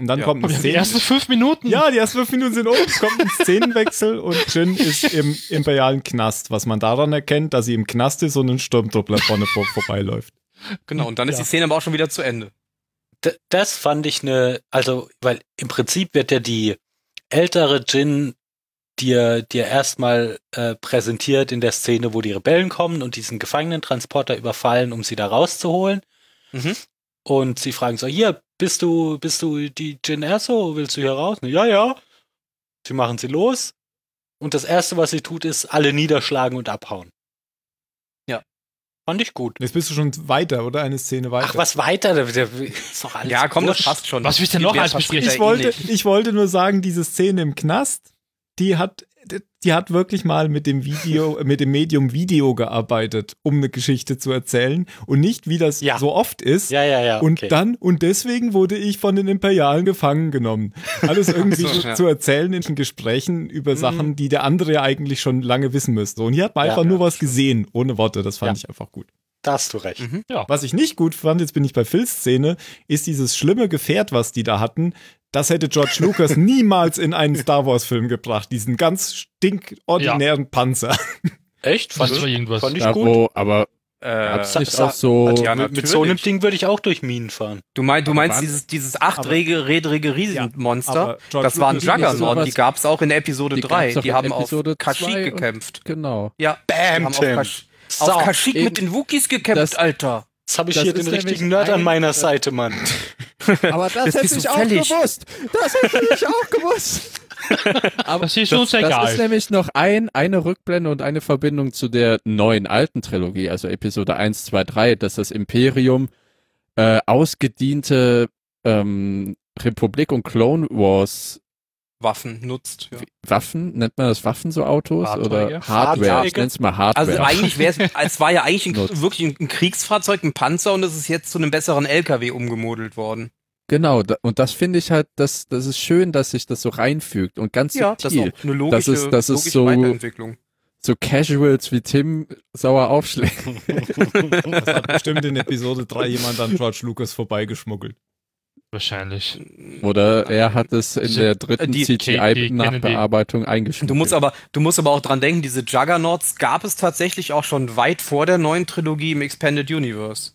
Und dann Ja. kommt eine die ersten Szene. fünf Minuten. Ja, die ersten fünf Minuten sind um. Es kommt ein Szenenwechsel und Jin ist im imperialen Knast. Was man daran erkennt, dass sie im Knast ist und ein Sturmtruppler vorne vor, vorbeiläuft. Genau, und dann ist Ja. die Szene aber auch schon wieder zu Ende. D das fand ich eine, also, weil im Prinzip wird ja die ältere Jin dir, dir erstmal äh, präsentiert in der Szene, wo die Rebellen kommen und diesen Gefangenentransporter überfallen, um sie da rauszuholen. Mhm. Und sie fragen so, hier, bist du, bist du die Jin Erso? Willst du hier raus? Ja, ja. Sie machen sie los. Und das erste, was sie tut, ist alle niederschlagen und abhauen. Ja. Fand ich gut. Jetzt bist du schon weiter, oder? Eine Szene weiter. Ach, was weiter? Da- da- Ist doch alles Ja, komm, das passt schon. Was willst du denn noch Viel mehr alles verspricht besprechen? er ich eh wollte, ich wollte nur sagen, diese Szene im Knast, die hat, die hat wirklich mal mit dem Video, mit dem Medium Video gearbeitet, um eine Geschichte zu erzählen und nicht, wie das Ja. so oft ist. Ja, ja, ja. Und okay. dann, und deswegen wurde ich von den Imperialen gefangen genommen. Alles irgendwie so, zu- ja. zu erzählen in Gesprächen über Sachen, die der andere ja eigentlich schon lange wissen müsste. Und hier hat man Ja, einfach ja, nur was gesehen, ohne Worte. Das fand Ja. ich einfach gut. Da hast du recht. Mhm. Was ich nicht gut fand, jetzt bin ich bei Phils Szene, ist dieses schlimme Gefährt, was die da hatten. Das hätte George Lucas niemals in einen Star Wars-Film gebracht. Diesen ganz stinkordinären Panzer. Echt? Fand ich, irgendwas. fand ich gut. wo, aber Äh, nicht auch so, ja, mit, mit so einem. Ding würde ich auch durch Minen fahren. du, mein, du meinst dieses, dieses achträdrige Riesenmonster? George das war ein Lucas- Juggernaut, die gab's auch in Episode Die 3. gab's auch Die haben Episode auf Kashyyyk gekämpft. genau. Ja, die Bam, haben auf, Tim. Kash So, auf Kashyyyk mit den Wookies gekämpft, Das- Alter. Jetzt habe ich das hier den richtigen Nerd an ein- meiner Seite, Mann. Aber das, Das hätte ich du auch fällig. gewusst. Das hätte ich auch gewusst. Aber Das ist uns das egal. ist nämlich noch ein, eine Rückblende und eine Verbindung zu der neuen alten Trilogie, also Episode 1, 2, 3, dass das Imperium äh, ausgediente ähm, Republik und Clone Wars Waffen nutzt. Ja. Waffen, nennt man das Waffen so Autos Fahrzeuge? oder Hardware? Ich Fahrzeuge? nenn's mal Hardware. Also eigentlich wäre es, es war ja eigentlich ein, wirklich ein Kriegsfahrzeug, ein Panzer und es ist jetzt zu einem besseren LKW umgemodelt worden. Genau, da, und das finde ich halt, das, das ist schön, dass sich das so reinfügt und ganz Ja, das ist subtil. auch eine logische, Das ist- das ist logische so- Weiterentwicklung. So Casuals wie Tim sauer aufschlägt. Das hat bestimmt in Episode 3 jemand an George Lucas vorbeigeschmuggelt. Wahrscheinlich. Oder er hat es in der dritten CGI-Nachbearbeitung eingeschrieben. Du musst aber, du musst aber auch dran denken, diese Juggernauts gab es tatsächlich auch schon weit vor der neuen Trilogie im Expanded Universe.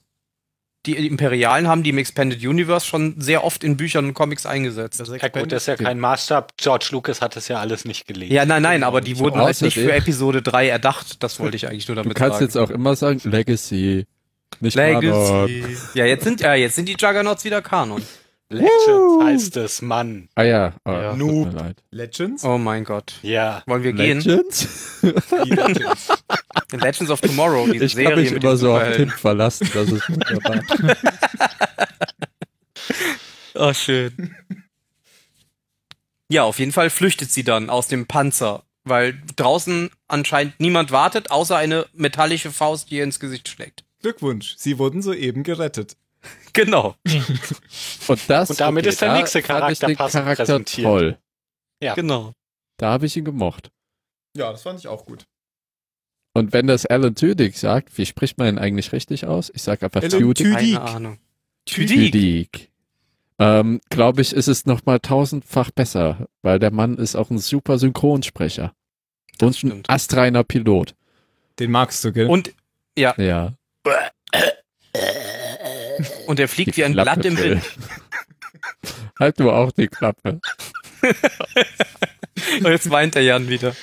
Die Imperialen haben die im Expanded Universe schon sehr oft in Büchern und Comics eingesetzt. Ja gut, das ist ja kein Maßstab. George Lucas hat das ja alles nicht gelesen. Ja, nein, nein, aber die wurden halt nicht für Episode 3 erdacht. Das wollte ich eigentlich nur Du damit kannst sagen. jetzt auch immer sagen, Legacy. Nicht Kanon. Legacy. Ja, jetzt sind, ja, jetzt sind die Juggernauts wieder Kanon. Legends heißt es, Mann. Ah ja, oh, Ja. tut Noob. mir leid. Legends? Oh mein Gott. Ja. Wollen wir gehen? Legends? Die Legends. Legends of Tomorrow, diese Ich Serie kann mich mit immer so auf Superhelden. Tim verlassen, das ist wunderbar. Oh, schön. Ja, auf jeden Fall flüchtet sie dann aus dem Panzer, weil draußen anscheinend niemand wartet, außer eine metallische Faust, die ihr ins Gesicht schlägt. Glückwunsch, Sie wurden soeben gerettet. Genau. Und, das, Und damit ist der da nächste fand ich Charakter den Charakter präsentiert. toll. Ja. Genau. Da habe ich ihn gemocht. Ja, das fand ich auch gut. Und wenn das Alan Tudyk sagt, wie spricht man ihn eigentlich richtig aus? Ich sage einfach Alan Tudyk. Tudyk. Keine Ahnung. Tüdik. Tudyk. Ähm, Glaube ich, ist es nochmal tausendfach besser, weil der Mann ist auch ein super Synchronsprecher. Und ein stimmt. astreiner Pilot. Den magst du, gell? Und, Ja. und er fliegt Die wie ein Klappe, Blatt im. Wind. Halt du auch die Klappe. Und jetzt weint der Jan wieder.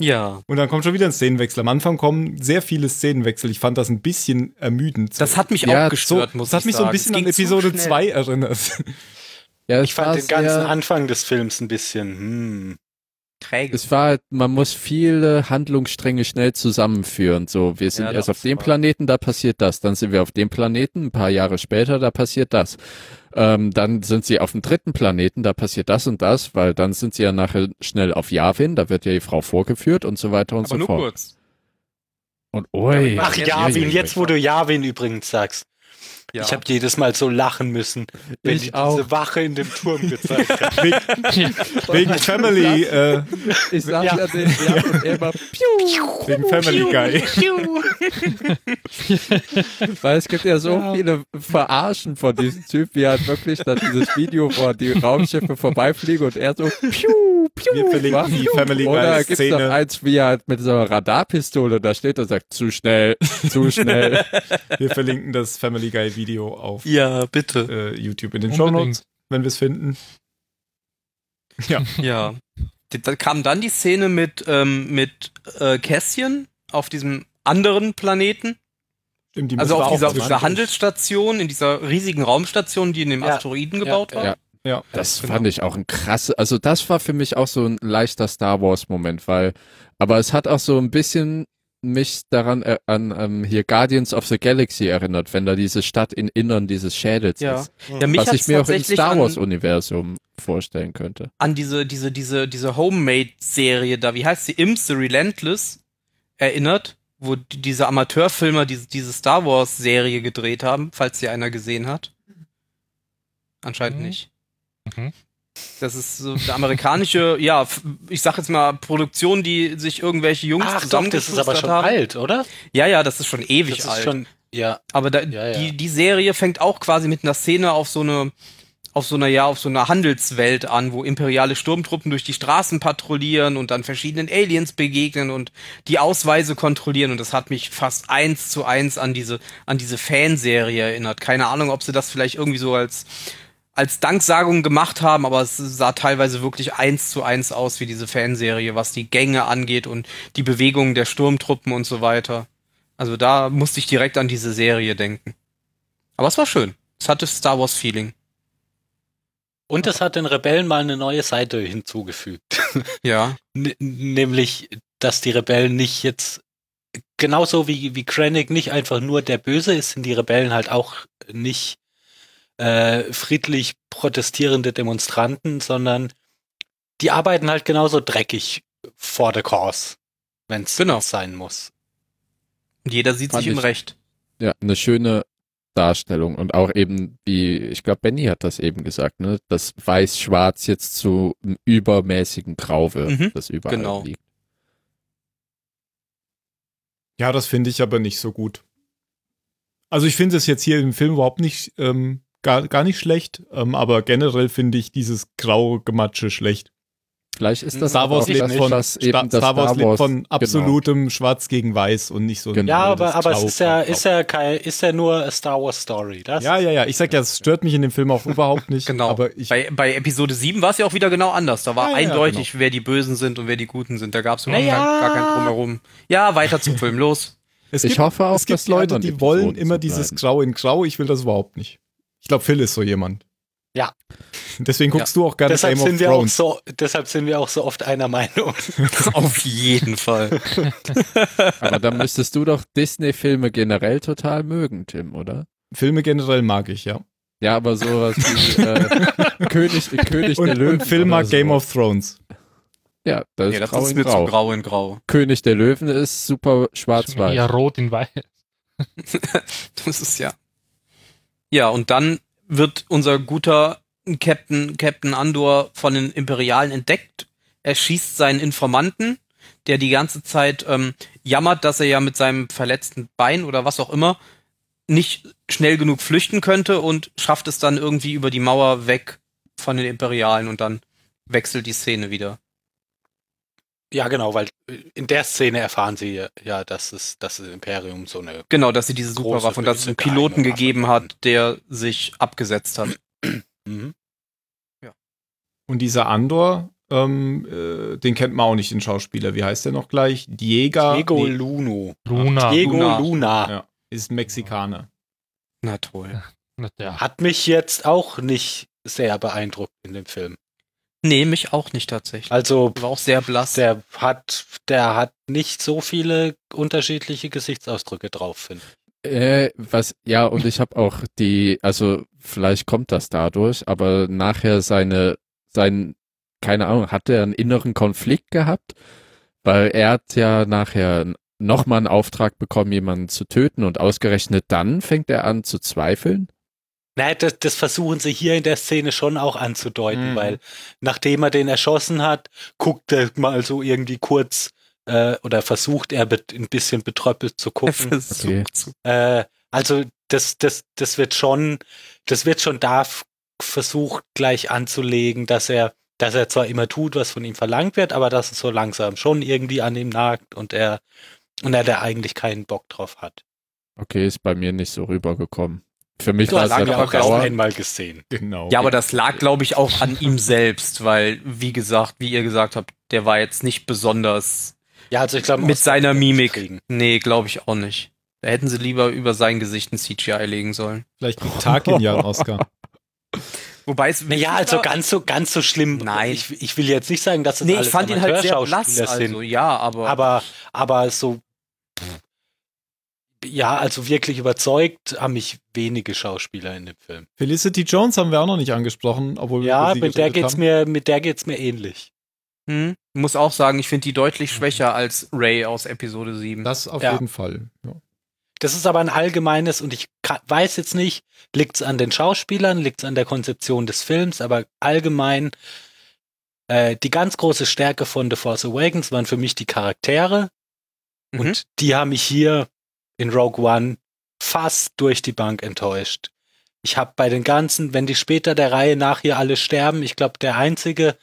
Ja. Und dann kommt schon wieder ein Szenenwechsel. Am Anfang kommen sehr viele Szenenwechsel. Ich fand das ein bisschen ermüdend. Das hat mich Ja, auch gestört, muss das hat ich mich so ein sagen. bisschen an Episode schnell. 2 erinnert. Ja, Ich fand den ganzen Anfang des Films ein bisschen, hm. Träge. Es war halt, man muss viele Handlungsstränge schnell zusammenführen. So, wir sind Ja, erst auf dem war- Planeten, da passiert das. Dann sind wir auf dem Planeten, ein paar Jahre später, da passiert das. Ähm, dann sind sie auf dem dritten Planeten, da passiert das und das, weil dann sind sie ja nachher schnell auf Yavin, da wird ja die Frau vorgeführt und so weiter und Aber so nur fort. kurz. Und oi. Ach, ja, jetzt wo du Javin übrigens sagst. Ja. Ich habe jedes Mal so lachen müssen, wenn Ich die auch. diese Wache in dem Turm gezeigt hat. Wegen Family, äh, Ich sag ja, Ja. den ja, und er immer, wegen Family Guy. Weil es gibt ja so viele Verarschen von diesem Typ, wie halt wirklich dann dieses Video, wo die Raumschiffe vorbeifliegen und er so piu, piu, Wir verlinken macht. die Family Oder Guy gibt's noch eins, wie er halt mit so einer Radarpistole da steht und sagt, zu schnell, zu schnell. Wir verlinken das Family Guy Video auf Ja, bitte. äh, YouTube in den. Show Notes, wenn wir es finden. Ja. Ja. Da kam dann die Szene mit, ähm, mit äh, Kässchen auf diesem anderen Planeten. Stimmt, die Also auf dieser, auf dieser. Handelsstation, in dieser riesigen Raumstation, die in dem Ja. Asteroiden gebaut ja. war. Ja. Ja. Das genau. fand ich auch ein krasse, also das war für mich auch so ein leichter Star Wars Moment, weil, aber es hat auch so ein bisschen mich daran äh, an ähm, hier Guardians of the Galaxy erinnert, wenn da diese Stadt in Innern dieses Schädels Ja. ist. Ja, mich was ich mir auch im Star Wars Universum vorstellen könnte. an diese, diese, diese, diese Homemade-Serie da, wie heißt sie? Imps the Relentless, erinnert, wo die, diese Amateurfilmer diese, diese Star Wars-Serie gedreht haben, falls sie einer gesehen hat. Anscheinend Mhm. nicht. Mhm. Das ist so eine amerikanische, ja, ich sag jetzt mal, Produktion, die sich irgendwelche Jungs Ach doch, das ist aber schon haben. alt, oder? Ja, ja, das ist schon ewig Das ist alt. schon, ja. Aber da, Ja, ja. Die, die Serie fängt auch quasi mit einer Szene auf so eine, auf so einer, ja, auf so einer Handelswelt an, wo imperiale Sturmtruppen durch die Straßen patrouillieren und dann verschiedenen Aliens begegnen und die Ausweise kontrollieren. Und das hat mich fast eins zu eins an diese, an diese Fanserie erinnert. Keine Ahnung, ob sie das vielleicht irgendwie so als, als Danksagung gemacht haben, aber es sah teilweise wirklich eins zu eins aus wie diese Fanserie, was die Gänge angeht und die Bewegungen der Sturmtruppen und so weiter. Also da musste ich direkt an diese Serie denken. Aber es war schön. Es hatte Star Wars Feeling. Und es hat den Rebellen mal eine neue Seite hinzugefügt. Ja. N nämlich, dass die Rebellen nicht jetzt genauso wie, wie Krennic nicht einfach nur der Böse ist, sind die Rebellen halt auch nicht äh, friedlich protestierende Demonstranten, sondern die arbeiten halt genauso dreckig vor der Cause, wenn es Genau. sein muss. Und jeder sieht Fand sich im Recht. Ja, eine schöne Darstellung und auch eben, wie, ich glaube, Benny hat das eben gesagt, ne, dass Weiß-Schwarz jetzt zu einem übermäßigen Grau wird, Mhm, das überall genau. liegt. Ja, das finde ich aber nicht so gut. Also ich finde es jetzt hier im Film überhaupt nicht, ähm, gar, gar nicht schlecht, ähm, aber generell finde ich dieses graue Gematsche schlecht. Vielleicht ist das Star Wars auch lebt das, von, eben Star, das Star Wars lebt von genau. absolutem Schwarz gegen Weiß und nicht so ein Genau. Ja, aber, aber es ist ja, ist ja kein, ist ja nur a Star Wars Story. Das Ja, ja, ja. Ich sag ja, es stört mich in dem Film auch überhaupt nicht. Genau. Aber ich, bei, bei Episode 7 war es ja auch wieder genau anders. Da war Ja, ja, eindeutig, wer die Bösen sind und wer die Guten sind. Da gab es überhaupt Naja. gar, kein Drumherum. Ja, weiter zum Film, los. es Ich hoffe auch, es gibt die Leute, die wollen immer dieses. Grau in Grau. Ich will das überhaupt nicht. Ich glaube, Phil ist so jemand. Ja. Deswegen guckst du auch gerne deshalb Game of sind wir auch Thrones. so, deshalb sind wir auch so oft einer Meinung. Auf jeden Fall. Aber dann müsstest du doch Disney-Filme generell total mögen, Tim, oder? Filme generell mag ich, ja. Ja, aber sowas wie äh, König, König der Und, Löwen. und oder mag so. Game of Thrones. Ja, das Ja, ist das grau ist in mir grau. zu grau in grau. König der Löwen ist super schwarz-weiß. Ja, rot in weiß. Das ist ja. Ja, und dann wird unser guter Captain, Captain Andor von den Imperialen entdeckt. Er schießt seinen Informanten, der die ganze Zeit ähm, jammert, dass er ja mit seinem verletzten Bein oder was auch immer nicht schnell genug flüchten könnte und schafft es dann irgendwie über die Mauer weg von den Imperialen und dann wechselt die Szene wieder. Ja, genau, weil in der Szene erfahren sie ja, dass es, dass das Imperium so eine. Genau, dass sie diese Superwaffe und dass es einen Piloten gegeben hat, der sich abgesetzt hat. Mhm. Und dieser Andor, ähm, äh, den kennt man auch nicht, den Schauspieler. Wie heißt der noch gleich? Diego. Diego nee, Luno. Luna. Diego Luna. Luna. Ja. ist ein Mexikaner. Na toll. Hat mich jetzt auch nicht sehr beeindruckt in dem Film. Nee, mich auch nicht tatsächlich. Also, War auch sehr blass. der hat, der hat nicht so viele unterschiedliche Gesichtsausdrücke drauf, finde ich. Äh, was, ja, und ich habe auch die, also vielleicht kommt das dadurch, aber nachher seine, sein, keine Ahnung, hat er einen inneren Konflikt gehabt, weil er hat ja nachher nochmal einen Auftrag bekommen, jemanden zu töten und ausgerechnet dann fängt er an zu zweifeln. Nein, das, das versuchen sie hier in der Szene schon auch anzudeuten, Mhm. weil nachdem er den erschossen hat, guckt er mal so irgendwie kurz äh, oder versucht er ein bisschen betröppelt zu gucken. Okay. Äh, also das, das, das wird schon, das wird schon da versucht gleich anzulegen, dass er, dass er zwar immer tut, was von ihm verlangt wird, aber dass es so langsam schon irgendwie an ihm nagt und er und er da eigentlich keinen Bock drauf hat. Okay, ist bei mir nicht so rübergekommen. Für mich war es ja ja auch erst Dauer. einmal gesehen. Genau. Ja, aber das lag, glaube ich, auch an ihm selbst, weil, wie gesagt, wie ihr gesagt habt, der war jetzt nicht besonders Ja, also ich glaube mit seiner Mimik. Kriegen. Nee, glaube ich auch nicht. Da hätten sie lieber über sein Gesicht ein CGI legen sollen. Vielleicht kriegt Tarkin ja einen Oscar. Wobei es Naja, also ganz so, ganz so schlimm. Nein. Ich, ich will jetzt nicht sagen, dass es Nee, ich alles fand ihn halt sehr blass. Sind. Also, ja, aber. aber, aber so, ja, also wirklich überzeugt haben mich wenige Schauspieler in dem Film. Felicity Jones haben wir auch noch nicht angesprochen, obwohl wir Ja, mit der geht's haben. mir, mit der geht's mir ähnlich. hm, muss auch sagen, ich finde die deutlich schwächer als Ray aus Episode 7. Das auf Ja. jeden Fall. Ja. Das ist aber ein allgemeines und ich weiß jetzt nicht, liegt's an den Schauspielern, liegt's an der Konzeption des Films, aber allgemein äh, die ganz große Stärke von The Force Awakens waren für mich die Charaktere Mhm. und die haben mich hier in Rogue One fast durch die Bank enttäuscht. Ich habe bei den ganzen, wenn die später der Reihe nach hier alle sterben, ich glaube der einzige,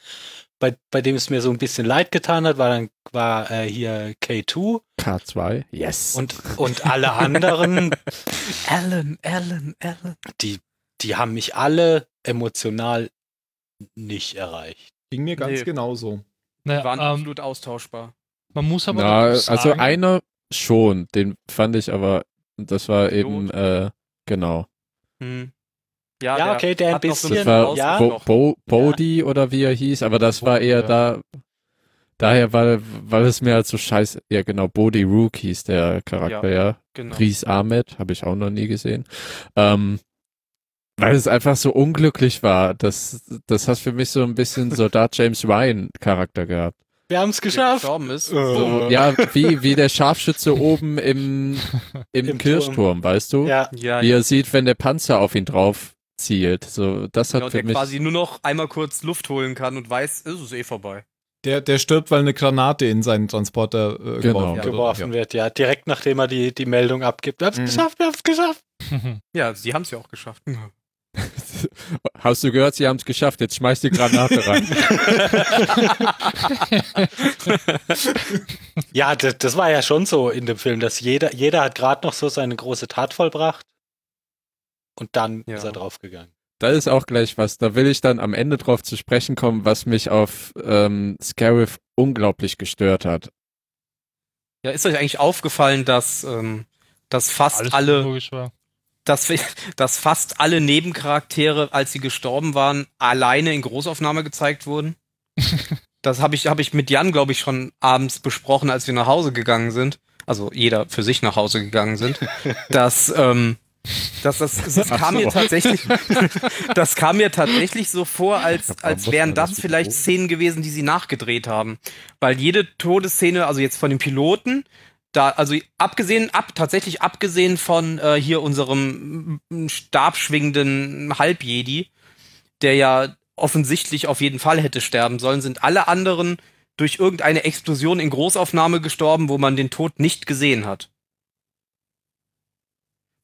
bei, bei dem es mir so ein bisschen leid getan hat, war dann war äh, hier K2 K2, yes. und und alle anderen Alan, Alan, Alan. die, die haben mich alle emotional nicht erreicht. Ging mir ganz Nee. genauso. naja, Waren ähm, absolut austauschbar. man muss aber Na, also sagen, einer schon, den fand ich aber, das war Pilot. eben, äh, genau. Hm. Ja, okay, der ein hat noch so bisschen- Das war ja. Bo. Bo Bodhi oder wie er hieß, aber das war eher Ja. da, daher, weil, weil es mir halt so scheiße, ja genau, Bodhi Rook hieß der Charakter, ja. Genau. Ries Ahmed, habe ich auch noch nie gesehen. Ähm, weil es einfach so unglücklich war. Das, das hat für mich so ein bisschen Soldat James Ryan Charakter gehabt. Wir haben es geschafft. gestorben ist. Äh. So, ja, wie, wie der Scharfschütze oben im, im, Im Kirchturm, weißt du? Ja, Ja, Wie er sieht, wenn der Panzer auf ihn drauf zielt. So, das hat ja, und für der mich. quasi nur noch einmal kurz Luft holen kann und weiß, es ist eh vorbei. Der, der stirbt, weil eine Granate in seinen Transporter äh, Genau. geworfen, wird. geworfen wird, ja. Direkt nachdem er die, die Meldung abgibt. Wir haben's Mhm. geschafft, wir haben's geschafft. Ja, sie haben es ja auch geschafft. Hast du gehört, sie haben es geschafft, jetzt schmeiß die Granate rein. Ja, das, das war ja schon so in dem Film, dass jeder, jeder hat gerade noch so seine große Tat vollbracht. Und dann Ja. ist er draufgegangen. Da ist auch gleich was. Da will ich dann am Ende drauf zu sprechen kommen, was mich auf ähm, Scarif unglaublich gestört hat. Ja, ist euch eigentlich aufgefallen, dass, ähm, dass fast Alles alle. Dass, dass fast alle Nebencharaktere, als sie gestorben waren, alleine in Großaufnahme gezeigt wurden? das habe ich, hab ich mit Jan, glaube ich, schon abends besprochen, als wir nach Hause gegangen sind. Also jeder für sich nach Hause gegangen sind. dass, ähm, dass das, das kam so. mir tatsächlich, das kam mir tatsächlich so vor, als, als wären das vielleicht Szenen gewesen, die sie nachgedreht haben. Weil jede Todesszene, also jetzt von den Piloten, da, also abgesehen, ab, tatsächlich abgesehen von äh, hier unserem stabschwingenden Halbjedi, der ja offensichtlich auf jeden Fall hätte sterben sollen, sind alle anderen durch irgendeine Explosion in Großaufnahme gestorben, wo man den Tod nicht gesehen hat.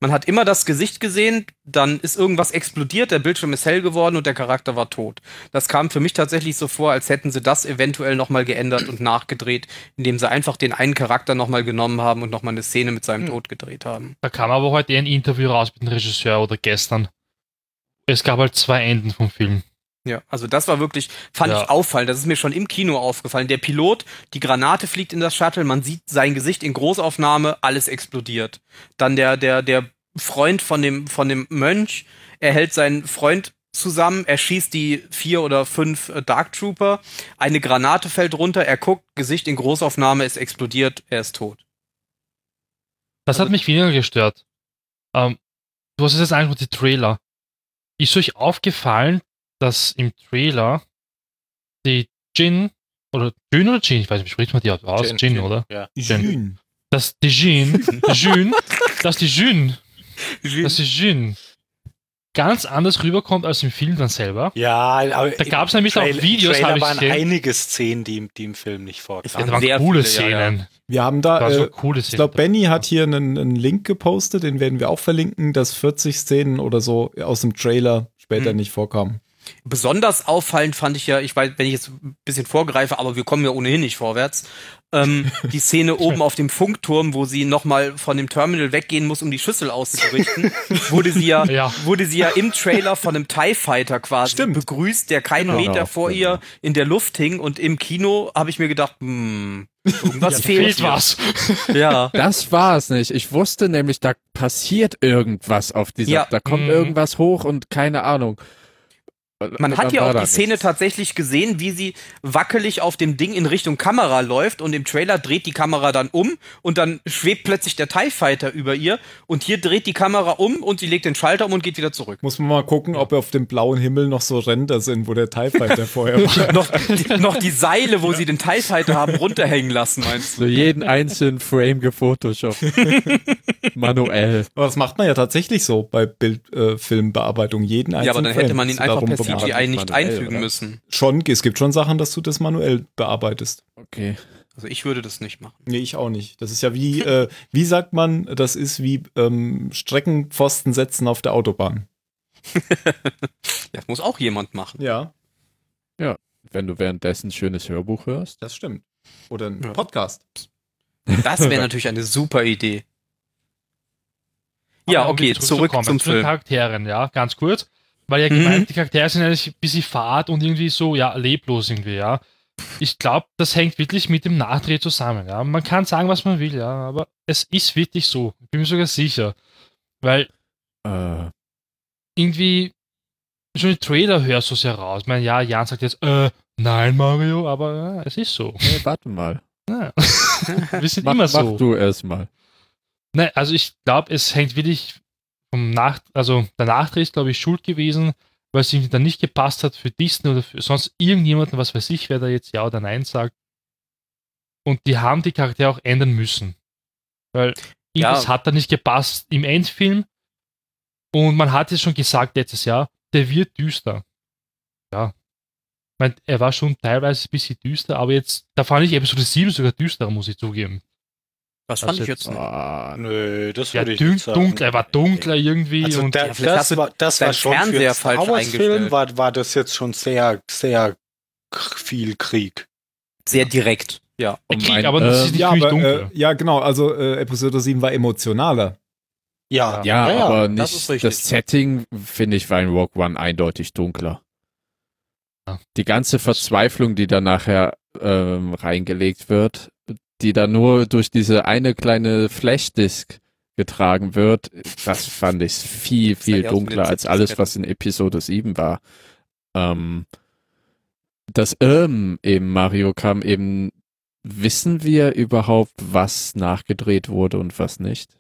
Man hat immer das Gesicht gesehen, dann ist irgendwas explodiert, der Bildschirm ist hell geworden und der Charakter war tot. Das kam für mich tatsächlich so vor, als hätten sie das eventuell nochmal geändert und nachgedreht, indem sie einfach den einen Charakter nochmal genommen haben und nochmal eine Szene mit seinem Hm. Tod gedreht haben. Da kam aber heute ein Interview raus mit dem Regisseur oder gestern. Es gab halt zwei Enden vom Film. Ja, also das war wirklich, fand Ja. ich auffallend. Das ist mir schon im Kino aufgefallen. Der Pilot, die Granate fliegt in das Shuttle, man sieht sein Gesicht in Großaufnahme, alles explodiert. Dann der, der, der Freund von dem, von dem Mönch, er hält seinen Freund zusammen, er schießt die vier oder fünf äh, Dark Trooper, eine Granate fällt runter, er guckt, Gesicht in Großaufnahme, es explodiert, er ist tot. Das Also- hat mich weniger gestört. Ähm, du hast es jetzt angesprochen, die Trailer. Ist euch aufgefallen, dass im Trailer die Jin oder Jin oder Jin, ich weiß nicht, wie spricht man die aus? Jin, oder? Ja. Jün. Dass die Jin, Jin, dass die Jin, dass die Jin ganz anders rüberkommt als im Film dann selber. Ja, aber Da im gab's nämlich auch Trail- Videos, Trailer hab ich waren gesehen. einige Szenen, die, im- die im Film nicht Es Ja, vorkamen. da waren sehr coole viele, ja, ja. Szenen. Wir haben Da da, äh, coole ich Szenen. glaube, Benny hat hier einen, einen Link gepostet, den werden wir auch verlinken, dass 40 Szenen oder so aus dem Trailer später Hm. nicht vorkamen. Besonders auffallend fand ich ja, ich weiß, wenn ich jetzt ein bisschen vorgreife, aber wir kommen ja ohnehin nicht vorwärts, ähm, die Szene oben auf dem Funkturm, wo sie nochmal von dem Terminal weggehen muss, um die Schüssel auszurichten, wurde sie ja, Ja. wurde sie ja im Trailer von einem TIE Fighter quasi Stimmt. begrüßt, der keinen Genau, Meter vor genau. ihr in der Luft hing und im Kino habe ich mir gedacht, hm, irgendwas Ja, fehlt, fehlt hier. was. Ja. Das war es nicht. Ich wusste nämlich, da passiert irgendwas auf dieser, Ja. da kommt Mhm. irgendwas hoch und keine Ahnung. Man hat ja auch die Szene nichts. tatsächlich gesehen, wie sie wackelig auf dem Ding in Richtung Kamera läuft und im Trailer dreht die Kamera dann um und dann schwebt plötzlich der TIE Fighter über ihr und hier dreht die Kamera um und sie legt den Schalter um und geht wieder zurück. Muss man mal gucken, ob auf dem blauen Himmel noch so Ränder sind, wo der TIE Fighter vorher war. noch, die, noch die Seile, wo sie den TIE Fighter haben runterhängen lassen, meinst du? So jeden einzelnen Frame gefotoshoppt. Manuell. Aber das macht man ja tatsächlich so bei Bildfilmbearbeitung. Äh, Filmbearbeitung. Jeden einzelnen Ja, aber dann hätte man ihn Frame einfach per. CGI nicht manuell, einfügen oder? müssen. Schon, es gibt schon Sachen, dass du das manuell bearbeitest. Okay. Also ich würde das nicht machen. Nee, ich auch nicht. Das ist ja wie, äh, wie sagt man, das ist wie ähm, Streckenpfosten setzen auf der Autobahn. Das muss auch jemand machen. Ja, Wenn du währenddessen ein schönes Hörbuch hörst. das stimmt. Oder ein Ja. Podcast. Das wäre natürlich eine super Idee. Ja, Aber um okay, zurück zurückzukommen, zum zu den Film. Charakteren, ja, ganz kurz. Weil ja Mhm. gemeint, die Charaktere sind eigentlich ein bisschen fad und irgendwie so, ja, leblos irgendwie, ja. Ich glaube, das hängt wirklich mit dem Nachdreh zusammen, ja. Man kann sagen, was man will, ja, aber es ist wirklich so. Ich bin mir sogar sicher. Weil Äh, irgendwie schon im Trailer hörst du es ja raus. Ich meine, ja, Jan sagt jetzt, äh, nein, Mario, aber ja, es ist so. nee, warte mal. Ja. Wir sind Mach, immer so. mach du erstmal. Nein, also ich glaube, es hängt wirklich vom Nach, also der Nachdreh ist, glaube ich, schuld gewesen, weil es irgendwie dann nicht gepasst hat für Disney oder für sonst irgendjemanden, was weiß ich, wer da jetzt ja oder nein sagt. Und die haben die Charaktere auch ändern müssen. Weil Ja. irgendwas hat da nicht gepasst im Endfilm. Und man hat es schon gesagt letztes Jahr, der wird düster. Ja. Ich mein, er war schon teilweise ein bisschen düster, aber jetzt, da fand ich Episode 7 sogar düsterer, muss ich zugeben. Was Das fand ich jetzt-. Ah, Nö, das Ja, würde ich dun nicht sagen. dunkler, er war dunkler irgendwie Also und der, Ja, das war, das war schon Fernseher für falsch Star Wars Film eingestellt. war, war das jetzt schon sehr, sehr viel Krieg. Sehr direkt. Ja. Um Krieg, ein, aber das ist nicht Ja, ziemlich aber dunkel. äh, ja, genau. Also äh, Episode 7 war emotionaler. Ja, Ja, ja, aber das nicht. richtig. Das Setting, finde ich, war in Rogue One eindeutig dunkler. Ja. Die ganze Verzweiflung, die da nachher ähm, reingelegt wird, die da nur durch diese eine kleine Flashdisk getragen wird, das fand ich viel, viel dunkler als alles, was in Episode 7 war. Ähm, das Irm eben Mario kam eben, wissen wir überhaupt, was nachgedreht wurde und was nicht?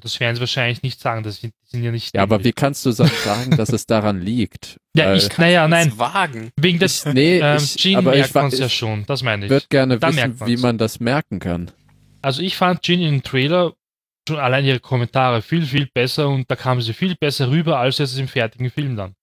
Das werden sie wahrscheinlich nicht sagen, das sind, sind ja nicht. Ja, aber wie kannst du dann sagen, dass es daran liegt? Ja, ich, naja, nein, Wagen. wegen des nee, ähm, ich, Gene aber merkt ich, man es ja ich schon, das meine ich. würde gerne Da wissen, wie man das merken kann. Also ich fand Jin im Trailer schon allein ihre Kommentare viel, viel besser und da kam sie viel besser rüber als jetzt im fertigen Film dann.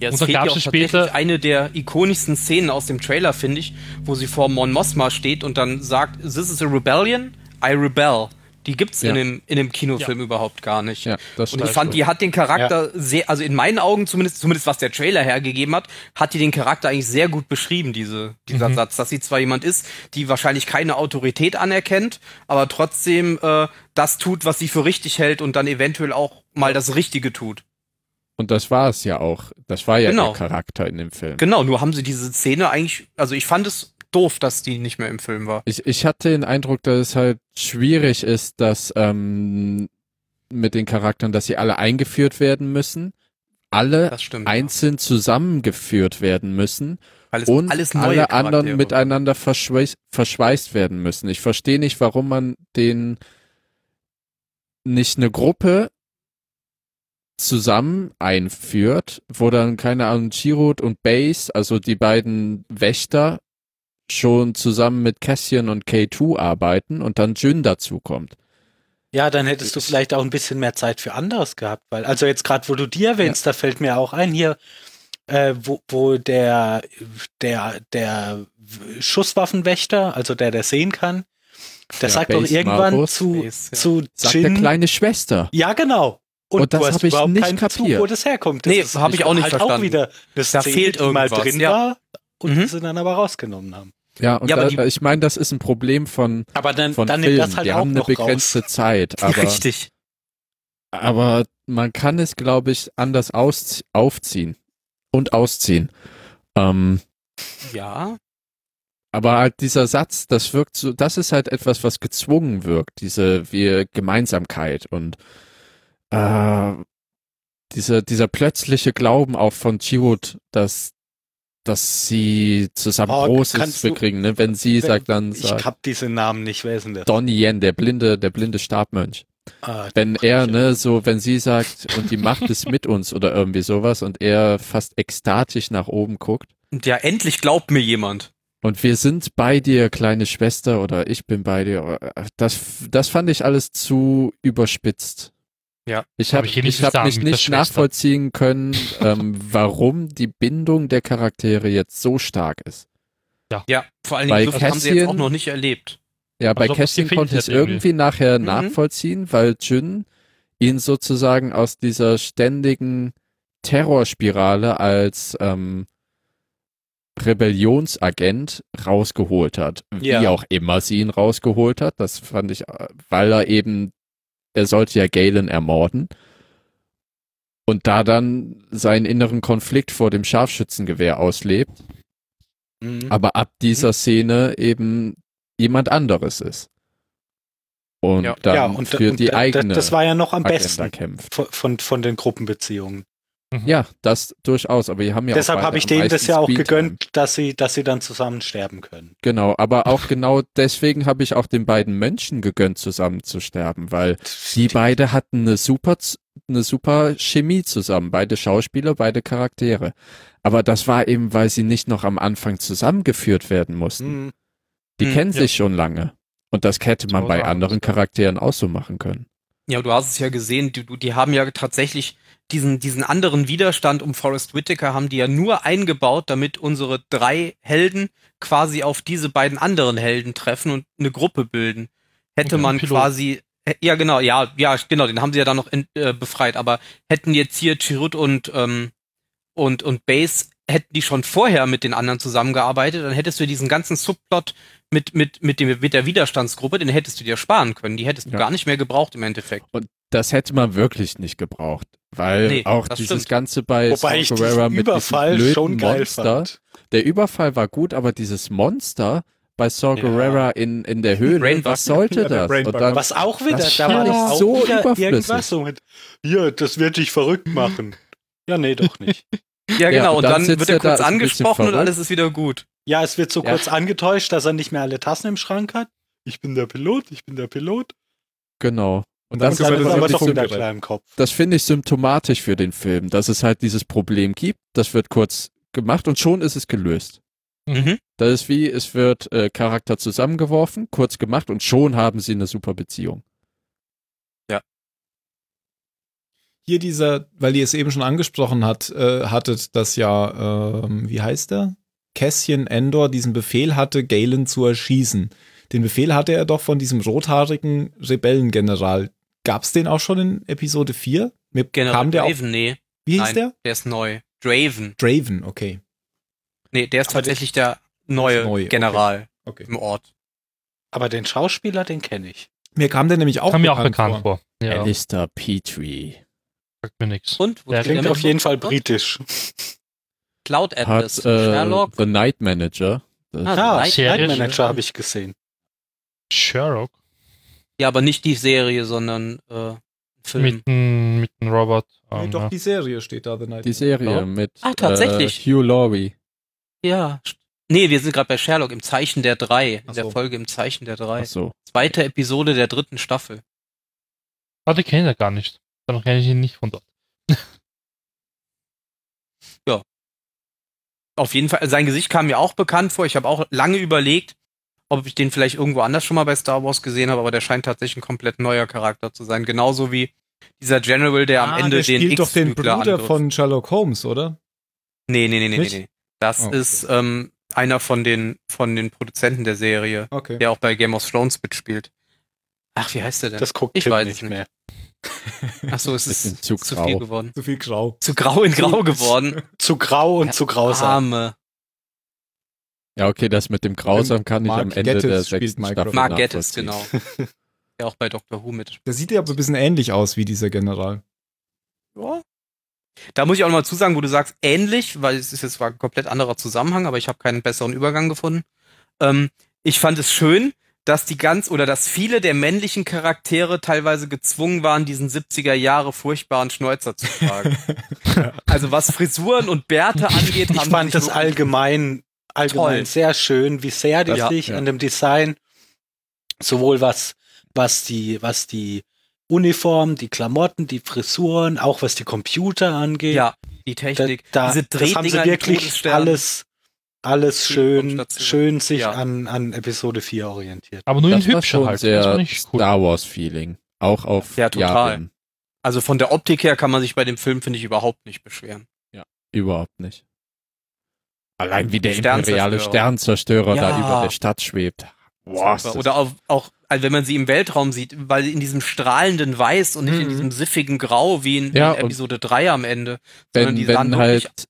Ja, es Und dann ja tatsächlich später- eine der ikonischsten Szenen aus dem Trailer, finde ich, wo sie vor Mon Mothma steht und dann sagt, this is a rebellion, I rebel. Die gibt's Ja. in, dem, in dem Kinofilm überhaupt gar nicht. Ja, das Und ich fand, die hat den Charakter sehr, also in meinen Augen zumindest, zumindest was der Trailer hergegeben hat, hat die den Charakter eigentlich sehr gut beschrieben, diese, dieser Mhm. Satz, dass sie zwar jemand ist, die wahrscheinlich keine Autorität anerkennt, aber trotzdem äh, das tut, was sie für richtig hält und dann eventuell auch mal das Richtige tut. Und das war es ja auch. Das war ja Genau. der Charakter in dem Film. Genau, nur haben sie diese Szene eigentlich, also ich fand es doof, dass die nicht mehr im Film war. Ich, ich hatte den Eindruck, dass es halt schwierig ist, dass ähm, mit den Charakteren, dass sie alle eingeführt werden müssen, alle stimmt. einzeln zusammengeführt werden müssen ja. Weil es und alles alle anderen Charaktere. miteinander verschweiß, verschweißt werden müssen. Ich verstehe nicht, warum man den nicht eine Gruppe zusammen einführt, wo dann, keine Ahnung, Chirrut und Base, also die beiden Wächter, schon zusammen mit Cassian und K2 arbeiten und dann Jyn dazukommt. Ja, dann hättest du vielleicht auch ein bisschen mehr Zeit für anderes gehabt, weil, also jetzt gerade, wo du die erwähnst, da fällt mir auch ein hier, äh, wo, wo der, der, der Schusswaffenwächter, also der, der sehen kann, der Ja, sagt doch Base irgendwann Marus. zu, Base, ja. zu Sagt der Jin, kleine Schwester. ja genau. Und, Und das du hast hab ich überhaupt nicht kapiert. wo das herkommt. Das Nee, ist hab ich auch nicht halt verstanden. Auch wieder eine Da Szene, fehlt die mal irgendwas, drin ja. war und Mhm. die sie dann aber rausgenommen haben. Ja, und Ja, da, die- ich meine, das ist ein Problem von, Aber dann, von dann nimmt Filmen. das halt Die auch haben eine begrenzte Zeit, aber Richtig. aber man kann es, glaube ich, anders aus, aufziehen und ausziehen. Ähm, Ja. aber halt dieser Satz, das wirkt so, das ist halt etwas, was gezwungen wirkt, diese wir Gemeinsamkeit und äh, dieser dieser plötzliche Glauben auch von Chirrut, dass dass sie zusammen Oh, Großes bekriegen, ne? Wenn sie Wer- sagt dann Ich sagt, hab diese Namen nicht, wer ist denn das? Donnie Yen, der blinde, der blinde Stabmönch. Ah, Wenn er, ne, so, wenn sie sagt, und die Macht ist mit uns oder irgendwie sowas und er fast ekstatisch nach oben guckt. Und ja, endlich glaubt mir jemand. Und wir sind bei dir, kleine Schwester, oder ich bin bei dir. Das, das fand ich alles zu überspitzt. Ja. Ich Hab habe ich nicht ich hab mich nicht Schwester. nachvollziehen können, ähm, warum die Bindung der Charaktere jetzt so stark ist. Ja, vor allen Bei Dingen, so viel haben sie jetzt auch noch nicht erlebt. Ja, bei Also, Cassian konnte ich es irgendwie. nachher Mhm. nachvollziehen, weil Jin ihn sozusagen aus dieser ständigen Terrorspirale als ähm, Rebellionsagent rausgeholt hat. Wie Ja. auch immer sie ihn rausgeholt hat. Das fand ich, äh, weil er eben, er sollte ja Galen ermorden. Und da dann seinen inneren Konflikt vor dem Scharfschützengewehr auslebt, mhm. aber ab dieser Szene eben jemand anderes ist. Und Ja. dann ja, und, für und die eigene das war ja noch am Agenda besten kämpft. von, von, von den Gruppenbeziehungen. Ja, das durchaus, aber wir haben ja auch Deshalb habe ich denen das ja auch gegönnt, dass sie, dass sie dann zusammen sterben können. Genau, aber auch genau deswegen habe ich auch den beiden Mönchen gegönnt, zusammen zu sterben, weil die beide hatten eine super, eine super Chemie zusammen, beide Schauspieler, beide Charaktere. Aber das war eben, weil sie nicht noch am Anfang zusammengeführt werden mussten. Mhm. Die Hm, kennen ja. sich schon lange. Und das hätte man bei anderen. Charakteren auch so machen können. Ja, du hast es ja gesehen, die, die haben ja tatsächlich diesen, diesen anderen Widerstand um Forrest Whitaker haben die ja nur eingebaut, damit unsere drei Helden quasi auf diese beiden anderen Helden treffen und eine Gruppe bilden. Hätte Okay, man quasi, ja genau, ja, ja, genau, den haben sie ja dann noch ent, äh, befreit, aber hätten jetzt hier Chirrut und, ähm, und, und Base, hätten die schon vorher mit den anderen zusammengearbeitet, dann hättest du diesen ganzen Subplot mit, mit, mit, dem, mit der Widerstandsgruppe, den hättest du dir sparen können. Die hättest du Ja. gar nicht mehr gebraucht im Endeffekt. Das hätte man wirklich nicht gebraucht. Weil Nee, auch dieses stimmt. Ganze bei Wobei Saw ich Gerrera diesen mit diesem Überfall blöden schon geil Monster, fand. Der Überfall war gut, aber dieses Monster bei Saw Ja. Gerrera in, in der Höhle, Brainbug. was sollte Ja, das? Und dann, Was auch wieder, Das da war doch ich so irgendwas so mit, ja, das wird dich verrückt machen. Ja, nee, doch nicht. Ja, genau. und und dann dann, wird er er da, kurz angesprochen und alles ist wieder gut. Ja, es wird so Ja. kurz angetäuscht, dass er nicht mehr alle Tassen im Schrank hat. Ich bin der Pilot, ich bin der Pilot. genau. Und das, klar im Kopf. das finde ich symptomatisch für den Film, dass es halt dieses Problem gibt. Das wird kurz gemacht und schon ist es gelöst. Mhm. Das ist wie, es wird äh, Charakter zusammengeworfen, kurz gemacht und schon haben sie eine super Beziehung. Hier dieser, weil ihr es eben schon angesprochen hat, äh, hattet, dass ja, ähm, wie heißt er? Cassian Endor diesen Befehl hatte, Galen zu erschießen. Den Befehl hatte er doch von diesem rothaarigen Rebellengeneral. Gab's den auch schon in Episode 4? Mir General kam der auch, Draven, nee. wie hieß Nein, der? der ist neu. Draven. Draven, okay. Nee, der ist Aber tatsächlich der neue, neu, okay. General okay. im Ort. Aber den Schauspieler, den kenne ich. Mir kam der nämlich auch Kam mir auch bekannt bekannt vor. vor. Ja, Alistair Petrie sagt mir nichts. Und? Wo Der Klingt auf jeden Fall britisch. Cloud Atlas. hat äh, Sherlock. The Night Manager. Das, Ah, Ah, Night? Night Manager habe ich gesehen. Sherlock Ja, aber nicht die Serie, sondern äh, Film. mit dem mit dem Robert. Nee, ähm, doch, die Serie steht da, The Night. die Serie Ja. mit Ah, tatsächlich. Äh, Hugh Laurie. Ja. Nee, wir sind gerade bei Sherlock im Zeichen der drei. In Ach der so. Folge im Zeichen der drei. Ach so. Zweite Episode der dritten Staffel. Ah, die kenne ich ja gar nicht. Dann kenne ich ihn nicht von dort. Auf jeden Fall, sein Gesicht kam mir auch bekannt vor. Ich habe auch lange überlegt, ob ich den vielleicht irgendwo anders schon mal bei Star Wars gesehen habe, aber der scheint tatsächlich ein komplett neuer Charakter zu sein. Genauso wie dieser General, der am ah, Ende der den spielt doch den Bruder angriff. von Sherlock Holmes, oder? Nee, nee, nee, nee, nee, Nicht? nee. Das Oh, okay. ist ähm, einer von den, von den Produzenten der Serie, Okay. der auch bei Game of Thrones mitspielt. Ach, wie heißt der denn? Das guckt Ich Tim weiß nicht mehr. Ach so, es ist zu, zu viel grau. geworden. Zu viel Grau. Zu grau in grau geworden. Zu grau und zu grausam. Arme. Ja, okay, das mit dem Grausam kann ich am Mark Ende der Gatiss spielt sechsten Staffel Mark Gettis, genau. der auch bei Doctor Who mit. Der sieht ja aber ein bisschen ähnlich aus wie dieser General. Ja. Da muss ich auch noch mal zusagen, wo du sagst, ähnlich, weil es ist jetzt zwar ein komplett anderer Zusammenhang, aber ich habe keinen besseren Übergang gefunden. Ähm, ich fand es schön, dass die ganz oder dass viele der männlichen Charaktere teilweise gezwungen waren, diesen 70er Jahre furchtbaren Schnäuzer zu tragen. also was Frisuren und Bärte angeht, Ich haben fand das allgemein, allgemein Toll. sehr schön, wie sehr die Ja, sich ja. an dem Design, sowohl was, was die, was die Uniform, die Klamotten, die Frisuren, auch was die Computer angeht. ja, die da, Technik, da, diese das haben sie wirklich alles, alles schön, schön sich Ja. an, an Episode 4 orientiert. Aber nur in Das war hübscher schon halt. sehr das cool. Star Wars Feeling. Auch auf Ja, total. Jahren. Also von der Optik her kann man sich bei dem Film, finde ich, überhaupt nicht beschweren. Überhaupt nicht. Allein wie der Sternzerstörer. imperiale Sternzerstörer Ja. da über der Stadt schwebt. Boah, das Oder auch, auch also wenn man sie im Weltraum sieht, weil sie in diesem strahlenden Weiß und nicht in Mhm. diesem siffigen Grau wie in, Ja, in Episode 3 am Ende. sondern wenn, die sahen wenn wirklich, halt,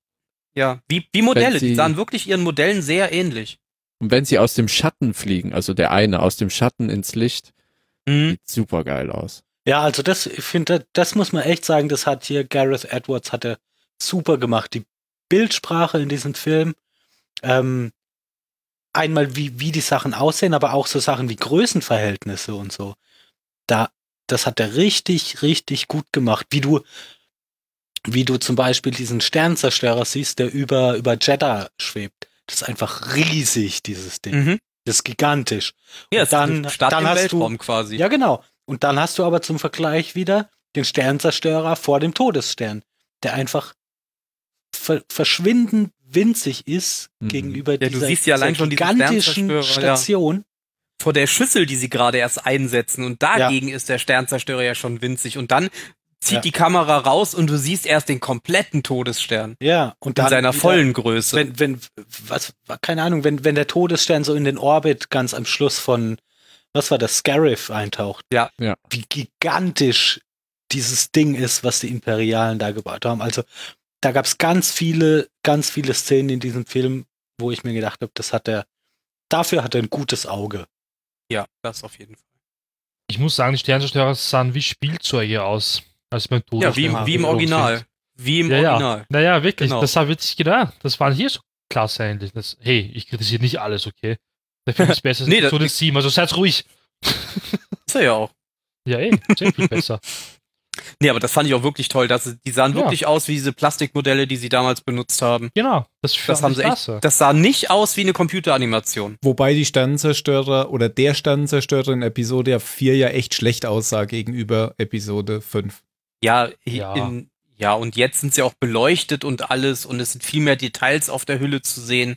ja, wie, wie Modelle, die sie- sahen wirklich ihren Modellen sehr ähnlich. und wenn sie aus dem Schatten fliegen, also der eine aus dem Schatten ins Licht, Mhm. sieht super geil aus. Ja, also das, ich finde, das muss man echt sagen, das hat hier Gareth Edwards hat er super gemacht. Die Bildsprache in diesem Film, ähm, einmal wie, wie die Sachen aussehen, aber auch so Sachen wie Größenverhältnisse und so. Da, das hat er richtig, richtig gut gemacht. Wie du, wie du zum Beispiel diesen Sternzerstörer siehst, der über, über Jeddah schwebt. Das ist einfach riesig, dieses Ding. Mhm. Das ist gigantisch. Ja, Und dann- Stadt dann hast du- Weltraum quasi. Ja, genau. Und dann hast du aber zum Vergleich wieder den Sternzerstörer vor dem Todesstern, der einfach ver verschwindend winzig ist Mhm. gegenüber du dieser, siehst ja allein dieser gigantischen Sternzerstörer, ja. Station. Vor der Schüssel, die sie gerade erst einsetzen. Und dagegen ist der Sternzerstörer ja schon winzig. Und dann zieht Ja. die Kamera raus und du siehst erst den kompletten Todesstern. Ja, und In dann seiner wieder- vollen Größe. wenn, wenn, was, keine Ahnung, wenn, wenn der Todesstern so in den Orbit ganz am Schluss von, was war das, Scarif eintaucht. Ja. Ja. Wie gigantisch dieses Ding ist, was die Imperialen da gebaut haben. Also, da gab es ganz viele, ganz viele Szenen in diesem Film, wo ich mir gedacht habe, das hat er, dafür hat er ein gutes Auge. ja, das auf jeden Fall. Ich muss sagen, die Sternzerstörer sahen wie Spielzeuge aus. Als beim Tod. Ja, wie, im- wie im Original. Wie im Ja, ja. Original. Naja, wirklich. Genau. Das sah witzig gedacht. Das war hier so klasse eigentlich. Das, hey, ich kritisiere nicht alles, okay? Der Film ist besser als Nee, das- Episode 7, also seid ruhig. Ist er ja auch. Ja, eh, sehr viel besser. Nee, aber das fand ich auch wirklich toll. Dass, die sahen Ja. wirklich aus wie diese Plastikmodelle, die sie damals benutzt haben. Genau, das, Das haben sie echt, das sah nicht aus wie eine Computeranimation. Wobei die Sternenzerstörer oder der Sternenzerstörer in Episode 4 ja echt schlecht aussah gegenüber Episode 5. Ja, Ja. In, ja, und jetzt sind sie auch beleuchtet und alles und es sind viel mehr Details auf der Hülle zu sehen.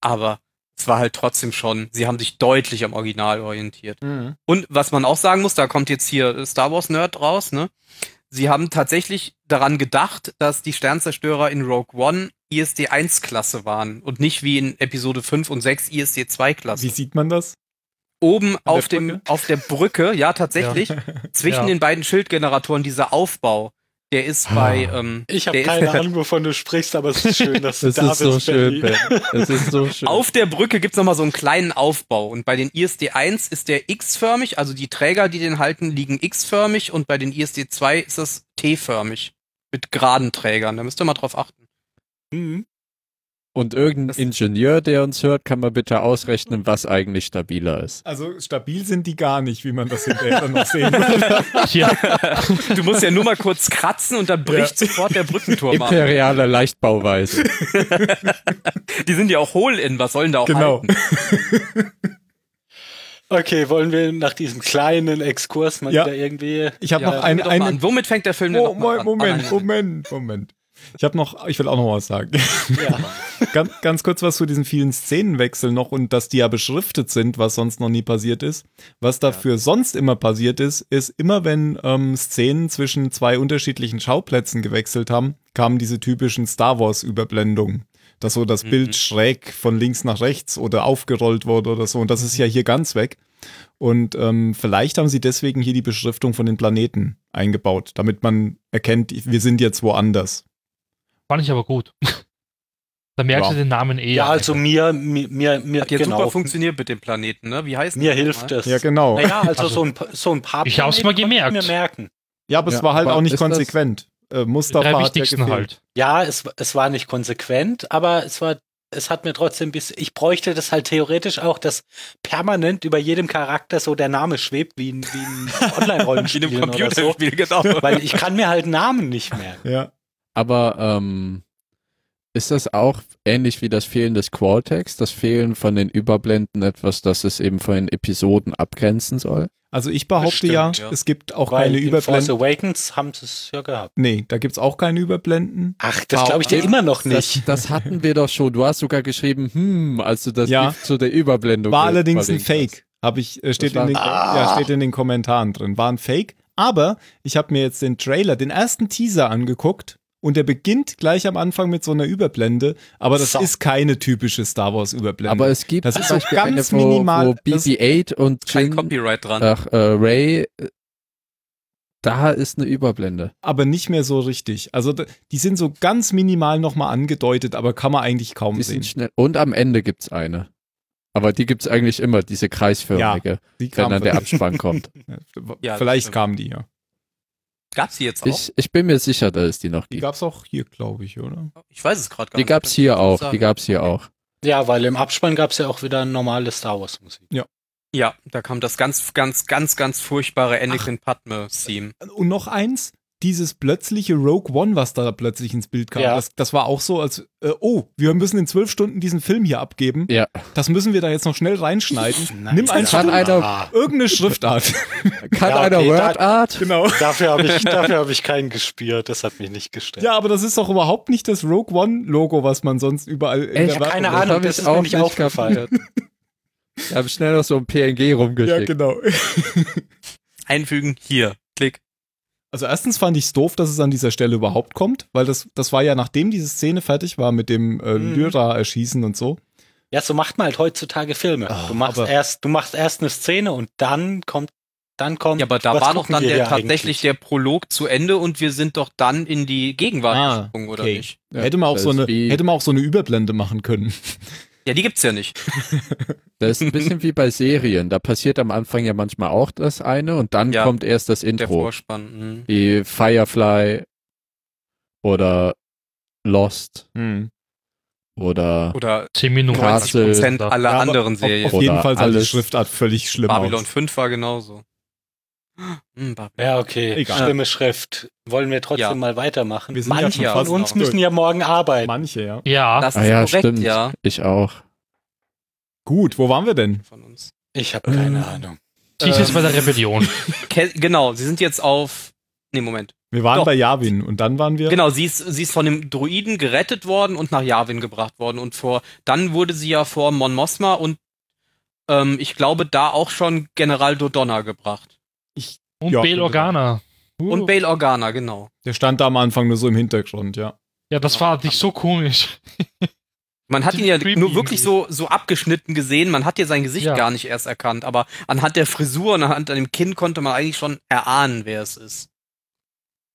Aber es war halt trotzdem schon, sie haben sich deutlich am Original orientiert. Und was man auch sagen muss, da kommt jetzt hier Star Wars Nerd raus, ne? Sie haben tatsächlich daran gedacht, dass die Sternzerstörer in Rogue One ISD 1 Klasse waren und nicht wie in Episode 5 und 6 ISD 2 Klasse. Wie sieht man das? Oben auf der dem Brücke? auf der Brücke, ja tatsächlich, zwischen Ja. den beiden Schildgeneratoren dieser Aufbau, der ist bei ähm, Ich habe keine ist, Ahnung, wovon du sprichst, aber es ist schön, dass du Das da ist so bist, schön, Benny. Ben. Das ist so schön. Auf der Brücke gibt's noch mal so einen kleinen Aufbau und bei den ISD 1 ist der X-förmig, also die Träger, die den halten, liegen X-förmig und bei den ISD 2 ist das T-förmig mit geraden Trägern. Da müsst ihr mal drauf achten. Mhm. Und irgendein Das- Ingenieur, der uns hört, kann mal bitte ausrechnen, was eigentlich stabiler ist. Also stabil sind die gar nicht, wie man das hinterher noch sehen wird. Ja, Du musst ja nur mal kurz kratzen und dann bricht sofort der Brückenturm ab. Imperiale Leichtbauweise. Die sind ja auch hohl in, was sollen da auch Genau. halten? Okay, wollen wir nach diesem kleinen Exkurs mal Ja. wieder irgendwie. Ich habe Ja, noch fangen ein, wir doch mal eine. an. Womit fängt der Film denn Oh, noch mal an? Moment, Moment, Moment. Ich habe noch, ich will auch noch was sagen. Ja. ganz, ganz kurz was zu diesen vielen Szenenwechseln noch und dass die ja beschriftet sind, was sonst noch nie passiert ist. Was dafür sonst immer passiert ist, ist immer wenn ähm, Szenen zwischen zwei unterschiedlichen Schauplätzen gewechselt haben, kamen diese typischen Star Wars Überblendungen. Dass so das Mhm. Bild schräg von links nach rechts oder aufgerollt wurde oder so. Und das ist ja hier ganz weg. Und ähm, vielleicht haben sie deswegen hier die Beschriftung von den Planeten eingebaut, damit man erkennt, wir sind jetzt woanders. Fand ich aber gut. Da merkst Ja. du den Namen eh. ja, also mir, mir, mir, mir Hat jetzt genau. super funktioniert mit dem Planeten, ne? Wie heißt Mir das hilft es. Ja, genau. Naja, also, Also, so, ein, pa- so ein paar ich hab's mal gemerkt. Mir merken. Ja, aber es Ja, war halt auch nicht das- konsequent. Äh, Mustafa hat ja gefehlt. halt. Ja, es, es war nicht konsequent, aber es war, es hat mir trotzdem bis, ich bräuchte das halt theoretisch auch, dass permanent über jedem Charakter so der Name schwebt, wie ein, wie ein Wie in Online-Rollenspiel einem oder so. Computerspiel, genau. Weil ich kann mir halt Namen nicht merken. Ja. Aber ähm, ist das auch ähnlich wie das Fehlen des Qualtext, das Fehlen von den Überblenden etwas, das es eben von den Episoden abgrenzen soll? Also ich behaupte Bestimmt, ja, ja. es gibt auch Weil keine in Force Überblenden. Awakens haben es ja gehabt. Nee, da gibt's auch keine Überblenden. Ach, das glaube ich dir immer noch nicht. Das, das hatten wir doch schon. Du hast sogar geschrieben, hm, als du das Ja. Zu der Überblendung War allerdings ein Fake. Habe ich, äh, steht, in den, Ah. ja, steht in den Kommentaren drin. War ein Fake. Aber ich habe mir jetzt den Trailer, den ersten Teaser angeguckt und der beginnt gleich am Anfang mit so einer Überblende. Aber das So. ist keine typische Star Wars. Überblende. Aber es gibt Das ist so Beispiel ganz eine, wo, minimal- wo das- BB-8 und Kein Jin, Copyright dran. ach, äh, Ray, äh, da ist eine Überblende. aber nicht mehr so richtig. Also die sind so ganz minimal nochmal angedeutet, aber kann man eigentlich kaum Die sehen. sind schnell. Und am Ende gibt's eine. Aber die gibt's eigentlich immer, diese kreisförmige, Die wenn dann der Abspann kommt. Ja, Vielleicht kamen die, ja. Gab's die jetzt auch? Ich, ich bin mir sicher, dass es die noch Die gibt. gab's auch hier, glaube ich, oder? Ich weiß es gerade gar Die nicht. gab's Kann ich hier auch. sagen. Die gab's hier auch. Ja, weil im Abspann gab es ja auch wieder normale Star Wars Musik. Ja, da kam das ganz, ganz, ganz, ganz furchtbare Anakin Padme-Theme. Und noch eins, dieses plötzliche Rogue One, was da plötzlich ins Bild kam, Ja. das, das war auch so, als, äh, oh, wir müssen in zwölf Stunden diesen Film hier abgeben. Ja. Das müssen wir da jetzt noch schnell reinschneiden. Nein, Nimm das einfach Kann einer- irgendeine Schriftart. Kann Ja, einer okay, Word Art? genau. Dafür habe ich, dafür hab ich keinen gespürt. Das hat mich nicht gestört. Ja, aber das ist doch überhaupt nicht das Rogue One-Logo, was man sonst überall in Echt? der Werbung- keine Das Ahnung, hab das ich ist mir auch nicht nicht aufgefallen. Ich habe schnell noch so ein PNG rumgeschickt. Ja, genau. Einfügen, hier, klick. Also erstens fand ich es doof, dass es an dieser Stelle überhaupt kommt, weil das, das war ja nachdem diese Szene fertig war mit dem äh, Mhm. Lyra-Erschießen und so. Ja, so macht man halt heutzutage Filme. Ah, du machst erst, du machst erst eine Szene und dann kommt, dann kommt. Ja, aber da war doch dann der tatsächlich eigentlich? der Prolog zu Ende und wir sind doch dann in die Gegenwart Ah, gesprungen, oder okay. nicht? Ja, hätte, man auch so eine, hätte man auch so eine Überblende machen können. Ja, die gibt's ja nicht. Das ist ein bisschen wie bei Serien. Da passiert am Anfang ja manchmal auch das eine und dann Ja. kommt erst das Der Intro. Vorspann. mhm. Wie Firefly oder Lost oder Oder 10 Minuten. Castle. 90 Prozent aller anderen Auf, Serien. auf jeden Fall sah die alles. Schriftart völlig schlimm Babylon aus. 5 war genauso. Hm. Ja, okay. Egal. Schlimme Schrift. Wollen wir trotzdem Ja. mal weitermachen? Wir sind Manche Ja, von uns müssen ja morgen arbeiten. Manche, ja. Ja, Das Ah ist ja, korrekt, stimmt. ja. Ich auch. Gut, wo waren wir denn? Von uns. Ich habe keine Ähm, Ahnung. sie ist jetzt bei der Rebellion. Genau, sie sind jetzt auf. Nee, Moment. Wir waren Doch. bei Yavin und dann waren wir. Genau, sie ist, sie ist von dem Druiden gerettet worden und nach Yavin gebracht worden. Und vor, dann wurde sie ja vor Mon Mothma und ähm, ich glaube da auch schon General Dodonna gebracht. Und Ja, Bail Organa. Uh. Und Bail Organa, genau. Der stand da am Anfang nur so im Hintergrund, ja. Ja, das war nicht so komisch. Man hat ihn ja nur wirklich so, so abgeschnitten gesehen. Man hat ja sein Gesicht Ja. gar nicht erst erkannt. Aber anhand der Frisur und anhand dem Kinn konnte man eigentlich schon erahnen, wer es ist.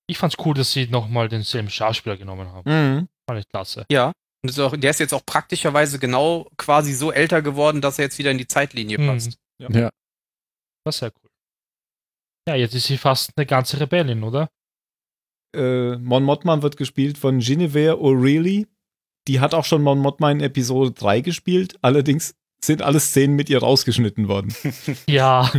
Ich fand's cool, dass sie nochmal denselben Schauspieler genommen haben. Mhm. Fand ich klasse. Ja. Und ist auch, der ist jetzt auch praktischerweise genau quasi so älter geworden, dass er jetzt wieder in die Zeitlinie Mhm. passt. Ja. War sehr cool. Ja, jetzt ist sie fast eine ganze Rebellin, oder? Äh, Mon Mothma wird gespielt von Genevieve O'Reilly. Die hat auch schon Mon Mothma in Episode 3 gespielt. Allerdings sind alle Szenen mit ihr rausgeschnitten worden. Ja,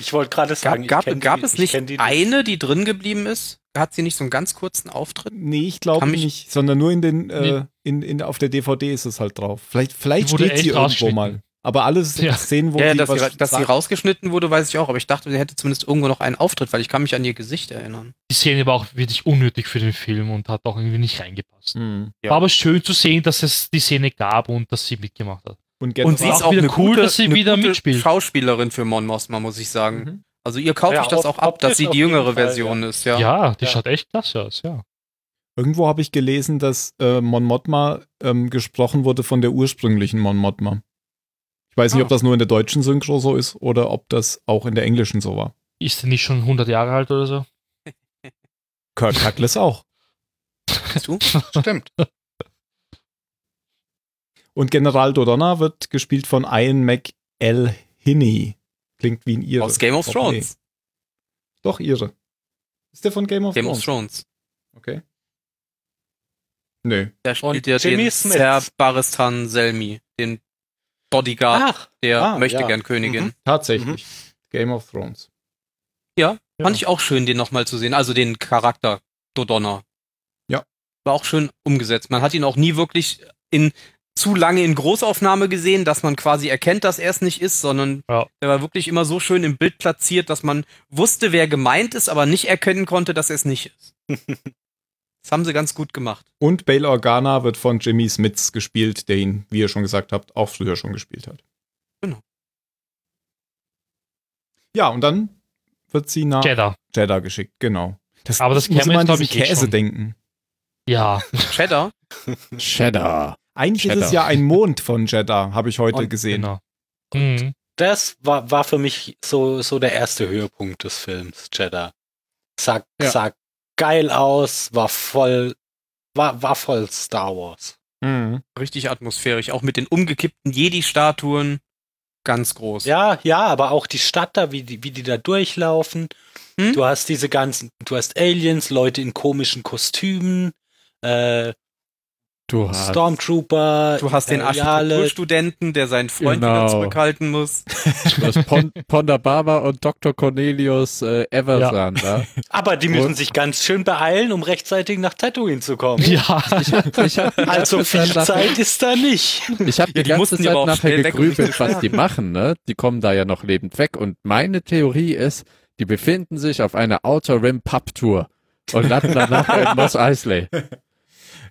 Ich wollte gerade sagen, Gab, gab, gab die- es ich nicht die eine, die drin geblieben ist? Hat sie nicht so einen ganz kurzen Auftritt? Nee, ich glaube nicht, sondern nur in den, äh, Nee. in, in, auf der DVD ist es halt drauf. Vielleicht, vielleicht steht sie echt irgendwo rausgeschnitten. mal. Aber alles Ja. Szenen, wo Ja, sie dass, was sie, dass sie rausgeschnitten wurde, weiß ich auch, aber ich dachte, sie hätte zumindest irgendwo noch einen Auftritt, weil ich kann mich an ihr Gesicht erinnern. die Szene war auch wirklich unnötig für den Film und hat auch irgendwie nicht reingepasst. Mhm. Ja. War aber schön zu sehen, dass es die Szene gab und dass sie mitgemacht hat. Und, Und sie ist auch auch wieder cool, gute, dass sie eine wieder gute mitspielt. Schauspielerin für Mon Mothma, muss ich sagen. Mhm. Also ihr kauft Ja, euch das auch ab, dass sie die jüngere Fall, Version ist, ja. Ja, die Ja. schaut echt klasse aus, ja. Irgendwo habe ich gelesen, dass äh, Mon Mothma ähm, gesprochen wurde von der ursprünglichen Mon Mothma. Ich weiß nicht, Ah. ob das nur in der deutschen Synchro so ist oder ob das auch in der englischen so war. Ist sie nicht schon 100 Jahre alt oder so? Kirk Douglas auch. Du? Stimmt. Und General Dodonna wird gespielt von Ian McElhinney. Klingt wie ein Ire. Aus Game of Doch, Thrones. Doch, Ire. Ist der von Game of Game Thrones? of Thrones. Okay. Nö. Der Und spielt ja Jimmy den Smith. Ser Baristan Selmi, den Bodyguard Ach, der ah, möchte ja. gern Königin. Mhm. Tatsächlich. Game of Thrones. Ja, Ja. fand ich auch schön, den nochmal zu sehen. Also den Charakter Dodonna. Ja. War auch schön umgesetzt. Man hat ihn auch nie wirklich in zu lange in Großaufnahme gesehen, dass man quasi erkennt, dass er es nicht ist, sondern Ja. er war wirklich immer so schön im Bild platziert, dass man wusste, wer gemeint ist, aber nicht erkennen konnte, dass er es nicht ist. das haben sie ganz gut gemacht. Und Bail Organa wird von Jimmy Smits gespielt, der ihn, wie ihr schon gesagt habt, auch früher schon gespielt hat. Genau. Ja, und dann wird sie nach Jeddah. Jeddah geschickt, genau. Das, Aber das ich muss immer an diesen eh Käse schon. denken. Ja, Cheddar? Cheddar. Eigentlich ist es Jeddah. ja ein Mond von Jeddah, habe ich heute Und- gesehen. genau. Mhm. Das war, war für mich so, so der erste Höhepunkt des Films, Jeddah. Sah, Ja. sah geil aus, war voll, war, war voll Star Wars. Mhm. Richtig atmosphärisch. Auch mit den umgekippten Jedi-Statuen. Ganz groß. Ja, ja, aber auch die Stadt da, wie die, wie die da durchlaufen. Hm? Du hast diese ganzen, du hast Aliens, Leute in komischen Kostümen, äh, Du hast Stormtrooper, Du hast den Imperiale. Architekturstudenten, der seinen Freund Genau. wieder zurückhalten muss. Du hast Pon Ponda Baba und Dr. Cornelius äh, Eversan da. Aber die müssen Und- sich ganz schön beeilen, um rechtzeitig nach Tatooine zu kommen. Ja, Ich hab, ich hab, die Also viel Zeit ist da nicht. Ich habe Ja, die die ganze ja Zeit nachher gegrübelt, was die machen, ne? Die kommen da ja noch lebend weg. Und meine Theorie ist, die befinden sich auf einer Outer Rim Pub Tour und landen danach in Mos Eisley.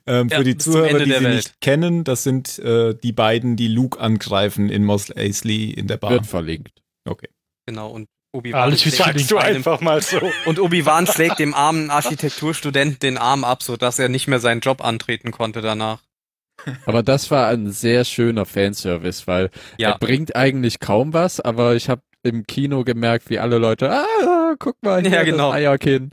Ähm, Ja, für die Zuhörer, die sie Welt. nicht kennen, das sind äh, die beiden, die Luke angreifen in Mos Eisley in der Bar. Wird verlinkt. Genau, und Obi-Wan Alles wie schlägt Sagst du einem- einfach mal so. Und Obi-Wan schlägt dem armen Architekturstudenten den Arm ab, sodass er nicht mehr seinen Job antreten konnte danach. Aber das war ein sehr schöner Fanservice, weil Ja. er bringt eigentlich kaum was, aber ich habe im Kino gemerkt, wie alle Leute, ah, guck mal, hier Ja, genau. das Eierkin.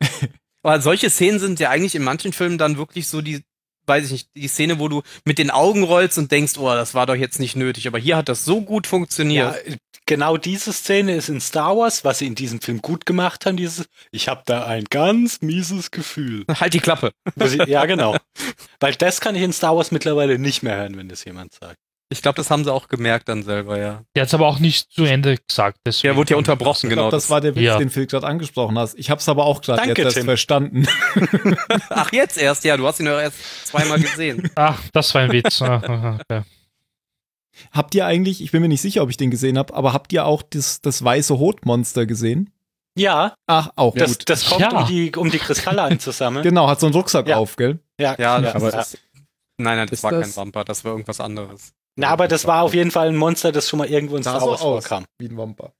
Aber solche Szenen sind ja eigentlich in manchen Filmen dann wirklich so die, weiß ich nicht, die Szene, wo du mit den Augen rollst und denkst, oh, das war doch jetzt nicht nötig. Aber hier hat das so gut Ja, funktioniert. genau diese Szene ist in Star Wars, was sie in diesem Film gut gemacht haben, dieses, ich habe da ein ganz mieses Gefühl. Halt die Klappe. Ja, genau. Weil das kann ich in Star Wars mittlerweile nicht mehr hören, wenn das jemand sagt. Ich glaube, das haben sie auch gemerkt dann selber, ja. der hat es aber auch nicht zu Ende gesagt. deswegen- Der wurde ja unterbrochen, Ich genau. glaube, das war der Witz, Ja. den Phil gerade angesprochen hast. Ich habe es aber auch gerade erst verstanden. Ach, jetzt erst, ja, du hast ihn doch erst zweimal gesehen. Ach, das war ein Witz. Okay. Habt ihr eigentlich, ich bin mir nicht sicher, ob ich den gesehen habe, aber habt ihr auch das, das weiße Hotmonster gesehen? Ja, Ach, auch das, gut. das kommt, Ja. um, die, um die Kristalle einzusammeln. Genau, hat so einen Rucksack Ja. auf, gell? Ja, Ja, ja, Aber ja. es, Nein, nein, das war kein das- Bumper, das war irgendwas anderes. Na, aber das war auf jeden Fall ein Monster, das schon mal irgendwo in Star Wars vorkam. wie ein Wampa.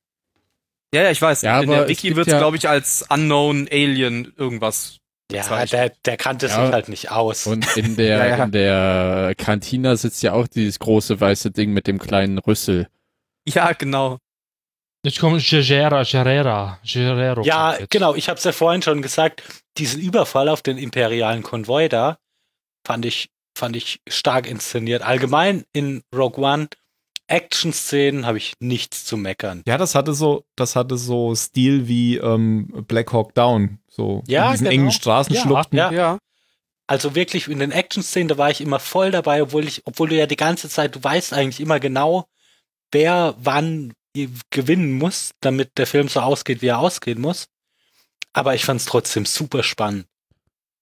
Ja, ja, ich weiß. Ja, In der es Wiki gibt wird's, ja- glaube ich, als Unknown Alien irgendwas. Ja, der, der kannte Ja. sich halt nicht aus. und in der, Ja, ja. in der Kantina sitzt ja auch dieses große weiße Ding mit dem kleinen Rüssel. Ja, genau. Jetzt kommt Gerera, Gerera, Gerero. Ja, genau. Ich habe es ja vorhin schon gesagt. Diesen Überfall auf den imperialen Konvoi da fand ich, fand ich stark inszeniert. Allgemein in Rogue One Action-Szenen habe ich nichts zu meckern. Ja, das hatte so, das hatte so Stil wie ähm, Black Hawk Down. So Ja, in diesen genau. engen Straßenschluchten. Ja. Ja. Also wirklich in den Action-Szenen, da war ich immer voll dabei, obwohl ich, obwohl du ja die ganze Zeit, du weißt eigentlich immer genau, wer wann gewinnen muss, damit der Film so ausgeht, wie er ausgehen muss. Aber ich fand es trotzdem super spannend.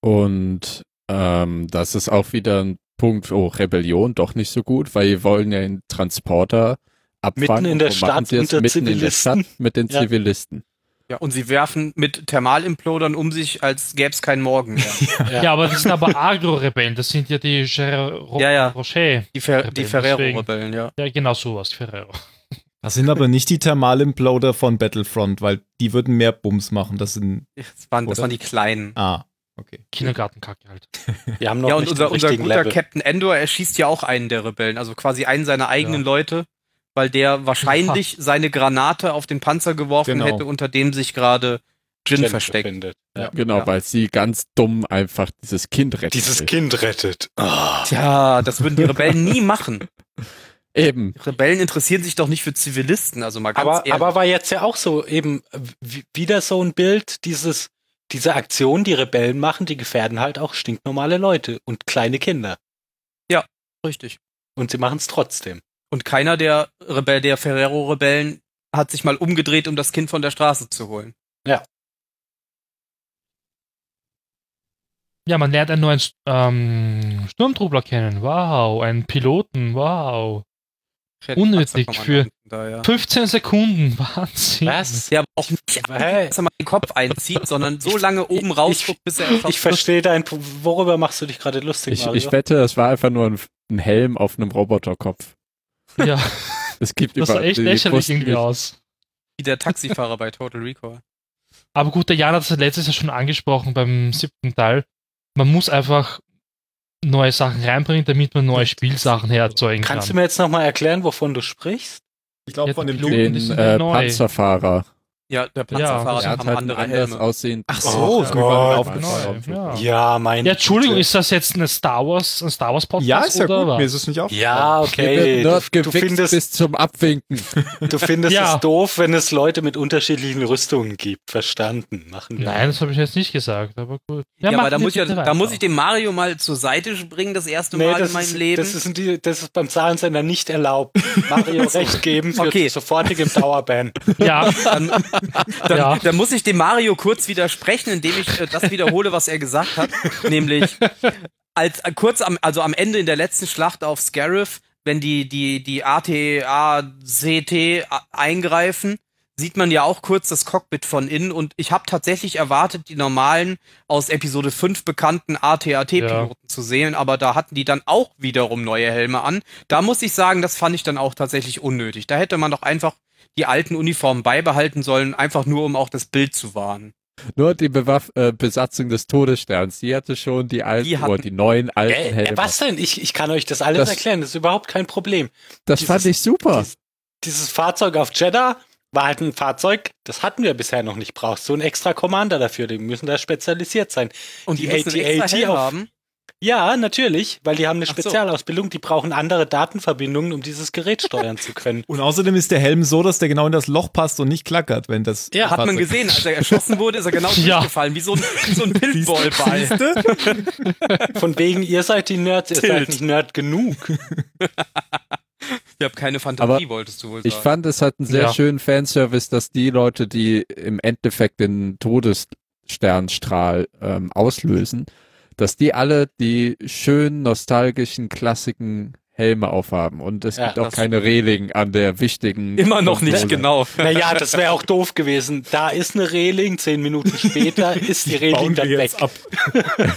Und ähm, das ist auch wieder ein Punkt, oh, Rebellion doch nicht so gut, weil die wollen ja den Transporter abfangen. Mitten in der Stadt unter Mitten in der Zivilisten. Stadt mit den Ja. Zivilisten. Ja, und sie werfen mit Thermalimplodern um sich, als gäbe es keinen Morgen mehr. Ja, aber das sind aber Agro-Rebellen. Das sind ja die Gerero Ja, ja. Rocher. Die, Fer die Ferrero-Rebellen, ja. Ja, genau sowas, Ferrero. Das sind aber nicht die Thermalimploder von Battlefront, weil die würden mehr Bums machen. Das sind. Das waren, das waren die Kleinen. Ah, okay. Kindergartenkacke halt. Wir haben noch Ja, und nicht unser, unser guter Level. Captain Endor erschießt ja auch einen der Rebellen, also quasi einen seiner eigenen Ja. Leute, weil der wahrscheinlich seine Granate auf den Panzer geworfen Genau. hätte, unter dem sich gerade Jin, Jen versteckt. befindet. Ja. Genau, Ja. weil sie ganz dumm einfach dieses Kind retten. Dieses. Kind rettet. Ah. Tja, das würden die Rebellen nie machen. Eben. Die Rebellen interessieren sich doch nicht für Zivilisten, also mal ganz Aber, ehrlich. aber war jetzt ja auch so eben wieder so ein Bild, dieses, diese Aktion, die Rebellen machen, die gefährden halt auch stinknormale Leute und kleine Kinder. Richtig. Und sie machen es trotzdem. Und keiner der Rebell, der Ferrero-Rebellen hat sich mal umgedreht, um das Kind von der Straße zu holen. Ja, man lernt einen neuen ähm, Sturmtruppler kennen. Wow, einen Piloten. Wow. Unnötig für- Da, ja. 15 Sekunden. Wahnsinn. Was? Ja, aber auch nicht, dass er mal den Kopf einzieht, sondern so lange oben Ich- rausguckt, bis er Ich verstehe dein, worüber machst du dich gerade lustig, Ich, Mario? ich wette, das war einfach nur ein, ein Helm auf einem Roboterkopf. Ja, Es gibt das sah echt lächerlich irgendwie aus. wie der Taxifahrer bei Total Recall. Aber gut, der Jan hat es ja letztes Jahr schon angesprochen beim siebten Teil. Man muss einfach neue Sachen reinbringen, damit man neue Spielsachen herzeugen Kannst du kann. mir jetzt nochmal erklären, wovon du sprichst? Ich glaube, Ja, von dem Piloten, Den äh, neu. Panzerfahrer. Ja, der Ja, Panzerfahrer Er hat haben halt andere anders Helme. aussehenden. Ach so, so, ist mir Neu, aufgefallen. ja. Ja, mein Ja, Entschuldigung, ist das jetzt eine Star Wars, ein Star Wars Podcast? Ja, ist ja oder gut, was? mir ist es nicht aufgefallen. Ja, okay. Du, du findest, bis zum Abwinken. du findest Ja. es doof, wenn es Leute mit unterschiedlichen Rüstungen gibt. Verstanden. Machen wir. Nein, das habe ich jetzt nicht gesagt, aber gut. Ja, machen aber da muss, ich, ja, da muss ich den Mario mal zur Seite springen, das erste Nee, Mal das in meinem ist, Leben. Das ist, die, das ist beim Zahlensender nicht erlaubt. Mario recht geben für Okay. sofortigem Dauerban. Ja, dann, dann, Ja. dann muss ich dem Mario kurz widersprechen, indem ich äh, das wiederhole, was er gesagt hat. Nämlich, als äh, kurz am, also am Ende in der letzten Schlacht auf Scarif, wenn die, die, die AT-ACT eingreifen, sieht man ja auch kurz das Cockpit von innen und ich habe tatsächlich erwartet, die normalen aus Episode 5 bekannten AT-AT-Piloten zu sehen, aber da hatten die dann auch wiederum neue Helme an. Da muss ich sagen, das fand ich dann auch tatsächlich unnötig. Da hätte man doch einfach die alten Uniformen beibehalten sollen, einfach nur um auch das Bild zu wahren. Nur die Bewaff äh, Besatzung des Todessterns, die hatte schon die alten, Die hatten- oder die neuen alten Äh, Helme. äh, was denn? Ich, ich kann euch das alles Das- erklären. Das ist überhaupt kein Problem. das dieses- fand ich super. dieses- Dieses Fahrzeug auf Jeddah war halt ein Fahrzeug, das hatten wir bisher noch nicht. Brauchst du einen extra Commander dafür, die müssen da spezialisiert sein. Und Die die, AT-AT auf- haben. Ja, natürlich, weil die haben eine. Spezialausbildung, die brauchen andere Datenverbindungen, um dieses Gerät steuern zu können. Und außerdem ist der Helm so, dass der genau in das Loch passt und nicht klackert, wenn das. Ja, Hat man gesehen, als er erschossen wurde, ist er genau Ja. durchgefallen, wie so ein, wie so ein. Von wegen, ihr seid die Nerds, ihr seid Tilt. nicht Nerd genug. Ich habe keine Fantasie, Aber wolltest du wohl Ich sagen. fand, es hat einen sehr Ja. schönen Fanservice, dass die Leute, die im Endeffekt den Todessternstrahl ähm, auslösen, dass die alle die schönen, nostalgischen, klassischen Helme aufhaben. Und es Ja, gibt auch keine Reling an der wichtigen. Immer noch nicht Konsole. genau. Naja, das wäre auch doof gewesen. Da ist eine Reling, zehn Minuten später ist die Reling bauen dann wir weg. jetzt ab.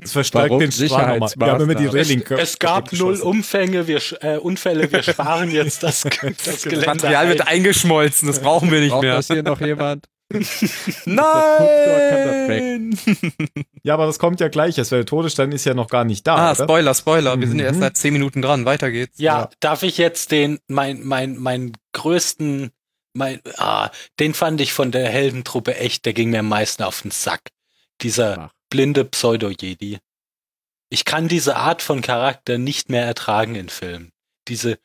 Das verstärkt Warum? den nochmal. Ja, wenn wir die Sicherheitsmaßnahmen. Reling Es gab null. Umfänge, wir, sch- äh, Unfälle, wir sparen jetzt das, das Das Gelände. Material wird ein. eingeschmolzen, das brauchen wir nicht Braucht mehr. das hier noch jemand? Nein! Ja, aber das kommt ja gleich. erst, weil der Todesstern ist ja noch gar nicht da. Ah, oder? Spoiler, Spoiler. Wir sind ja erst Mhm. seit 10 Minuten dran. Weiter geht's. Ja, Ja. darf ich jetzt den, mein, mein, mein größten, mein, ah, den fand ich von der Heldentruppe echt, der ging mir am meisten auf den Sack. Dieser Ach. blinde Pseudo-Jedi. Ich kann diese Art von Charakter nicht mehr ertragen in Filmen. Diese,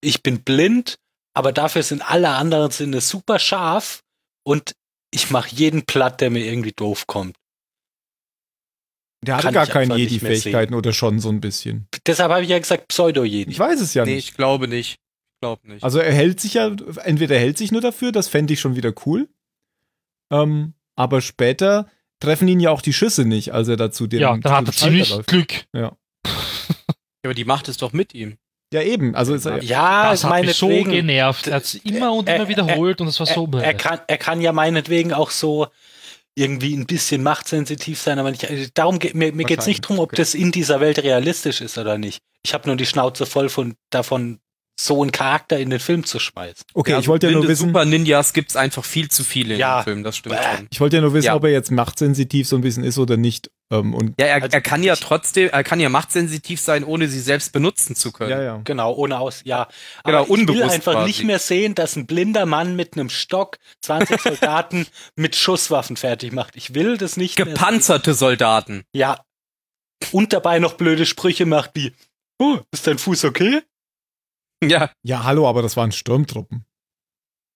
ich bin blind, aber dafür sind alle anderen Sinne super scharf und ich mache jeden platt, der mir irgendwie doof kommt. Der hatte kann gar keine Jedi-Fähigkeiten oder schon so ein bisschen. Deshalb habe ich ja gesagt Pseudo-Jedi. Ich weiß es ja Nee, nicht. ich glaube nicht. Ich glaube nicht. Also er hält sich ja, entweder er hält sich nur dafür, das fände ich schon wieder cool. Ähm, aber später treffen ihn ja auch die Schüsse nicht, als er dazu den ja, dann hat er ziemlich läuft. Glück. aber die Macht ist doch mit ihm. Ja, eben. Also ist er, Ja, Das hat mich so genervt. Er hat es immer und Äh, immer äh, wiederholt und es war so er, er, kann, er kann ja meinetwegen auch so irgendwie ein bisschen machtsensitiv sein, aber nicht. also Darum geht mir, mir geht's nicht drum, ob okay. das in dieser Welt realistisch ist oder nicht. Ich habe nur die Schnauze voll von davon, so einen Charakter in den Film zu schmeißen. okay, Ja, ich wollte ja nur wissen, Super Ninjas gibt's einfach viel zu viele in Ja. dem Film, das stimmt schon. ich wollte ja nur wissen, Ja. ob er jetzt machtsensitiv so ein bisschen ist oder nicht. Ähm, und Ja, er, Also er kann ja trotzdem, er kann ja machtsensitiv sein, ohne sie selbst benutzen zu können. ja, ja. Genau, ohne aus, ja. Genau, Aber ich will unbewusst einfach quasi. nicht mehr sehen, dass ein blinder Mann mit einem Stock 20 Soldaten mit Schusswaffen fertig macht. Ich will das nicht mehr sehen. Gepanzerte Soldaten. Ja. Und dabei noch blöde Sprüche macht wie, oh, ist dein Fuß okay? Ja, Ja, hallo, aber das waren Sturmtruppen.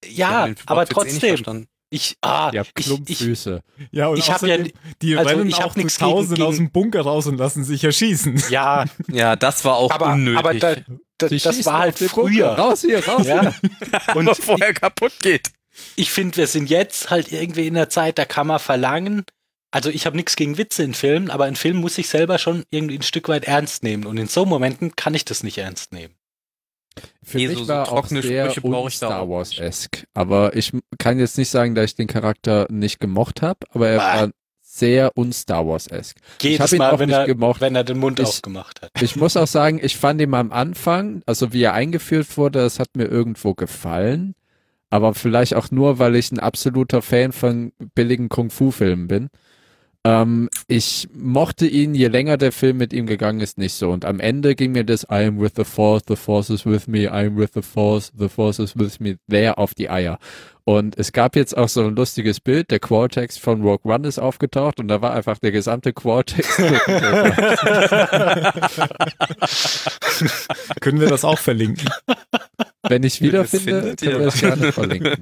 Ja, den aber eh trotzdem. Ich, ah, Die haben ich, ich, Klumpfüße. Ja, und Ich hab ja- die also rennen ich auch zu nix gegen- aus dem Bunker raus und lassen sich erschießen. ja, Ja, das war auch aber, unnötig. aber da, da, das war halt Bunker. früher. Raus hier, raus Ja. hier. Und bevor er kaputt geht. ich finde, wir sind jetzt halt irgendwie in der Zeit, da kann man verlangen, also ich habe nichts gegen Witze in Filmen, aber ein Film muss sich selber schon irgendwie ein Stück weit ernst nehmen. Und in so Momenten kann ich das nicht ernst nehmen. Für Nee, mich so- so war auch trockene sehr Sprüche brauch ich Star auch Wars-esque. Aber ich kann jetzt nicht sagen, dass ich den Charakter nicht gemocht habe, aber er Bah. war sehr un-Star Wars-esque. Jedes hab ihn Mal, auch wenn nicht er, gemocht. wenn er den Mund Ich- aufgemacht hat. Ich muss auch sagen, ich fand ihn am Anfang, also wie er eingeführt wurde, das hat mir irgendwo gefallen. Aber vielleicht auch nur, weil ich ein absoluter Fan von billigen Kung-Fu-Filmen bin. Ähm, ich mochte ihn, je länger der Film mit ihm gegangen ist, nicht so. Und am Ende ging mir das I am with the Force, the Force is with me, I am with the Force, the Force is with me, there auf die Eier. Und es gab jetzt auch so ein lustiges Bild, der Qualtext von Rogue One ist aufgetaucht und da war einfach der gesamte Qualtext. Können wir das auch verlinken? Wenn ich wiederfinde, können wir das gerne verlinken.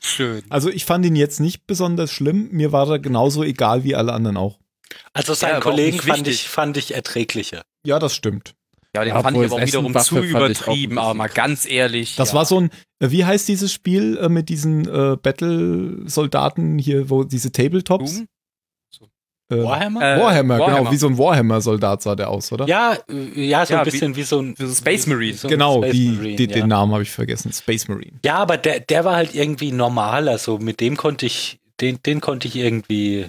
Schön. Also ich fand ihn jetzt nicht besonders schlimm. Mir war er genauso egal wie alle anderen auch. Also Ja, seinen auch Kollegen fand ich, fand ich erträglicher. Ja, das stimmt. Ja, den Ja, fand obwohl ich aber auch wiederum zu übertrieben, aber mal ganz ehrlich. Das ja. war so ein, äh, wie heißt dieses Spiel äh, mit diesen äh, Battle-Soldaten hier, wo diese Tabletops? Doom? Äh, Warhammer? Äh, Warhammer, genau, Warhammer. wie so ein Warhammer-Soldat sah der aus, oder? ja, äh, ja, so Ja, ein wie- bisschen wie, so ein wie so Space Marine. so ein genau, Space die, Marine, die, ja. den Namen habe ich vergessen. Space Marine. Ja, aber der, der war halt irgendwie normal, also mit dem konnte ich, den, den konnte ich irgendwie.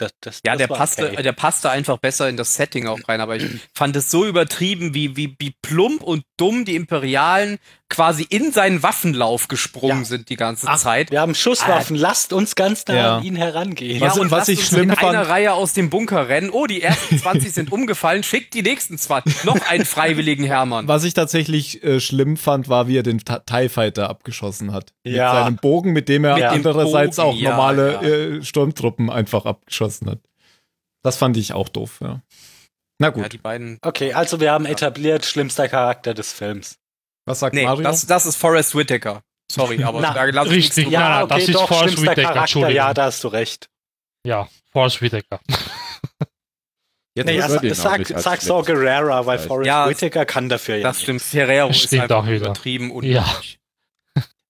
Das, das, Ja, das der passte, okay. der passte einfach besser in das Setting auch rein, aber ich fand es so übertrieben, wie, wie, wie plump und dumm die Imperialen quasi in seinen Waffenlauf gesprungen Ja. sind die ganze Ach, Zeit. Wir haben Schusswaffen, lasst uns ganz nah Ja. an ihn herangehen. Was- und was lasst ich uns schlimm in einer fand- Reihe aus dem Bunker rennen. Oh, die ersten 20 sind umgefallen, schickt die nächsten 20. Noch einen freiwilligen Hermann. Was ich tatsächlich äh, schlimm fand, war, wie er den TIE Fighter abgeschossen hat. Ja. Mit seinem Bogen, mit dem er Mit andererseits Bogen, auch ja, normale ja. Äh, Sturmtruppen einfach abgeschossen hat. Das fand ich auch doof, ja. Na gut, Ja, die beiden. Okay, also wir haben etabliert, schlimmster Charakter des Films. Was sagt Nee, Mario? das, das ist Forrest Whitaker. Sorry, aber Na, da lasse ich nichts richtig. Ja, Ja, na, das okay, ist doch, Forrest Whitaker, Charakter, Entschuldigung. ja, da hast du recht. Ja, Forrest Whitaker. Jetzt Nee, ja, sag, sag schlimm Gerrera, weil. Forrest Ja, Whitaker kann dafür ja Das stimmt. Ferrero ist einfach auch übertrieben und Ja.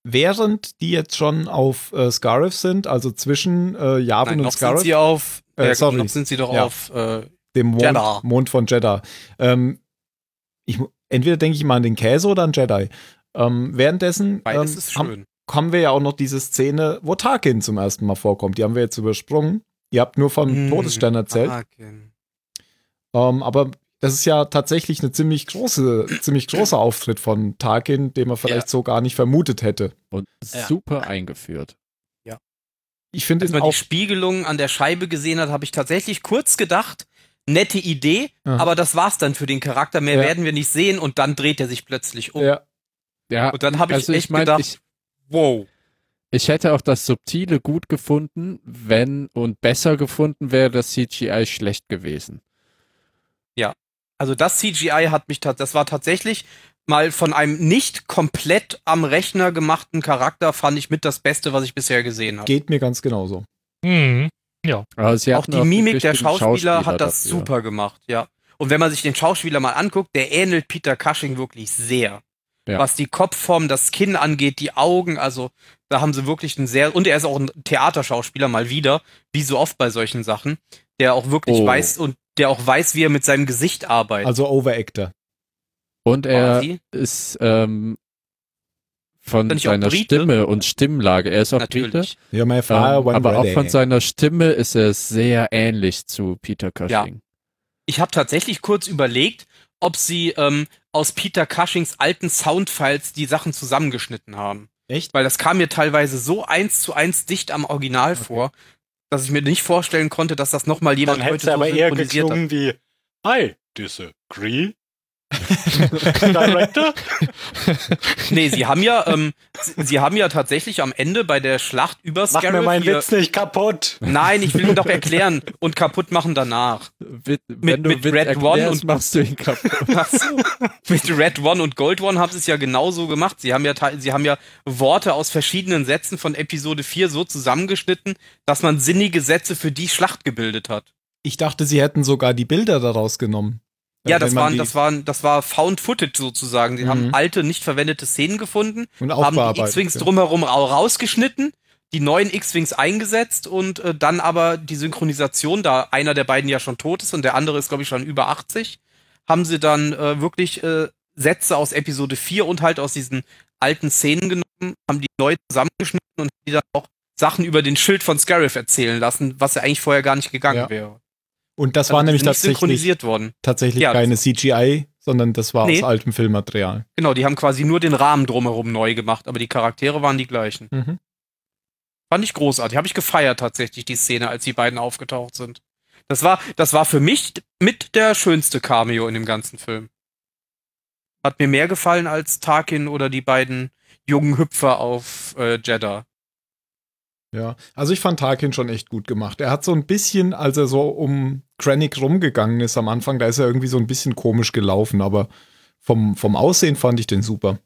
Während die jetzt schon auf äh, Scarif sind, also zwischen äh, Yavin Nein, und noch sind Scarif, sie auf. Äh, sorry. Noch sind sie doch Ja. auf. Äh, dem Mond, Jeddah. Mond von Jeddah. Ähm, ich, entweder denke ich mal an den Käse oder an Jedi. Ähm, währenddessen ähm, ist haben, schön. haben wir ja auch noch diese Szene, wo Tarkin zum ersten Mal vorkommt. Die haben wir jetzt übersprungen. Ihr habt nur vom Hm, Todesstern erzählt. Ähm, aber das ist ja tatsächlich eine ziemlich große, ziemlich großer Auftritt von Tarkin, den man vielleicht so gar nicht vermutet hätte. Und Ja. super eingeführt. Ich finde Als man auch die Spiegelung an der Scheibe gesehen hat, habe ich tatsächlich kurz gedacht, nette Idee, Aha. aber das war's dann für den Charakter. Mehr Ja. werden wir nicht sehen und dann dreht er sich plötzlich um. ja, Ja, Und dann habe ich also echt ich meine, gedacht, ich, wow. ich hätte auch das Subtile gut gefunden, wenn und besser gefunden wäre das CGI schlecht gewesen. Also das CGI hat mich, das war tatsächlich mal von einem nicht komplett am Rechner gemachten Charakter, fand ich mit das Beste, was ich bisher gesehen habe. geht mir ganz genauso. Mhm. Aber sie Auch die Mimik der Schauspieler, hat das dafür. super gemacht, ja. Und wenn man sich den Schauspieler mal anguckt, der ähnelt Peter Cushing wirklich sehr. Ja. Was die Kopfform, das Kinn angeht, die Augen, also da haben sie wirklich einen sehr, und er ist auch ein Theaterschauspieler mal wieder, wie so oft bei solchen Sachen, der auch wirklich Oh. weiß und der auch weiß, wie er mit seinem Gesicht arbeitet. Also Overactor. Und er ist ähm, von auch seiner Brite? Stimme und Stimmlage, er ist auch Brite, Natürlich. Ja, my ähm, fire when aber auch ready. von seiner Stimme ist er sehr ähnlich zu Peter Cushing. Ich habe tatsächlich kurz überlegt, ob sie ähm, aus Peter Cushings alten Soundfiles die Sachen zusammengeschnitten haben. Echt? Weil das kam mir teilweise so eins zu eins dicht am Original vor, dass ich mir nicht vorstellen konnte, dass das nochmal Dann jemand hätte heute es aber so eher synchronisiert hat. geklungen wie I disagree. Director? Nee, sie haben ja, ähm, sie, sie haben ja tatsächlich am Ende bei der Schlacht über Mach mir Scarif meinen hier- Witz nicht kaputt. Nein, ich will ihn doch erklären und kaputt machen danach. Du mit Witz Red One und- machst du ihn kaputt. Mit Red One und Gold One haben sie es ja genauso gemacht. Sie haben ja, sie haben ja Worte aus verschiedenen Sätzen von Episode 4 so zusammengeschnitten, dass man sinnige Sätze für die Schlacht gebildet hat. Ich dachte, sie hätten sogar die Bilder daraus genommen. Ja, das waren, die- das waren, das war Found Footage sozusagen. Sie Mhm. haben alte, nicht verwendete Szenen gefunden, und haben die X-Wings ja. drumherum au- rausgeschnitten, die neuen X-Wings eingesetzt und äh, dann aber die Synchronisation, da einer der beiden ja schon tot ist und der andere ist, glaube ich, schon über 80, haben sie dann äh, wirklich äh, Sätze aus Episode 4 und halt aus diesen alten Szenen genommen, haben die neu zusammengeschnitten und die dann auch Sachen über den Schild von Scarif erzählen lassen, was ja eigentlich vorher gar nicht gegangen Ja. wäre. Und das Also war nämlich tatsächlich, synchronisiert worden. tatsächlich Ja, keine CGI, sondern das war Nee. aus altem Filmmaterial. Genau, die haben quasi nur den Rahmen drumherum neu gemacht, aber die Charaktere waren die gleichen. Mhm. Fand ich großartig. Habe ich gefeiert tatsächlich, die Szene, als die beiden aufgetaucht sind. Das war, das war für mich mit der schönste Cameo in dem ganzen Film. Hat mir mehr gefallen als Tarkin oder die beiden jungen Hüpfer auf äh, Jeddah. Ja, also ich fand Tarkin schon echt gut gemacht. Er hat so ein bisschen, als er so um Krennic rumgegangen ist am Anfang, da ist er irgendwie so ein bisschen komisch gelaufen, aber vom, vom Aussehen fand ich den super.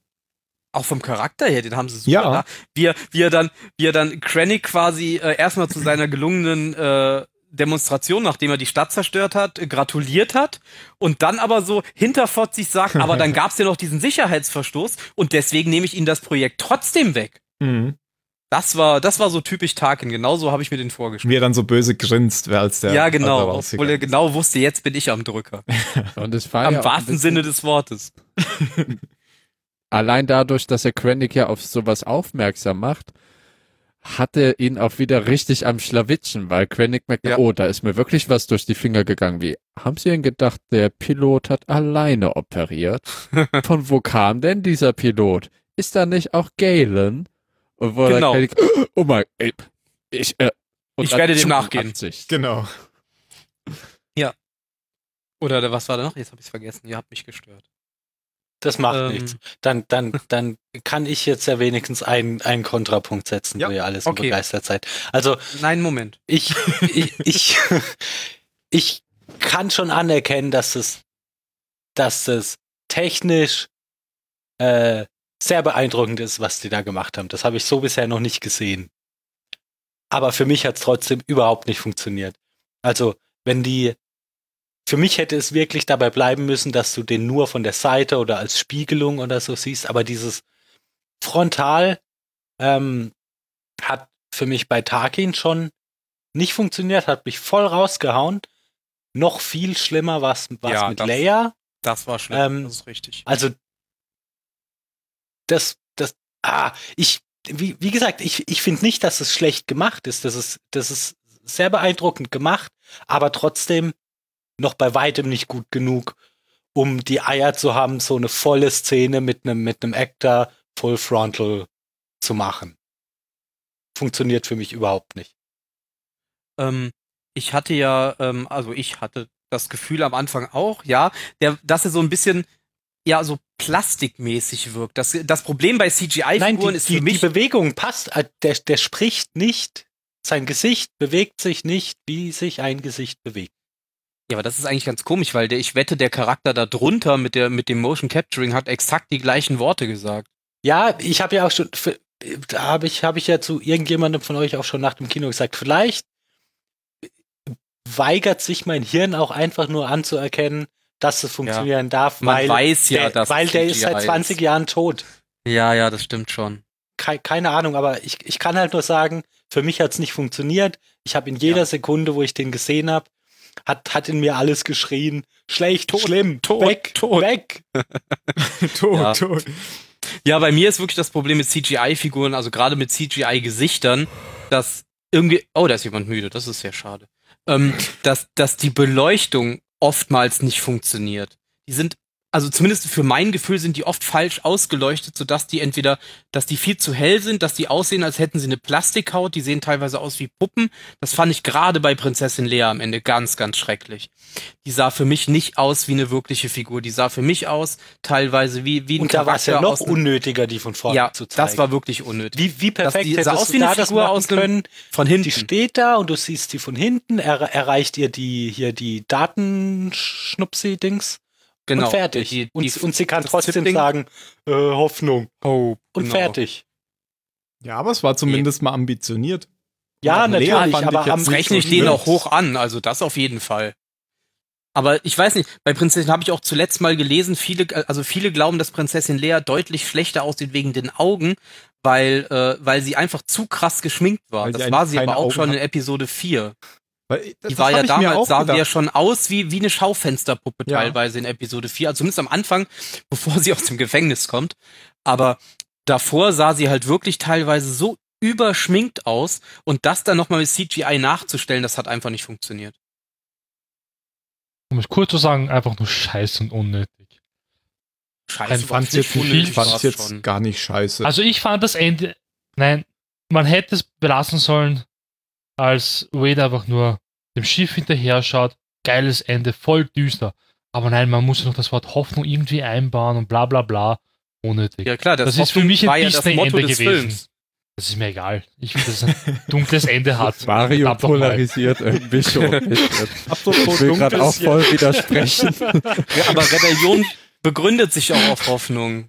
Auch vom Charakter her, den haben sie super. Ja. da. Wie, er, wie er dann, wie er dann Krennic quasi äh, erstmal zu seiner gelungenen äh, Demonstration, nachdem er die Stadt zerstört hat, äh, gratuliert hat und dann aber so hinterfotzig sagt, aber dann gab's ja noch diesen Sicherheitsverstoß und deswegen nehme ich Ihnen das Projekt trotzdem weg. Mhm. Das war, das war so typisch Tarkin. Genauso habe ich mir den vorgestellt. Wie er dann so böse grinst, wer als der. ja, er genau. Obwohl er genau wusste, jetzt bin ich am Drücker. Und es war Am ja wahrsten Sinne des Wortes. allein dadurch, dass er Krennic ja auf sowas aufmerksam macht, hat er ihn auch wieder richtig am Schlawitschen, weil Krennic merkt, Ja. oh, da ist mir wirklich was durch die Finger gegangen. Wie, haben Sie denn gedacht, der Pilot hat alleine operiert? Von wo kam denn dieser Pilot? Ist da nicht auch Galen? Und wo Genau. dann Krennic, oh mein, ey, ich, äh, und Ich werde dem nachgehen. Absicht. Genau. Oder was war da noch? Jetzt habe ich vergessen. Ihr habt mich gestört. Das macht Ähm. nichts. Dann, dann, dann kann ich jetzt ja wenigstens einen, einen Kontrapunkt setzen, Ja, wo ihr alles okay. begeistert seid. Also Nein, Moment. ich, ich, ich, ich kann schon anerkennen, dass es, dass es technisch äh, sehr beeindruckend ist, was die da gemacht haben. Das habe ich so bisher noch nicht gesehen. Aber für mich hat es trotzdem überhaupt nicht funktioniert. Also, wenn die, für mich hätte es wirklich dabei bleiben müssen, dass du den nur von der Seite oder als Spiegelung oder so siehst, aber dieses Frontal ähm, hat für mich bei Tarkin schon nicht funktioniert, hat mich voll rausgehauen. Noch viel schlimmer war es Ja, mit das- Leia. Das war schlimm. Ähm, das ist richtig. Also das, das, ah, ich, wie, wie gesagt, ich, ich finde nicht, dass es schlecht gemacht ist. Das ist, das ist sehr beeindruckend gemacht, aber trotzdem noch bei weitem nicht gut genug, um die Eier zu haben, so eine volle Szene mit einem, mit einem Actor Full Frontal zu machen. Funktioniert für mich überhaupt nicht. Ähm, ich hatte ja, ähm, also ich hatte das Gefühl am Anfang auch, ja, der, dass er so ein bisschen, ja, so plastikmäßig wirkt. Das, das Problem bei CGI-Figuren die, ist die, für die mich, Bewegung passt. Äh, Der, der spricht nicht. Sein Gesicht bewegt sich nicht, wie sich ein Gesicht bewegt. ja, aber das ist eigentlich ganz komisch, weil der, ich wette, der Charakter da drunter mit der, mit dem Motion Capturing hat exakt die gleichen Worte gesagt. Ja, ich habe ja auch schon, da habe ich, habe ich ja zu irgendjemandem von euch auch schon nach dem Kino gesagt, vielleicht weigert sich mein Hirn auch einfach nur anzuerkennen, dass es funktionieren darf, Man weil, weiß ja, der, dass weil der ist seit 20 Jahren tot. Ja, ja, das stimmt schon. Kei- keine Ahnung, aber ich, ich kann halt nur sagen, für mich hat's nicht funktioniert. Ich habe in jeder Ja. Sekunde, wo ich den gesehen habe, hat, hat in mir alles geschrien. Schlecht, schlimm, tot, weg, tot. weg. tot, Ja. tot. Ja, bei mir ist wirklich das Problem mit CGI-Figuren, also gerade mit CGI-Gesichtern, dass irgendwie, oh, da ist jemand müde, das ist sehr schade, ähm, dass, dass die Beleuchtung oftmals nicht funktioniert. Die sind, also zumindest für mein Gefühl sind die oft falsch ausgeleuchtet, sodass die entweder, dass die viel zu hell sind, dass die aussehen, als hätten sie eine Plastikhaut, die sehen teilweise aus wie Puppen. Das fand ich gerade bei Prinzessin Lea am Ende ganz, ganz schrecklich. Die sah für mich nicht aus wie eine wirkliche Figur. Die sah für mich aus teilweise wie, wie ein Und da war es ja noch unnötiger, die von vorne ja, zu zeigen. das war wirklich unnötig. Wie, wie perfekt die sah aus wie eine Figur aus einem- können? Von hinten. Die steht da und du siehst sie von hinten, er, erreicht ihr die hier die Datenschnupsi-Dings genau. und fertig. Die, die, und, und sie kann trotzdem Zip-Ding. sagen, äh, Hoffnung oh, und genau. fertig. Ja, aber es war zumindest mal ambitioniert. Ja, natürlich, aber ich jetzt am rechne ich schlimm. auch hoch an, also das auf jeden Fall. Aber ich weiß nicht, bei Prinzessin habe ich auch zuletzt mal gelesen, viele, also viele glauben, dass Prinzessin Lea deutlich schlechter aussieht wegen den Augen, weil, äh, weil sie einfach zu krass geschminkt war. Weil das war sie aber auch Augen schon hat. in Episode 4. Weil, das, Die das war ja damals, auch sah sie ja gedacht. schon aus wie, wie eine Schaufensterpuppe Ja. teilweise in Episode 4, also zumindest am Anfang, bevor sie aus dem Gefängnis kommt. Aber davor sah sie halt wirklich teilweise so überschminkt aus und das dann nochmal mit CGI nachzustellen, das hat einfach nicht funktioniert. Um es kurz zu sagen, einfach nur scheiße und unnötig. Scheiße, Ich fand's nicht jetzt, unnötig, ich fand's war's jetzt schon. gar nicht scheiße. Also ich fand das Ende, nein, man hätte es belassen sollen, als Wade einfach nur dem Schiff hinterher schaut. Geiles Ende, voll düster. Aber nein, man muss noch das Wort Hoffnung irgendwie einbauen und bla bla bla. Unnötig. Ja klar, das, Das ist für mich ein ja Disney-Ende des gewesen. Films. Das ist mir egal. Ich will, dass es ein dunkles Ende hat. Mario polarisiert irgendwie schon. Ich will gerade auch voll widersprechen. Ja, aber Rebellion begründet sich auch auf Hoffnung.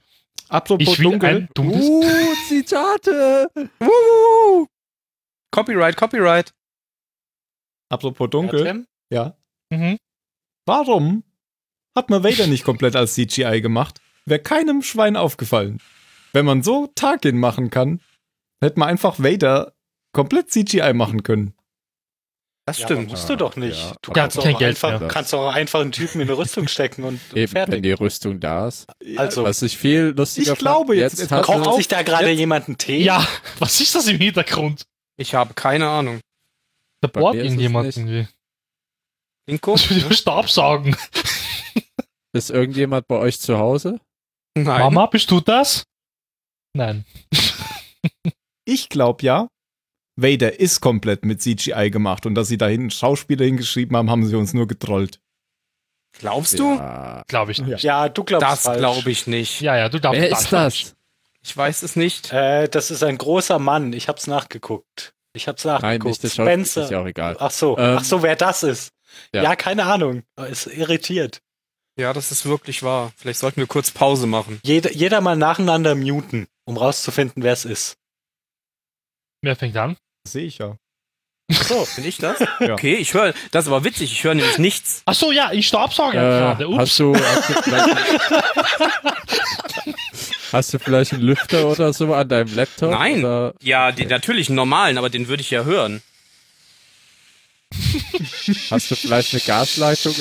apropos Ich will dunkel. ein dunkles Uh, Zitate. Copyright, Copyright. Apropos dunkel. Ja. Mhm. Warum hat man Vader nicht komplett als CGI gemacht? Wäre keinem Schwein aufgefallen. Wenn man so Tarkin machen kann, hätte man einfach Vader komplett CGI machen können. Das Ja, stimmt. musst du doch nicht. Ja. Du kannst, kein auch Geld einfach, mehr. kannst auch einfach einen Typen in eine Rüstung stecken und Eben, wenn fertig. die Rüstung da ist. Also, Was ich viel lustiger Ich glaube jetzt- jetzt kocht sich da gerade jemand einen Tee? Ja, was ist das im Hintergrund? Ich habe keine Ahnung. Bei bohrt es irgendjemand irgendwie. Inko? Das würde Staubsaugen. ist irgendjemand bei euch zu Hause? Nein. Mama, bist du das? Nein. Ich glaube ja, Vader ist komplett mit CGI gemacht und dass sie da hinten Schauspieler hingeschrieben haben, haben sie uns nur getrollt. Glaubst du? Ja. Glaube ich nicht. Ja, du glaubst Das falsch. glaube ich nicht. Ja, ja, du darfst Wer ist das? Ich weiß es nicht. Äh, das ist ein großer Mann. Ich hab's nachgeguckt. Ich hab's Nein, nachgeguckt. nicht der Schauspieler, Spencer. ist ja auch egal. Ach so, Ähm, ach so, wer das ist. ja. Ja. keine Ahnung. Ist irritiert. Ja, das ist wirklich wahr. Vielleicht sollten wir kurz Pause machen. Jeder, jeder mal nacheinander muten, um rauszufinden, wer es ist. Wer fängt an? Sehe ich ja. So, bin ich das? Ja. Okay, ich höre, das ist aber witzig, ich höre nämlich nichts. Ach so, ja, ich staubsauge Äh, gerade. Ups. hast, du, hast, du hast du vielleicht einen Lüfter oder so an deinem Laptop? Nein. Oder? Ja, den natürlich einen normalen, aber den würde ich ja hören. Hast du vielleicht eine Gasleitung?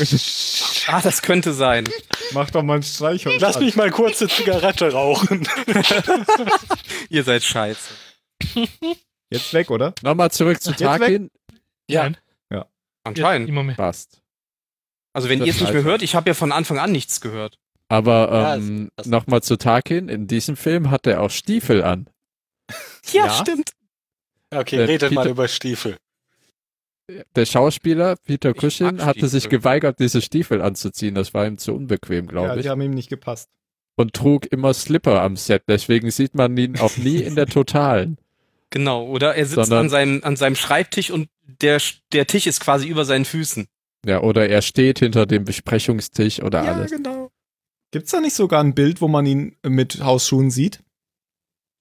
Ah, das könnte sein. Mach doch mal ein Streichholz. Lass mich mal kurz eine Zigarette rauchen. Ihr seid scheiße. Jetzt weg, oder? Nochmal zurück zu. Tarkin. Ja. Nein, Anscheinend. immer mehr. Passt. Also wenn ihr es nicht mehr hört, ich habe ja von Anfang an nichts gehört. Aber Ja, ähm, das- nochmal zu Tarkin. In diesem Film hat er auch Stiefel an. Ja, Ja. stimmt. Okay, Äh, redet mal Peter- über Stiefel. Der Schauspieler Peter Cushing hatte sich geweigert, diese Stiefel anzuziehen. Das war ihm zu unbequem, glaube Ja, ich. die haben ihm nicht gepasst. Und trug immer Slipper am Set. Deswegen sieht man ihn auch nie in der Totalen. Genau. Oder er sitzt Sondern- an seinem, an seinem Schreibtisch und der, der Tisch ist quasi über seinen Füßen. Ja, oder er steht hinter dem Besprechungstisch oder alles. genau. Gibt's da nicht sogar ein Bild, wo man ihn mit Hausschuhen sieht?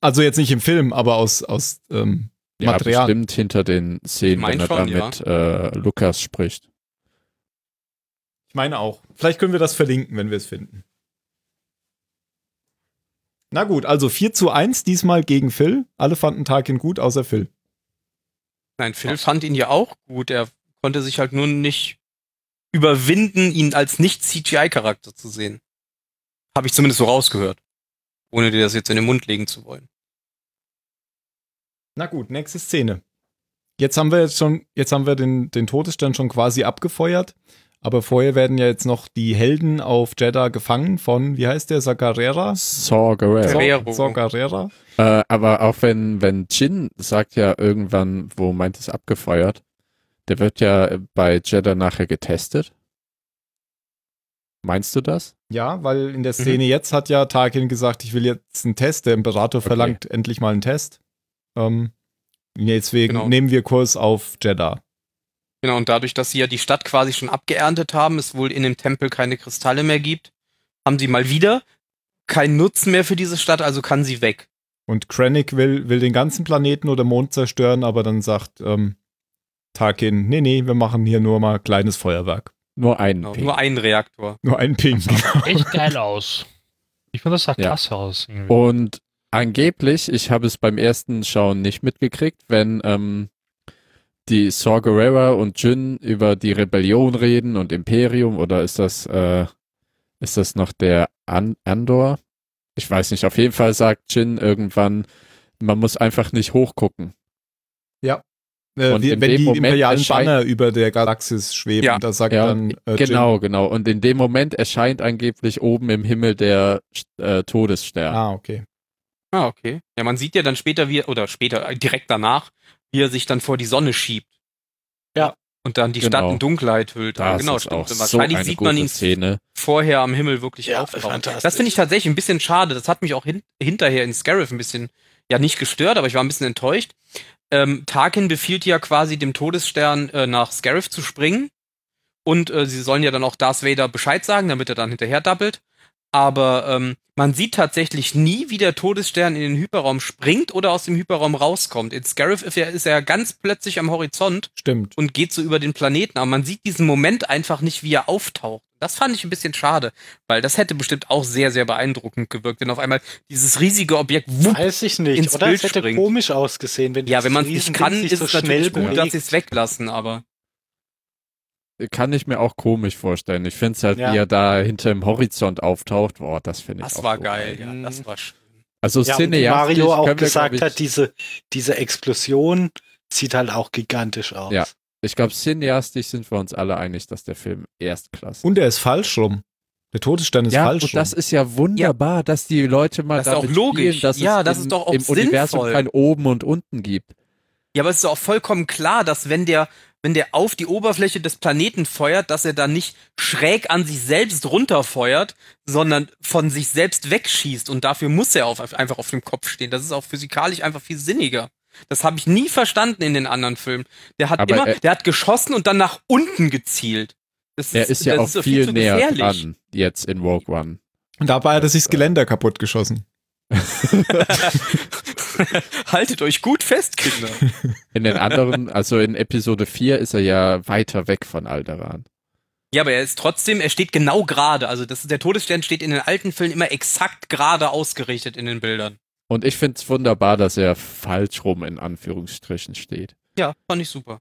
Also jetzt nicht im Film, aber aus, aus ähm, Ja, Material. bestimmt hinter den Szenen, Ich mein wenn er da ja. mit äh, Lukas spricht. Ich meine auch. Vielleicht können wir das verlinken, wenn wir es finden. Na gut, also 4 zu 1 diesmal gegen Phil. Alle fanden Tarkin gut, außer Phil. Nein, Phil fand ihn ja auch gut. Er konnte sich halt nur nicht überwinden, ihn als nicht CGI-Charakter zu sehen. Habe ich zumindest so rausgehört. Ohne dir das jetzt in den Mund legen zu wollen. Na gut, nächste Szene. Jetzt haben wir jetzt schon, jetzt haben wir den, den Todesstern schon quasi abgefeuert. Aber vorher werden ja jetzt noch die Helden auf Jeddah gefangen von, wie heißt der, Sacarera? Saw Gerrera. Äh, aber auch wenn, wenn Jin sagt ja irgendwann, wo meint es abgefeuert, der wird ja bei Jeddah nachher getestet. Meinst du das? Ja, weil in der Szene jetzt hat ja Tarkin gesagt, ich will jetzt einen Test. Der Imperator Okay. verlangt endlich mal einen Test. Ähm, deswegen Genau. nehmen wir Kurs auf Jeddah. Genau, und dadurch, dass sie ja die Stadt quasi schon abgeerntet haben, es wohl in dem Tempel keine Kristalle mehr gibt, haben sie mal wieder keinen Nutzen mehr für diese Stadt, also kann sie weg. Und Krennic will, will den ganzen Planeten oder Mond zerstören, aber dann sagt ähm, Tarkin, nee, nee, wir machen hier nur mal kleines Feuerwerk. Nur einen Genau, Ping. nur einen Reaktor. Nur ein Ping. Echt geil aus. Ich fand das sah Ja. klasse aus. Irgendwie. Und angeblich, ich habe es beim ersten Schauen nicht mitgekriegt, wenn ähm, die Saw Gerrera und Jin über die Rebellion reden und Imperium oder ist das äh, ist das noch der An Andor? Ich weiß nicht. Auf jeden Fall sagt Jin irgendwann, man muss einfach nicht hochgucken. Äh, Und wie, in wenn dem die Moment imperialen erscheint- Banner über der Galaxis schweben, Ja. da sagt Ja, dann äh, genau, genau. Und in dem Moment erscheint angeblich oben im Himmel der äh, Todesstern. Ah, okay. Ah, okay. Ja, man sieht ja dann später, wie, oder später, äh, direkt danach, wie er sich dann vor die Sonne schiebt. Ja. Und dann die Genau. Stadt in Dunkelheit hüllt. Da Ah, genau, ist auch stimmt. so Wahrscheinlich eine sieht gute man ihn Szene. vorher am Himmel wirklich Ja, auftauchen. Das finde ich tatsächlich ein bisschen schade. Das hat mich auch hin hinterher in Scarif ein bisschen, ja nicht gestört, aber ich war ein bisschen enttäuscht. Ähm, Tarkin befiehlt ja quasi dem Todesstern äh, nach Scarif zu springen. Und äh, sie sollen ja dann auch Darth Vader Bescheid sagen, damit er dann hinterher doppelt. Aber ähm, man sieht tatsächlich nie, wie der Todesstern in den Hyperraum springt oder aus dem Hyperraum rauskommt. In Scarif ist er, ist er ganz plötzlich am Horizont Stimmt. und geht so über den Planeten. Aber man sieht diesen Moment einfach nicht, wie er auftaucht. Das fand ich ein bisschen schade, weil das hätte bestimmt auch sehr, sehr beeindruckend gewirkt, wenn auf einmal dieses riesige Objekt wupp, Weiß ich nicht. ins Oder Bild es hätte springt. komisch ausgesehen, wenn Ja, wenn man es nicht kann, ist so es schnell natürlich gut, dass sie es weglassen, aber Kann ich mir auch komisch vorstellen. Ich finde es halt, Ja. wie er da hinter dem Horizont auftaucht. Boah, das finde ich das auch war so geil, ja, das war schön. Also Ja, wie cineastisch Mario auch gesagt glaub hat, diese, diese Explosion sieht halt auch gigantisch aus. Ja. Ich glaube, cineastisch sind wir uns alle einig, dass der Film Erstklasse Und er ist falsch rum. Der Todesstern ist ja, falsch und rum. das ist ja wunderbar, dass die Leute mal Das ist auch damit logisch. spielen, dass Ja, es das in, ist doch auch im Universum sinnvoll. kein Oben und Unten gibt. Ja, aber es ist auch vollkommen klar, dass wenn der, wenn der auf die Oberfläche des Planeten feuert, dass er dann nicht schräg an sich selbst runterfeuert, sondern von sich selbst wegschießt. Und dafür muss er auf, einfach auf dem Kopf stehen. Das ist auch physikalisch einfach viel sinniger. Das habe ich nie verstanden in den anderen Filmen. Der hat Aber immer, er- der hat geschossen und dann nach unten gezielt. Das Er ist ja auch so viel zu näher gefährlich. dran jetzt in Rogue One. Und dabei hat er sich das Geländer kaputt geschossen. Haltet euch gut fest, Kinder. In den anderen, also in Episode 4 ist er ja weiter weg von Alderaan. Ja, aber er ist trotzdem, er steht genau gerade. Also das, der Todesstern steht in den alten Filmen immer exakt gerade ausgerichtet in den Bildern. Und ich finde es wunderbar, dass er falsch rum in Anführungsstrichen steht. Ja, fand ich super.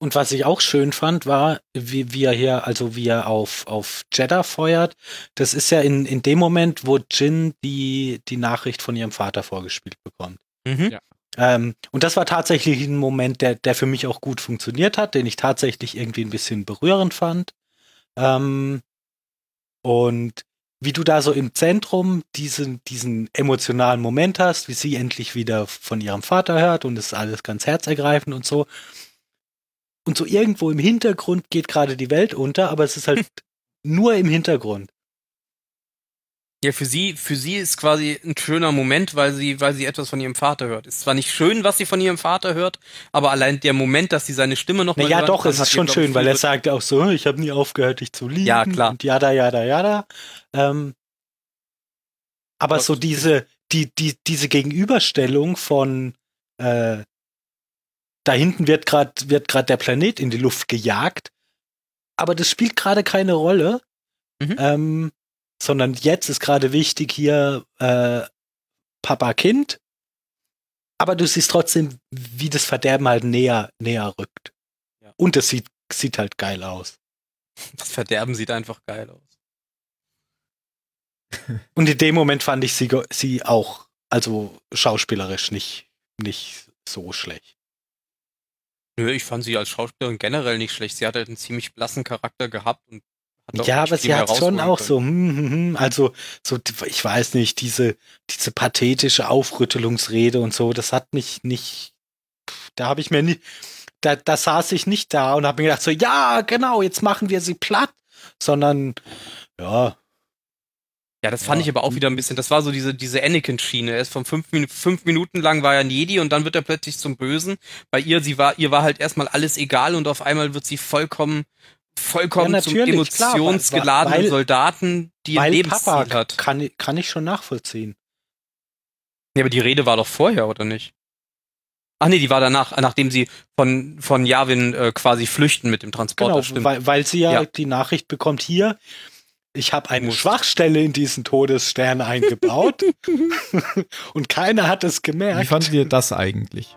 Und was ich auch schön fand, war, wie, wie er hier, also wie er auf, auf Jeddah feuert. Das ist ja in, in dem Moment, wo Jin die, die Nachricht von ihrem Vater vorgespielt bekommt. Mhm. Ja. Ähm, und das war tatsächlich ein Moment, der, der für mich auch gut funktioniert hat, den ich tatsächlich irgendwie ein bisschen berührend fand. Ähm, und wie du da so im Zentrum diesen, diesen emotionalen Moment hast, wie sie endlich wieder von ihrem Vater hört und es ist alles ganz herzergreifend und so. Und so irgendwo im Hintergrund geht gerade die Welt unter, aber es ist halt nur im Hintergrund. Ja, für sie, für sie ist quasi ein schöner Moment, weil sie, weil sie etwas von ihrem Vater hört. Ist zwar nicht schön, was sie von ihrem Vater hört, aber allein der Moment, dass sie seine Stimme noch mal Naja, hören doch, es ist ihr, schon glaub ich, schön, weil er sagt auch so, ich habe nie aufgehört, dich zu lieben. Ja, klar. Und jada, jada, jada. Ähm, aber Aber so es- diese, die, die, diese Gegenüberstellung von äh, da hinten wird gerade wird grad der Planet in die Luft gejagt, aber das spielt gerade keine Rolle, Mhm. ähm, sondern jetzt ist gerade wichtig hier äh, Papa Kind, aber du siehst trotzdem, wie das Verderben halt näher näher rückt. Ja. Und das sieht sieht halt geil aus. Das Verderben sieht einfach geil aus. Und in dem Moment fand ich sie, sie auch, also schauspielerisch nicht, nicht so schlecht. Nö, ich fand sie als Schauspielerin generell nicht schlecht. Sie hat halt einen ziemlich blassen Charakter gehabt und Ja, aber sie hat schon auch so, hm, hm, hm, also, so, ich weiß nicht, diese, diese pathetische Aufrüttelungsrede und so, das hat mich nicht, da habe ich mir nie, da, da saß ich nicht da und habe mir gedacht so, ja, genau, jetzt machen wir sie platt, sondern, ja, Ja, das fand Ja. ich aber auch wieder ein bisschen, das war so diese, diese Anakin-Schiene. Er ist von fünf, fünf Minuten lang war er ein Jedi und dann wird er plötzlich zum Bösen. Bei ihr, sie war, ihr war halt erstmal alles egal und auf einmal wird sie vollkommen, vollkommen Ja, zum emotionsgeladenen weil- Soldaten, die ihr Lebensziel Papa hat. kann, ich- kann ich schon nachvollziehen. Ja, aber die Rede war doch vorher, oder nicht? Ach nee, die war danach, nachdem sie von, von Yavin äh, quasi flüchten mit dem Transporter. Genau, stimmt. weil, weil sie ja, Ja. die Nachricht bekommt hier, ich habe eine Muss. Schwachstelle in diesen Todesstern eingebaut und keiner hat es Wie gemerkt. fandet ihr das eigentlich?